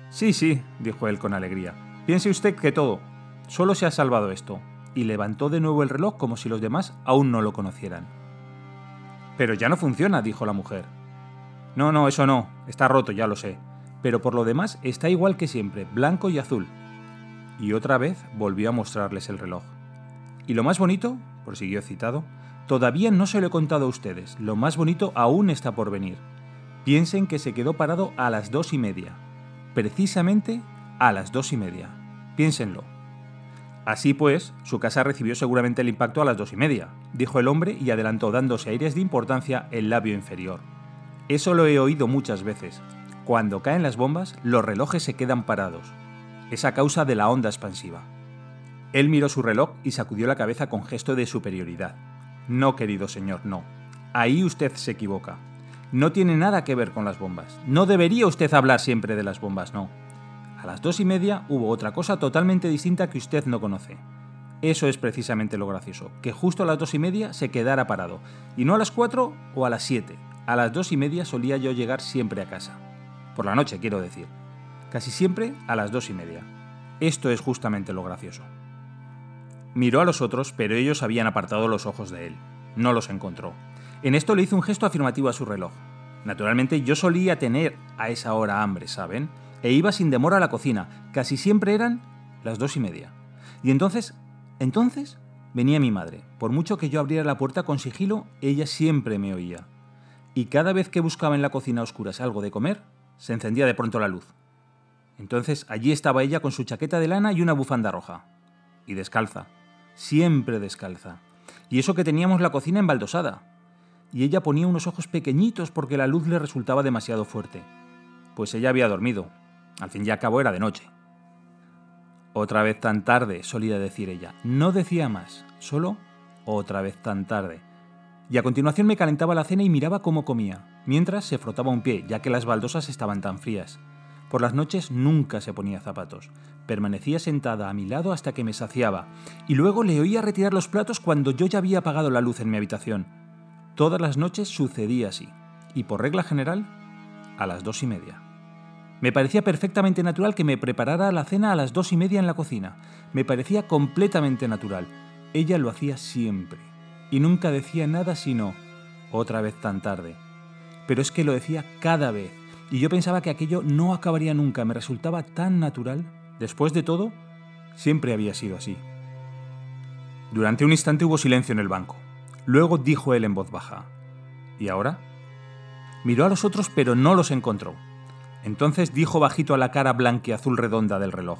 Sí, sí, dijo él con alegría. Piense usted que todo. Solo se ha salvado esto. Y levantó de nuevo el reloj como si los demás aún no lo conocieran. Pero ya no funciona, dijo la mujer. No, no, eso no, está roto, ya lo sé. Pero por lo demás está igual que siempre, blanco y azul. Y otra vez volvió a mostrarles el reloj. Y lo más bonito, prosiguió citado, todavía no se lo he contado a ustedes, lo más bonito aún está por venir. Piensen que se quedó parado a las dos y media. Precisamente a las dos y media. Piénsenlo. Así pues, su casa recibió seguramente el impacto a las dos y media, dijo el hombre y adelantó dándose aires de importancia el labio inferior. Eso lo he oído muchas veces. Cuando caen las bombas, los relojes se quedan parados. Es a causa de la onda expansiva. Él miró su reloj y sacudió la cabeza con gesto de superioridad. No, querido señor, no. Ahí usted se equivoca. No tiene nada que ver con las bombas. No debería usted hablar siempre de las bombas, no. A las dos y media hubo otra cosa totalmente distinta que usted no conoce. Eso es precisamente lo gracioso, que justo a las dos y media se quedara parado, y no a las cuatro o a las siete. A las dos y media solía yo llegar siempre a casa. Por la noche, quiero decir. Casi siempre a las dos y media. Esto es justamente lo gracioso. Miró a los otros, pero ellos habían apartado los ojos de él. No los encontró. En esto le hizo un gesto afirmativo a su reloj. Naturalmente yo solía tener a esa hora hambre, ¿saben? E iba sin demora a la cocina. Casi siempre eran las dos y media. Y entonces, entonces, venía mi madre. Por mucho que yo abriera la puerta con sigilo, ella siempre me oía. Y cada vez que buscaba en la cocina a oscuras algo de comer, se encendía de pronto la luz. Entonces allí estaba ella con su chaqueta de lana y una bufanda roja. Y descalza. Siempre descalza. Y eso que teníamos la cocina embaldosada. Y ella ponía unos ojos pequeñitos porque la luz le resultaba demasiado fuerte. Pues ella había dormido, al fin y al cabo era de noche. Otra vez tan tarde, solía decir ella. No decía más, solo otra vez tan tarde. Y a continuación me calentaba la cena y miraba cómo comía, mientras se frotaba un pie, ya que las baldosas estaban tan frías. Por las noches nunca se ponía zapatos. Permanecía sentada a mi lado hasta que me saciaba, y luego le oía retirar los platos cuando yo ya había apagado la luz en mi habitación. Todas las noches sucedía así, y por regla general, a las dos y media. Me parecía perfectamente natural que me preparara la cena a las dos y media en la cocina. Me parecía completamente natural. Ella lo hacía siempre. Y nunca decía nada sino, otra vez tan tarde. Pero es que lo decía cada vez. Y yo pensaba que aquello no acabaría nunca. Me resultaba tan natural. Después de todo, siempre había sido así. Durante un instante hubo silencio en el banco. Luego dijo él en voz baja. ¿Y ahora? Miró a los otros pero no los encontró. Entonces dijo bajito a la cara blanqueazul redonda del reloj.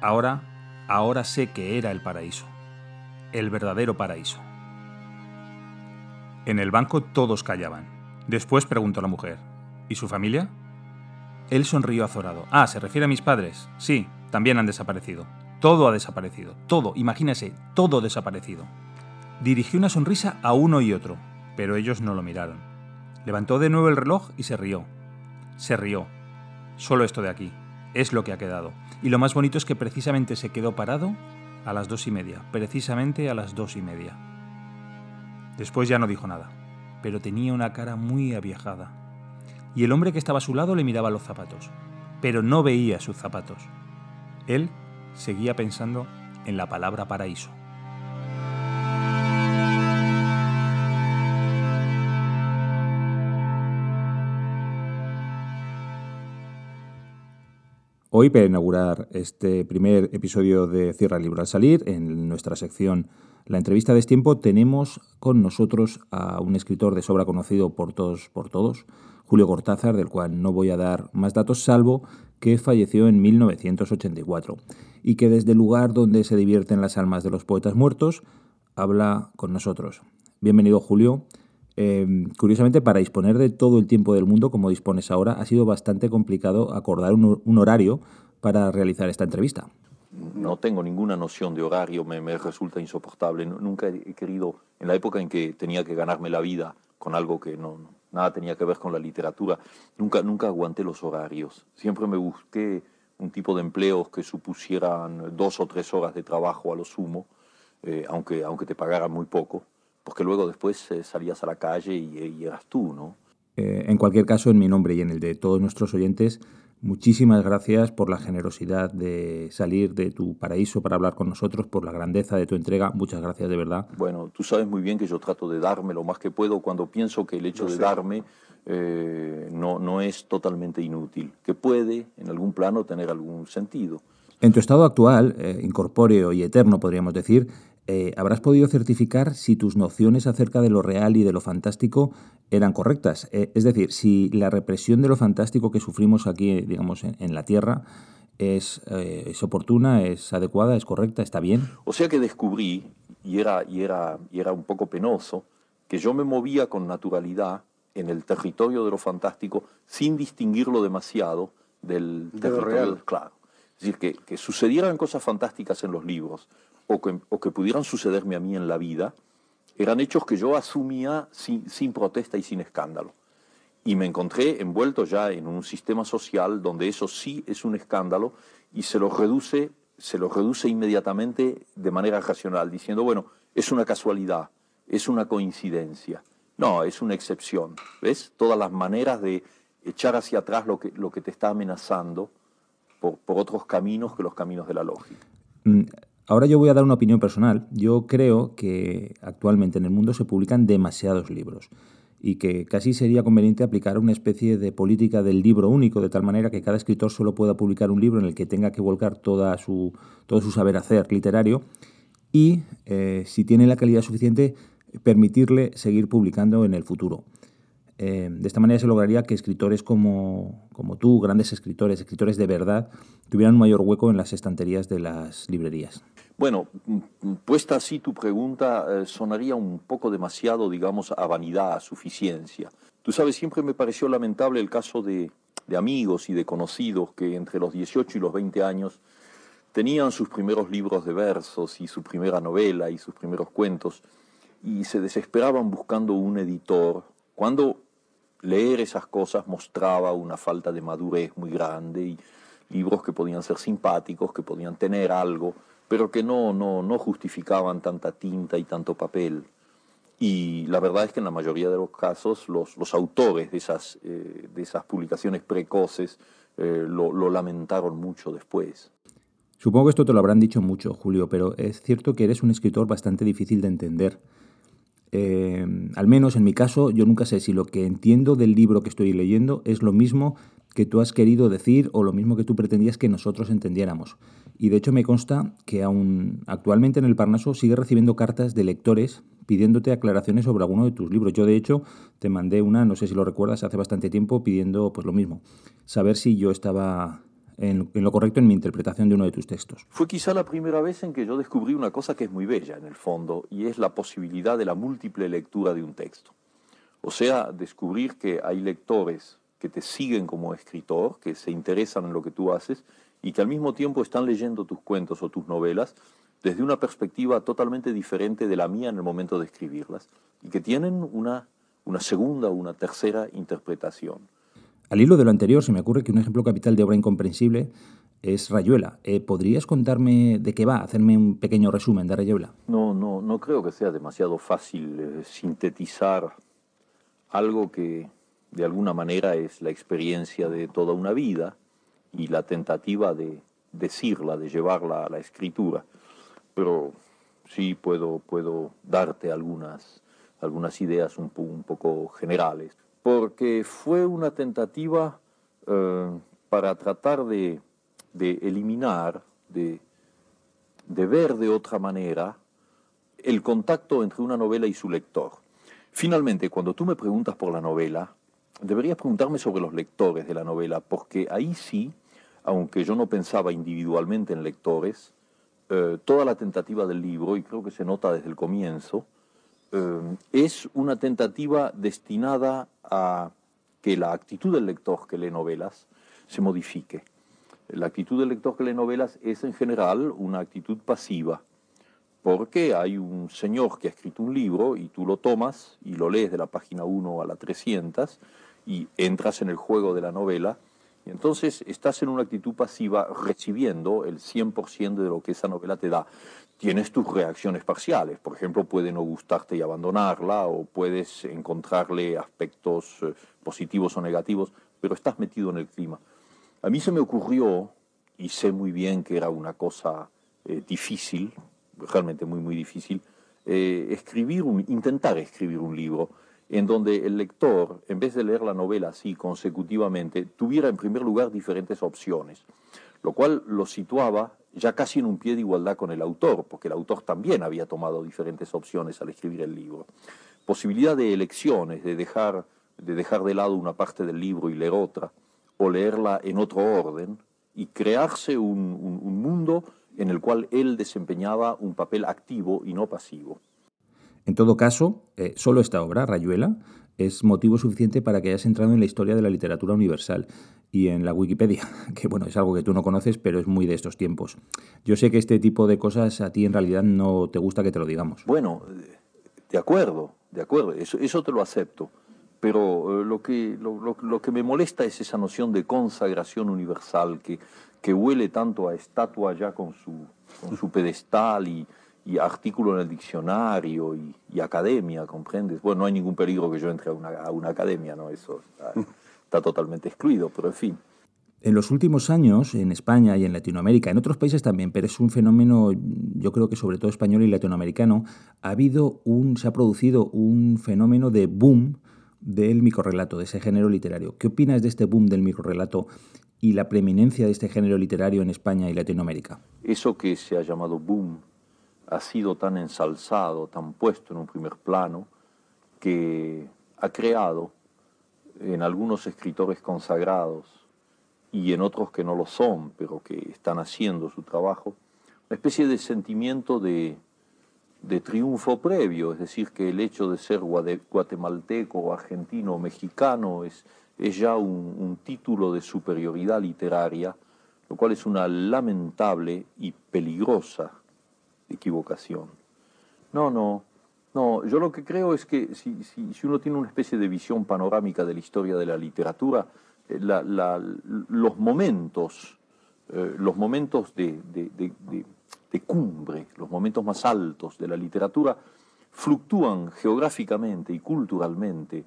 Ahora, ahora sé que era el paraíso. El verdadero paraíso. En el banco todos callaban. Después preguntó la mujer. ¿Y su familia? Él sonrió azorado. Ah, ¿se refiere a mis padres? Sí, también han desaparecido. Todo ha desaparecido. Todo, imagínese, todo desaparecido. Dirigió una sonrisa a uno y otro, pero ellos no lo miraron. Levantó de nuevo el reloj y se rió. Se rió. Solo esto de aquí. Es lo que ha quedado. Y lo más bonito es que precisamente se quedó parado a las dos y media. Precisamente a las dos y media. Después ya no dijo nada, pero tenía una cara muy aviejada. Y el hombre que estaba a su lado le miraba los zapatos, pero no veía sus zapatos. Él seguía pensando en la palabra paraíso. Hoy, para inaugurar este primer episodio de Cierra el Libro al Salir, en nuestra sección La entrevista de tiempo, tenemos con nosotros a un escritor de sobra conocido por todos, por todos, Julio Cortázar, del cual no voy a dar más datos, salvo que falleció en 1984 y que desde el lugar donde se divierten las almas de los poetas muertos, habla con nosotros. Bienvenido, Julio. Em, curiosamente, para disponer de todo el tiempo del mundo como dispones ahora, ha sido bastante complicado acordar un, horario para realizar esta entrevista. No tengo ninguna noción de horario, me, resulta insoportable. Nunca he querido, en la época en que tenía que ganarme la vida con algo que no, nada tenía que ver con la literatura, nunca, nunca aguanté los horarios. Siempre me busqué un tipo de empleos que supusieran dos o tres horas de trabajo a lo sumo, eh, aunque, aunque te pagaran muy poco porque luego después eh, salías a la calle y, eras tú, ¿no? Eh, en cualquier caso, en mi nombre y en el de todos nuestros oyentes, muchísimas gracias por la generosidad de salir de tu paraíso para hablar con nosotros, por la grandeza de tu entrega. Muchas gracias de verdad. Bueno, tú sabes muy bien que yo trato de darme lo más que puedo cuando pienso que el hecho de darme eh, no, no es totalmente inútil, que puede en algún plano tener algún sentido. En tu estado actual, incorpóreo y eterno, podríamos decir, eh, habrás podido certificar si tus nociones acerca de lo real y de lo fantástico eran correctas. Eh, es decir, si la represión de lo fantástico que sufrimos aquí, digamos, en, la Tierra, es, eh, es, oportuna, es adecuada, es correcta, está bien. O sea que descubrí, y era, y, era, y era un poco penoso, que yo me movía con naturalidad en el territorio de lo fantástico sin distinguirlo demasiado del territorio real. Claro. Es decir, que, que sucedieran cosas fantásticas en los libros, o que, pudieran sucederme a mí en la vida, eran hechos que yo asumía sin, protesta y sin escándalo. Y me encontré envuelto ya en un sistema social donde eso sí es un escándalo y se lo reduce, se lo reduce inmediatamente de manera racional, diciendo, bueno, es una casualidad, es una coincidencia. No, es una excepción. ¿Ves? Todas las maneras de echar hacia atrás lo que, lo que te está amenazando por, por otros caminos que los caminos de la lógica. Ahora yo voy a dar una opinión personal. Yo creo que actualmente en el mundo se publican demasiados libros y que casi sería conveniente aplicar una especie de política del libro único, de tal manera que cada escritor solo pueda publicar un libro en el que tenga que volcar su, todo su saber hacer literario y, eh, si tiene la calidad suficiente, permitirle seguir publicando en el futuro. Eh, de esta manera se lograría que escritores como, como, tú, grandes escritores, escritores de verdad, tuvieran un mayor hueco en las estanterías de las librerías. Bueno, puesta así tu pregunta, eh, sonaría un poco demasiado, digamos, a vanidad, a suficiencia. Tú sabes, siempre me pareció lamentable el caso de, de amigos y de conocidos que entre los 18 y los 20 años tenían sus primeros libros de versos y su primera novela y sus primeros cuentos y se desesperaban buscando un editor, cuando leer esas cosas mostraba una falta de madurez muy grande y libros que podían ser simpáticos, que podían tener algo, pero que no, no, no justificaban tanta tinta y tanto papel. Y la verdad es que en la mayoría de los casos los, los autores de esas, eh, de esas publicaciones precoces eh, lo, lo lamentaron mucho después. Supongo que esto te lo habrán dicho mucho, Julio, pero es cierto que eres un escritor bastante difícil de entender. Eh, al menos en mi caso, yo nunca sé si lo que entiendo del libro que estoy leyendo es lo mismo que tú has querido decir o lo mismo que tú pretendías que nosotros entendiéramos. Y de hecho me consta que aún actualmente en el Parnaso sigue recibiendo cartas de lectores pidiéndote aclaraciones sobre alguno de tus libros. Yo de hecho te mandé una, no sé si lo recuerdas, hace bastante tiempo pidiendo pues lo mismo, saber si yo estaba en, lo correcto en mi interpretación de uno de tus textos. Fue quizá la primera vez en que yo descubrí una cosa que es muy bella en el fondo, y es la posibilidad de la múltiple lectura de un texto. O sea, descubrir que hay lectores que te siguen como escritor, que se interesan en lo que tú haces y que al mismo tiempo están leyendo tus cuentos o tus novelas desde una perspectiva totalmente diferente de la mía en el momento de escribirlas y que tienen una, una segunda o una tercera interpretación. Al hilo de lo anterior, se me ocurre que un ejemplo capital de obra incomprensible es Rayuela. Eh, ¿Podrías contarme de qué va? Hacerme un pequeño resumen de Rayuela. No, no, no creo que sea demasiado fácil eh, sintetizar algo que de alguna manera es la experiencia de toda una vida y la tentativa de decirla, de llevarla a la escritura. Pero sí puedo, puedo darte algunas, algunas ideas un poco generales porque fue una tentativa eh, para tratar de, eliminar, de, ver de otra manera el contacto entre una novela y su lector. Finalmente, cuando tú me preguntas por la novela, deberías preguntarme sobre los lectores de la novela, porque ahí sí, aunque yo no pensaba individualmente en lectores, eh, toda la tentativa del libro, y creo que se nota desde el comienzo, eh, es una tentativa destinada a que la actitud del lector que lee novelas se modifique. La actitud del lector que lee novelas es en general una actitud pasiva, porque hay un señor que ha escrito un libro y tú lo tomas y lo lees de la página 1 a la 300 y entras en el juego de la novela entonces estás en una actitud pasiva recibiendo el 100% de lo que esa novela te da tienes tus reacciones parciales. Por ejemplo, puede no gustarte y abandonarla o puedes encontrarle aspectos eh, positivos o negativos, pero estás metido en el clima. A mí se me ocurrió, y sé muy bien que era una cosa eh, difícil, realmente muy, muy difícil, eh, escribir un, intentar escribir un libro en donde el lector, en vez de leer la novela así consecutivamente, tuviera en primer lugar diferentes opciones, lo cual lo situaba ya casi en un pie de igualdad con el autor, porque el autor también había tomado diferentes opciones al escribir el libro. Posibilidad de elecciones, de dejar de, dejar de lado una parte del libro y leer otra, o leerla en otro orden, y crearse un, mundo en el cual él desempeñaba un papel activo y no pasivo. En todo caso, eh, solo esta obra, Rayuela, es motivo suficiente para que hayas entrado en la historia de la literatura universal y en la Wikipedia, que bueno, es algo que tú no conoces, pero es muy de estos tiempos. Yo sé que este tipo de cosas a ti en realidad no te gusta que te lo digamos. Bueno, de acuerdo, de acuerdo, eso, te lo acepto. Pero eh, lo, que, lo, que me molesta es esa noción de consagración universal que, que huele tanto a estatua ya con su, con su pedestal y, y artículo en el diccionario y, academia, ¿comprendes? Bueno, no hay ningún peligro que yo entre a una, a una academia, ¿no? Eso está totalmente excluido, pero en fin. En los últimos años, en España y en Latinoamérica, en otros países también, pero es un fenómeno, yo creo que sobre todo español y latinoamericano, ha habido un, se ha producido un fenómeno de boom del microrelato, de ese género literario. ¿Qué opinas de este boom del microrelato y la preeminencia de este género literario en España y Latinoamérica? Eso que se ha llamado boom ha sido tan ensalzado, tan puesto en un primer plano, que ha creado en algunos escritores consagrados y en otros que no lo son, pero que están haciendo su trabajo, una especie de sentimiento de, triunfo previo, es decir, que el hecho de ser guatemalteco, argentino o mexicano es, es ya un, un título de superioridad literaria, lo cual es una lamentable y peligrosa equivocación. No, no, No, yo lo que creo es que si, uno tiene una especie de visión panorámica de la historia de la literatura, eh, los momentos, eh, los momentos de, cumbre, los momentos más altos de la literatura, fluctúan geográficamente y culturalmente.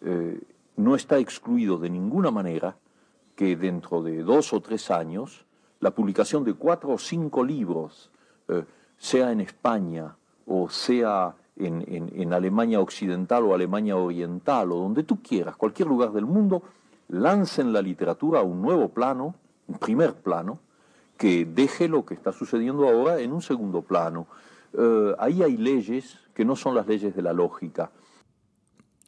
Eh, no está excluido de ninguna manera que dentro de dos o tres años la publicación de cuatro o cinco libros, sea en España o sea en, Alemania Occidental o Alemania Oriental o donde tú quieras, cualquier lugar del mundo, lancen la literatura a un nuevo plano, un primer plano, que deje lo que está sucediendo ahora en un segundo plano. Eh, ahí hay leyes que no son las leyes de la lógica.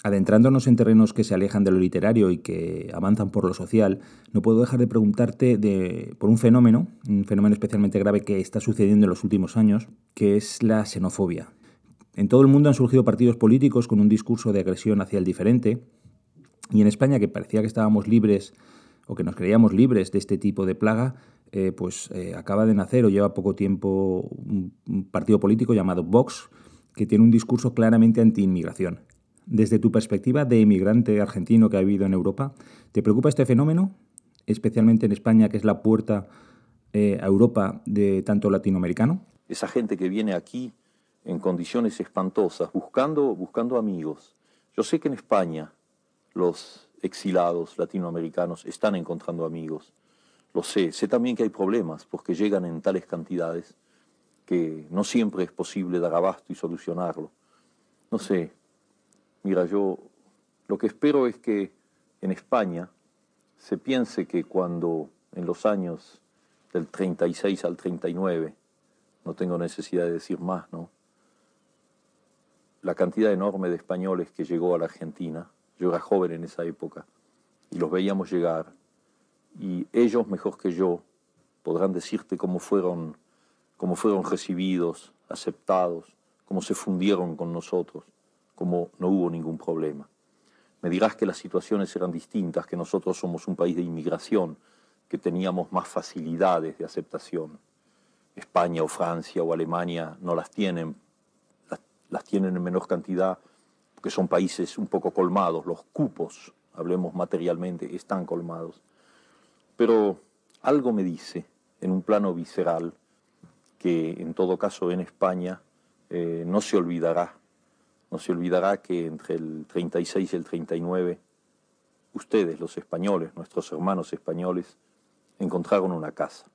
Adentrándonos en terrenos que se alejan de lo literario y que avanzan por lo social, no puedo dejar de preguntarte de, por un fenómeno, un fenómeno especialmente grave que está sucediendo en los últimos años, que es la xenofobia. En todo el mundo han surgido partidos políticos con un discurso de agresión hacia el diferente, y en España, que parecía que estábamos libres o que nos creíamos libres de este tipo de plaga, eh, pues eh, acaba de nacer o lleva poco tiempo un, partido político llamado Vox, que tiene un discurso claramente anti-inmigración. Desde tu perspectiva de inmigrante argentino que ha vivido en Europa, ¿te preocupa este fenómeno, especialmente en España, que es la puerta eh, a Europa de tanto latinoamericano? Esa gente que viene aquí en condiciones espantosas, buscando, buscando amigos. Yo sé que en España los exilados latinoamericanos están encontrando amigos. Lo sé. Sé también que hay problemas porque llegan en tales cantidades que no siempre es posible dar abasto y solucionarlo. No sé. Mira, yo lo que espero es que en España se piense que cuando en los años del 36 al 39, no tengo necesidad de decir más, ¿no? la cantidad enorme de españoles que llegó a la Argentina. Yo era joven en esa época y los veíamos llegar. Y ellos, mejor que yo, podrán decirte cómo fueron, cómo fueron recibidos, aceptados, cómo se fundieron con nosotros, cómo no hubo ningún problema. Me dirás que las situaciones eran distintas, que nosotros somos un país de inmigración, que teníamos más facilidades de aceptación. España o Francia o Alemania no las tienen las tienen en menor cantidad, porque son países un poco colmados, los cupos, hablemos materialmente, están colmados. Pero algo me dice, en un plano visceral, que en todo caso en España eh, no se olvidará, no se olvidará que entre el 36 y el 39, ustedes, los españoles, nuestros hermanos españoles, encontraron una casa.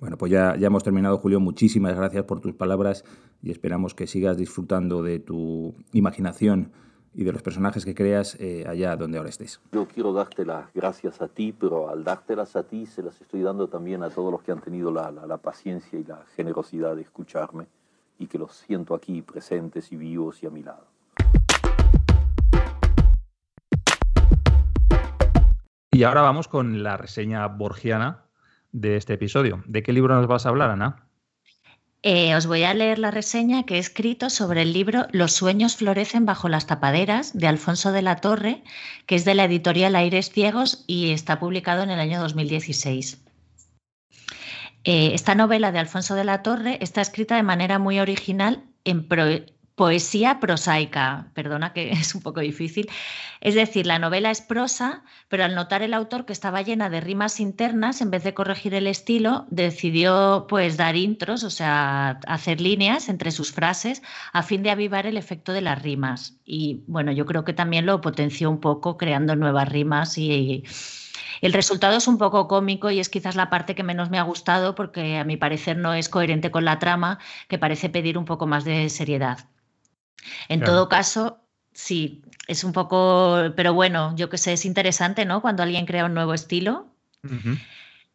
Bueno, pues ya, ya hemos terminado, Julio. Muchísimas gracias por tus palabras y esperamos que sigas disfrutando de tu imaginación y de los personajes que creas eh, allá donde ahora estés. Yo quiero darte las gracias a ti, pero al dártelas a ti se las estoy dando también a todos los que han tenido la, la, paciencia y la generosidad de escucharme y que los siento aquí presentes y vivos y a mi lado. Y ahora vamos con la reseña borgiana de este episodio. ¿De qué libro nos vas a hablar, Ana? Eh, os voy a leer la reseña que he escrito sobre el libro Los sueños florecen bajo las tapaderas de Alfonso de la Torre, que es de la editorial Aires Ciegos y está publicado en el año 2016. Eh, esta novela de Alfonso de la Torre está escrita de manera muy original en, poesía prosaica, perdona que es un poco difícil. Es decir, la novela es prosa, pero al notar el autor que estaba llena de rimas internas, en vez de corregir el estilo, decidió pues dar intros, o sea, hacer líneas entre sus frases a fin de avivar el efecto de las rimas. Y bueno, yo creo que también lo potenció un poco creando nuevas rimas y el resultado es un poco cómico y es quizás la parte que menos me ha gustado porque a mi parecer no es coherente con la trama, que parece pedir un poco más de seriedad. En todo caso, sí, es un poco, pero bueno, yo que sé, es interesante, ¿no? Cuando alguien crea un nuevo estilo.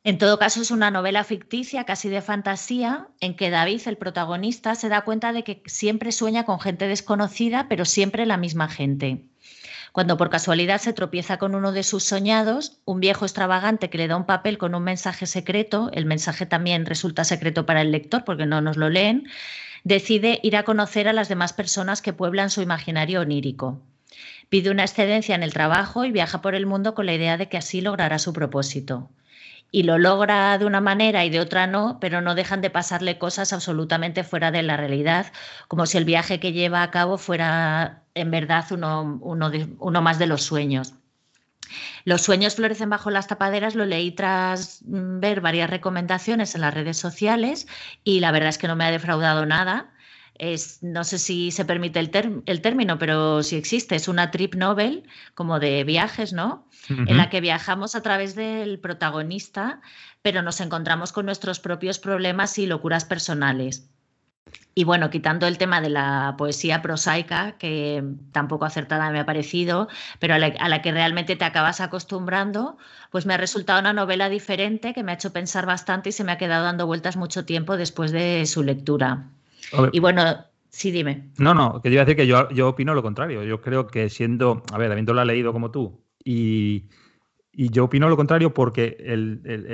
En todo caso, es una novela ficticia, casi de fantasía, en que David, el protagonista, se da cuenta de que siempre sueña con gente desconocida, pero siempre la misma gente. Cuando por casualidad se tropieza con uno de sus soñados, un viejo extravagante que le da un papel con un mensaje secreto, el mensaje también resulta secreto para el lector porque no nos lo leen, decide ir a conocer a las demás personas que pueblan su imaginario onírico. Pide una excedencia en el trabajo y viaja por el mundo con la idea de que así logrará su propósito. y lo logra de una manera y de otra no, pero no dejan de pasarle cosas absolutamente fuera de la realidad, como si el viaje que lleva a cabo fuera en verdad uno, uno, más de los sueños. Los sueños florecen bajo las tapaderas, lo leí tras mm, ver varias recomendaciones en las redes sociales y la verdad es que no me ha defraudado nada. Es, no sé si se permite el, el, término, pero si existe, es una trip novel, como de viajes, ¿no? En la que viajamos a través del protagonista, pero nos encontramos con nuestros propios problemas y locuras personales. Y bueno, quitando el tema de la poesía prosaica, que tampoco acertada me ha parecido, pero a la, que realmente te acabas acostumbrando, pues me ha resultado una novela diferente que me ha hecho pensar bastante y se me ha quedado dando vueltas mucho tiempo después de su lectura. Y bueno, sí, dime. No, no, que yo iba a decir que yo, yo opino lo contrario. Yo creo que siendo, a ver, habiéndola leído como tú, y, yo opino lo contrario porque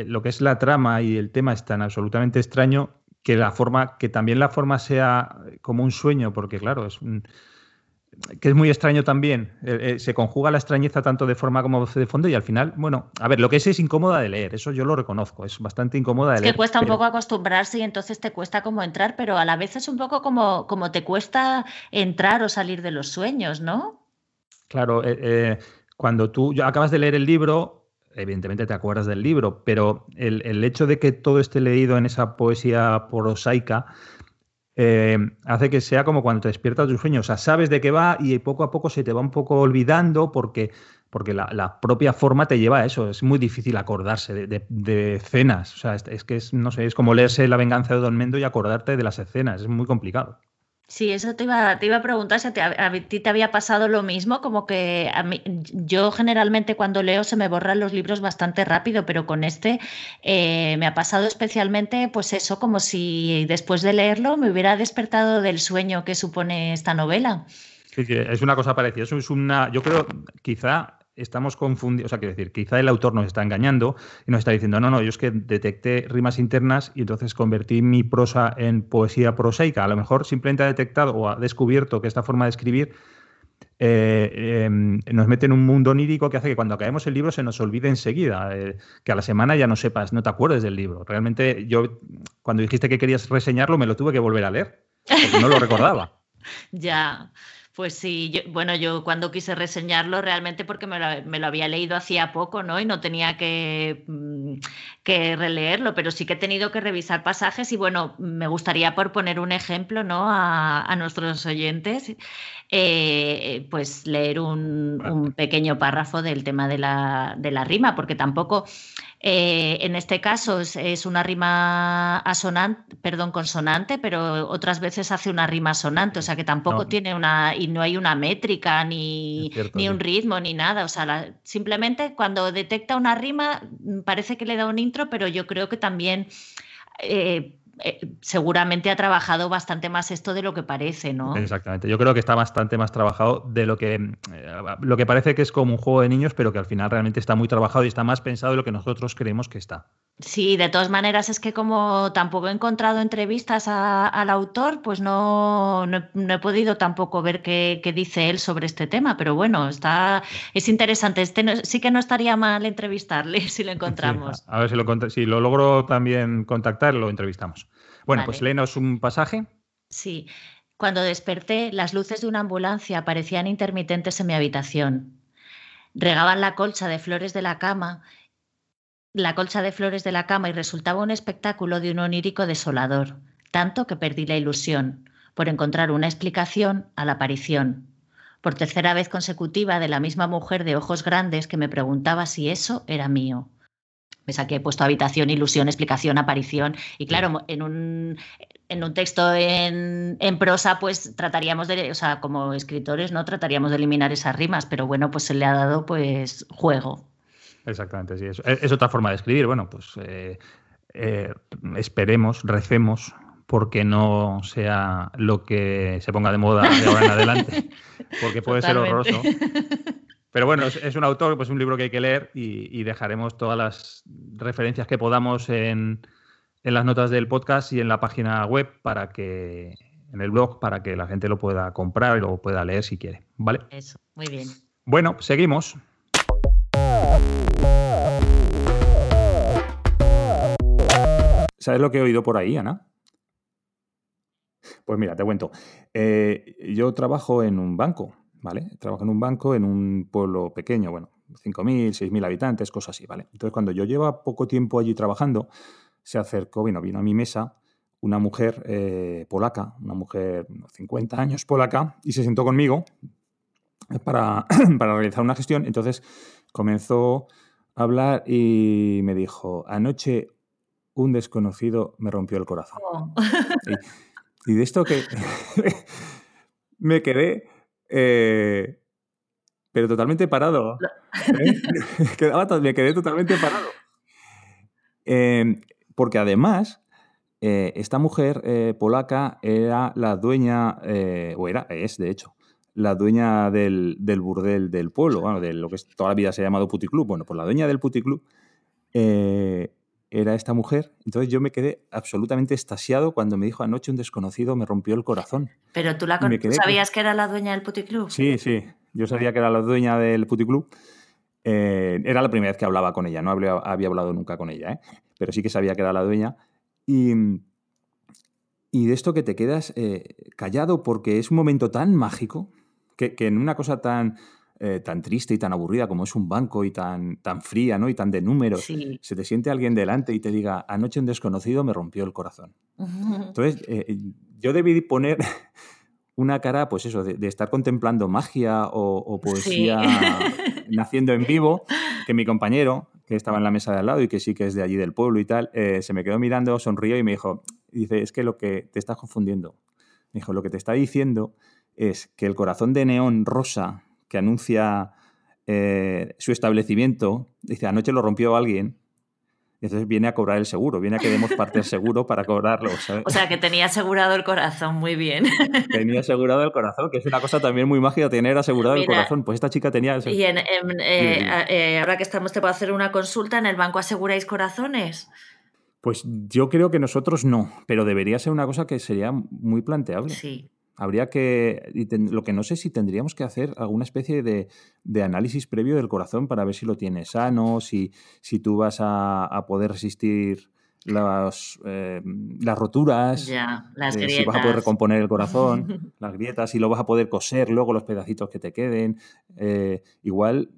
lo que es la trama y el tema es tan absolutamente extraño que la forma, que también la forma sea como un sueño, porque claro, es que es muy extraño también. Eh, eh, se conjuga la extrañeza tanto de forma como de fondo y al final, bueno, a ver, lo que es es incómoda de leer, eso yo lo reconozco, es bastante incómoda de leer. Es que cuesta un poco acostumbrarse y entonces te cuesta como entrar, pero a la vez es un poco como, como te cuesta entrar o salir de los sueños, ¿no? Claro, eh, cuando tú acabas de leer el libro, evidentemente te acuerdas del libro, pero el, hecho de que todo esté leído en esa poesía prosaica eh, hace que sea como cuando te despiertas de un sueño. O sea, sabes de qué va y poco a poco se te va un poco olvidando porque, porque la, propia forma te lleva a eso. Es muy difícil acordarse de, escenas. O sea, es, que es, no sé, es como leerse La venganza de Don Mendo y acordarte de las escenas. Es muy complicado. Sí, eso te iba, a preguntar si a, ti te había pasado lo mismo, como que a mí, yo generalmente cuando leo se me borran los libros bastante rápido, pero con este eh, me ha pasado especialmente pues eso, como si después de leerlo me hubiera despertado del sueño que supone esta novela. Sí, es una cosa parecida. Eso es una, yo creo, quizá estamos confundidos, o sea, quiero decir, quizá el autor nos está engañando y nos está diciendo, no, no, yo es que detecté rimas internas y entonces convertí mi prosa en poesía prosaica. A lo mejor simplemente ha detectado o ha descubierto que esta forma de escribir eh, em, nos mete en un mundo onírico que hace que cuando acabemos el libro se nos olvide enseguida, eh, que a la semana ya no sepas, no te acuerdes del libro. Realmente yo, cuando dijiste que querías reseñarlo, me lo tuve que volver a leer, porque no lo recordaba. ya. Pues sí, bueno, yo cuando quise reseñarlo realmente porque me lo, había leído hacía poco, ¿no? Y no tenía que, mm, que, releerlo, pero sí que he tenido que revisar pasajes y bueno, me gustaría por poner un ejemplo, ¿no? A, a nuestros oyentes, eh, pues leer un, pequeño párrafo del tema de la, de la rima, porque tampoco eh, en este caso es, una rima asonante, perdón, consonante, pero otras veces hace una rima sonante, o sea que tampoco tiene una, y no hay una métrica, ni, ni un ritmo, ni nada. O sea, simplemente cuando detecta una rima mm, parece que le da un intro, pero yo creo que también eh, eh, seguramente ha trabajado bastante más esto de lo que parece, ¿no? Exactamente. Yo creo que está bastante más trabajado de lo que, eh, lo que parece que es como un juego de niños, pero que al final realmente está muy trabajado y está más pensado de lo que nosotros creemos que está. Sí, de todas maneras es que como tampoco he encontrado entrevistas al autor, pues no, no, he podido tampoco ver qué, dice él sobre este tema, pero bueno, está es interesante. Este sí que no estaría mal entrevistarle si lo encontramos. a ver si lo, si lo logro también contactar, lo entrevistamos. Bueno, pues léenos un pasaje. Sí. Cuando desperté, las luces de una ambulancia parecían intermitentes en mi habitación. Regaban la colcha de flores de la cama, la colcha de flores de la cama y resultaba un espectáculo de un onírico desolador, tanto que perdí la ilusión por encontrar una explicación a la aparición. Por tercera vez consecutiva de la misma mujer de ojos grandes que me preguntaba si eso era mío. Me saqué he puesto habitación, ilusión, explicación, aparición. Y claro, en un, en un texto en, prosa, pues trataríamos de, o sea, como escritores, ¿no? Trataríamos de eliminar esas rimas, pero bueno, pues se le ha dado pues juego. Exactamente, sí. Es, otra forma de escribir. Bueno, pues eh, eh, esperemos, recemos porque no sea lo que se ponga de moda de ahora en adelante, porque puede ser horroroso. Pero bueno, es, un autor, pues un libro que hay que leer y, dejaremos todas las referencias que podamos en, las notas del podcast y en la página web para que, en el blog, para que la gente lo pueda comprar y lo pueda leer si quiere. ¿Vale? Eso, muy bien. Bueno, seguimos. ¿Sabes lo que he oído por ahí, Ana? Pues mira, te cuento. Eh, yo trabajo en un banco, ¿vale? Trabajo en un banco en un pueblo pequeño, bueno, 5.000, 6.000 habitantes, cosas así, ¿vale? Entonces, cuando yo llevo poco tiempo allí trabajando, se acercó, bueno, vino a mi mesa una mujer eh, polaca, una mujer 50 años polaca, y se sentó conmigo para, para realizar una gestión. Entonces comenzó a hablar y me dijo, anoche un desconocido me rompió el corazón. Oh. Y, de esto que me quedé, eh, pero totalmente parado. ¿eh? me quedé totalmente parado. Em, porque además, eh, esta mujer polaca era la dueña, o era, es de hecho, la dueña del, burdel del pueblo, bueno, de lo que toda la vida se ha llamado puticlub. Bueno, pues la dueña del puticlub era esta mujer. Entonces yo me quedé absolutamente estasiado cuando me dijo anoche un desconocido me rompió el corazón. Pero tú, la sabías que era la dueña del puticlub. Sí, sí. Yo sabía que era la dueña del puticlub. Eh, era la primera vez que hablaba con ella, no había, hablado nunca con ella, ¿eh? pero sí que sabía que era la dueña. Y, y de esto que te quedas callado porque es un momento tan mágico que, en una cosa tan, eh, tan triste y tan aburrida como es un banco y tan, tan fría, ¿no? Y tan de números, se te siente alguien delante y te diga, anoche un desconocido me rompió el corazón. Entonces, eh, yo debí poner una cara, pues eso, de, estar contemplando magia o, poesía naciendo en vivo, que mi compañero, que estaba en la mesa de al lado y que sí que es de allí del pueblo y tal, eh, se me quedó mirando, sonrió y me dijo, dice, es que lo que te estás confundiendo. Me dijo, lo que te está diciendo es que el corazón de neón rosa que anuncia eh, su establecimiento, dice, anoche lo rompió alguien, y entonces viene a cobrar el seguro, viene a que demos parte del seguro para cobrarlo. O sea, que tenía asegurado el corazón, muy bien. Tenía asegurado el corazón, que es una cosa también muy mágica tener asegurado el corazón. Pues esta chica tenía... Y eh, eh, ahora que estamos, te puedo hacer una consulta, ¿en el banco aseguráis corazones? Pues yo creo que nosotros no, pero debería ser una cosa que sería muy planteable. Sí. Habría que, lo que no sé si tendríamos que hacer alguna especie de, análisis previo del corazón para ver si lo tienes sano, si, si tú vas a, poder resistir las, eh, las roturas, las eh, si vas a poder recomponer el corazón, las grietas, si lo vas a poder coser luego los pedacitos que te queden. Eh, igual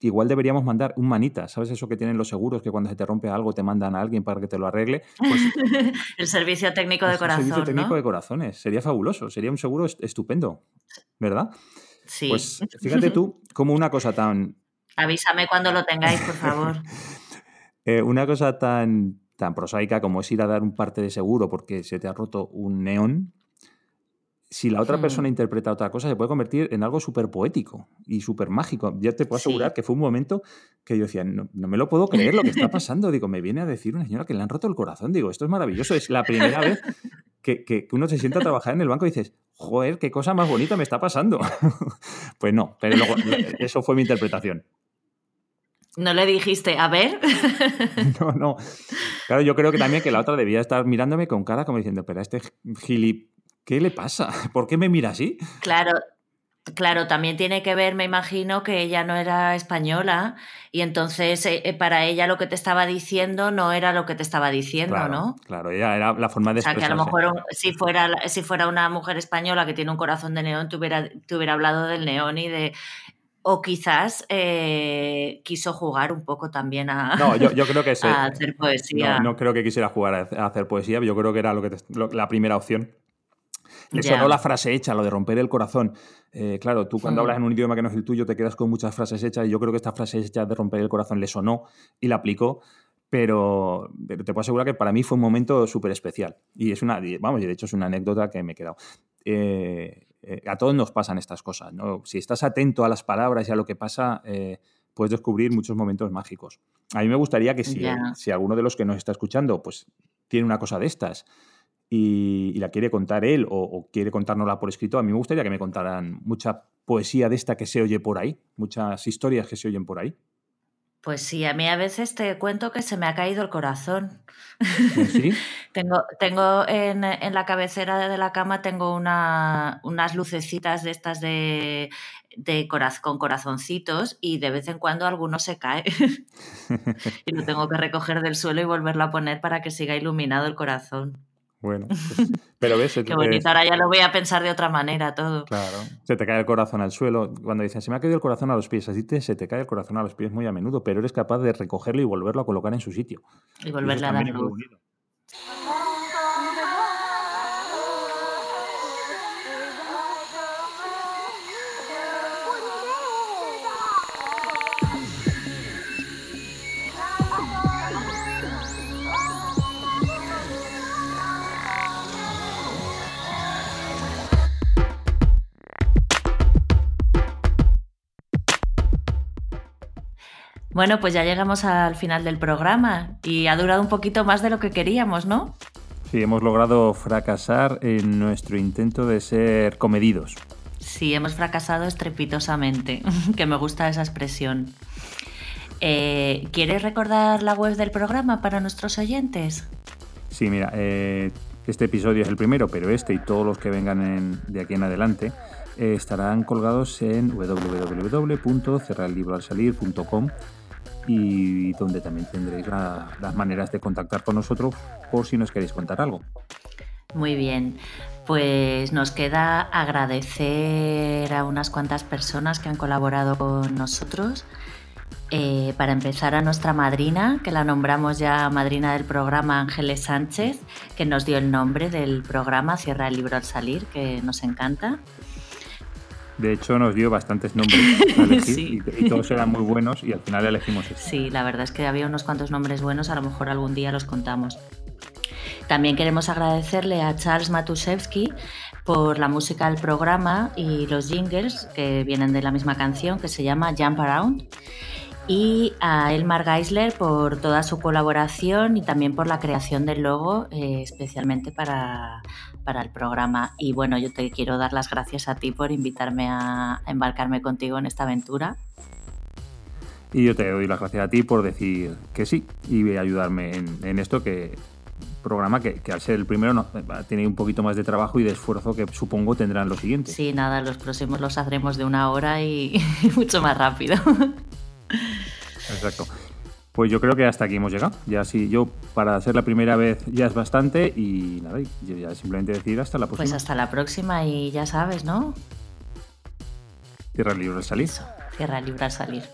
igual deberíamos mandar un manita, ¿sabes eso que tienen los seguros que cuando se te rompe algo te mandan a alguien para que te lo arregle? Pues el servicio técnico de corazón. El servicio técnico de corazones, sería fabuloso, sería un seguro estupendo, ¿verdad? Sí. Pues fíjate tú como una cosa tan... Avísame cuando lo tengáis, por favor. Eh, una cosa tan, tan prosaica como es ir a dar un parte de seguro porque se te ha roto un neón, si la otra persona hmm. interpreta otra cosa, se puede convertir en algo súper poético y súper mágico. Yo te puedo asegurar que fue un momento que yo decía, no, me lo puedo creer lo que está pasando. Digo, me viene a decir una señora que le han roto el corazón. Digo, esto es maravilloso. Es la primera vez que, uno se sienta a trabajar en el banco y dices, joder, qué cosa más bonita me está pasando. pues no, pero luego, eso fue mi interpretación. ¿No le dijiste, a ver? no, no. Claro, yo creo que también que la otra debía estar mirándome con cara como diciendo, pero este gilip ¿Qué le pasa? ¿Por qué me mira así? Claro, Claro, también tiene que ver, me imagino, que ella no era española y entonces eh, eh, para ella lo que te estaba diciendo no era lo que te estaba diciendo, ¿no? Claro, ella era la forma de O sea, que a lo mejor si fuera, si fuera una mujer española que tiene un corazón de neón, te hubiera, hubiera hablado del neón y de... O quizás eh, quiso jugar un poco también a, no, yo, creo que hacer poesía. No, creo que quisiera jugar a hacer poesía, yo creo que era lo que la primera opción eso no la frase hecha, lo de romper el corazón. Eh, claro, tú cuando hablas en un idioma que no es el tuyo te quedas con muchas frases hechas y yo creo que esta frase hecha de romper el corazón le sonó y la aplicó, pero, te puedo asegurar que para mí fue un momento súper especial. Y es una, vamos, y de hecho es una anécdota que me he quedado. Eh, eh, a todos nos pasan estas cosas, ¿no? Si estás atento a las palabras y a lo que pasa, puedes descubrir muchos momentos mágicos. A mí me gustaría que si, si alguno de los que nos está escuchando pues tiene una cosa de estas, y, la quiere contar él o, quiere contárnosla por escrito, a mí me gustaría que me contaran mucha poesía de esta que se oye por ahí, muchas historias que se oyen por ahí. Pues sí, a mí a veces te cuento que se me ha caído el corazón. ¿Sí? tengo tengo en, la cabecera de la cama tengo una, unas lucecitas de estas de, de con corazoncitos y de vez en cuando alguno se cae. y lo tengo que recoger del suelo y volverlo a poner para que siga iluminado el corazón. Bueno, pues, pero ves. Qué bonito, ahora ya lo voy a pensar de otra manera todo. Claro, se te cae el corazón al suelo. Cuando dicen, se me ha caído el corazón a los pies, así te, se te cae el corazón a los pies muy a menudo, pero eres capaz de recogerlo y volverlo a colocar en su sitio. Y volverle a dar luz. Bueno, pues ya llegamos al final del programa y ha durado un poquito más de lo que queríamos, ¿no? Sí, hemos logrado fracasar en nuestro intento de ser comedidos. Sí, hemos fracasado estrepitosamente, que me gusta esa expresión. Eh, ¿Quieres recordar la web del programa para nuestros oyentes? Sí, mira, eh, este episodio es el primero, pero este y todos los que vengan de aquí en adelante eh, estarán colgados en www.cerrarlibroalsalir.com y donde también tendréis las maneras de contactar con nosotros por si nos queréis contar algo. Muy bien, pues nos queda agradecer a unas cuantas personas que han colaborado con nosotros. Eh, para empezar a nuestra madrina, que la nombramos ya madrina del programa Ángeles Sánchez, que nos dio el nombre del programa Cierra el libro al salir, que nos encanta. De hecho, nos dio bastantes nombres a elegir y, todos eran muy buenos y al final elegimos este. Sí, la verdad es que había unos cuantos nombres buenos, a lo mejor algún día los contamos. También queremos agradecerle a Charles Matuszewski por la música del programa y los jingles que vienen de la misma canción que se llama Jump Around y a Elmar Geisler por toda su colaboración y también por la creación del logo, eh, especialmente para, para, el programa. Y bueno, yo te quiero dar las gracias a ti por invitarme a, embarcarme contigo en esta aventura. Y yo te doy las gracias a ti por decir que sí y ayudarme en, esto que programa que, al ser el primero no, tiene un poquito más de trabajo y de esfuerzo que supongo tendrán los siguientes. Sí, nada, los próximos los haremos de una hora y mucho más rápido. Exacto. Pues yo creo que hasta aquí hemos llegado. Ya sí, yo para ser la primera vez ya es bastante y nada, ya simplemente decir hasta la pues próxima. Pues hasta la próxima y ya sabes, ¿no? Tierra libre al salir. Eso, tierra libre al salir.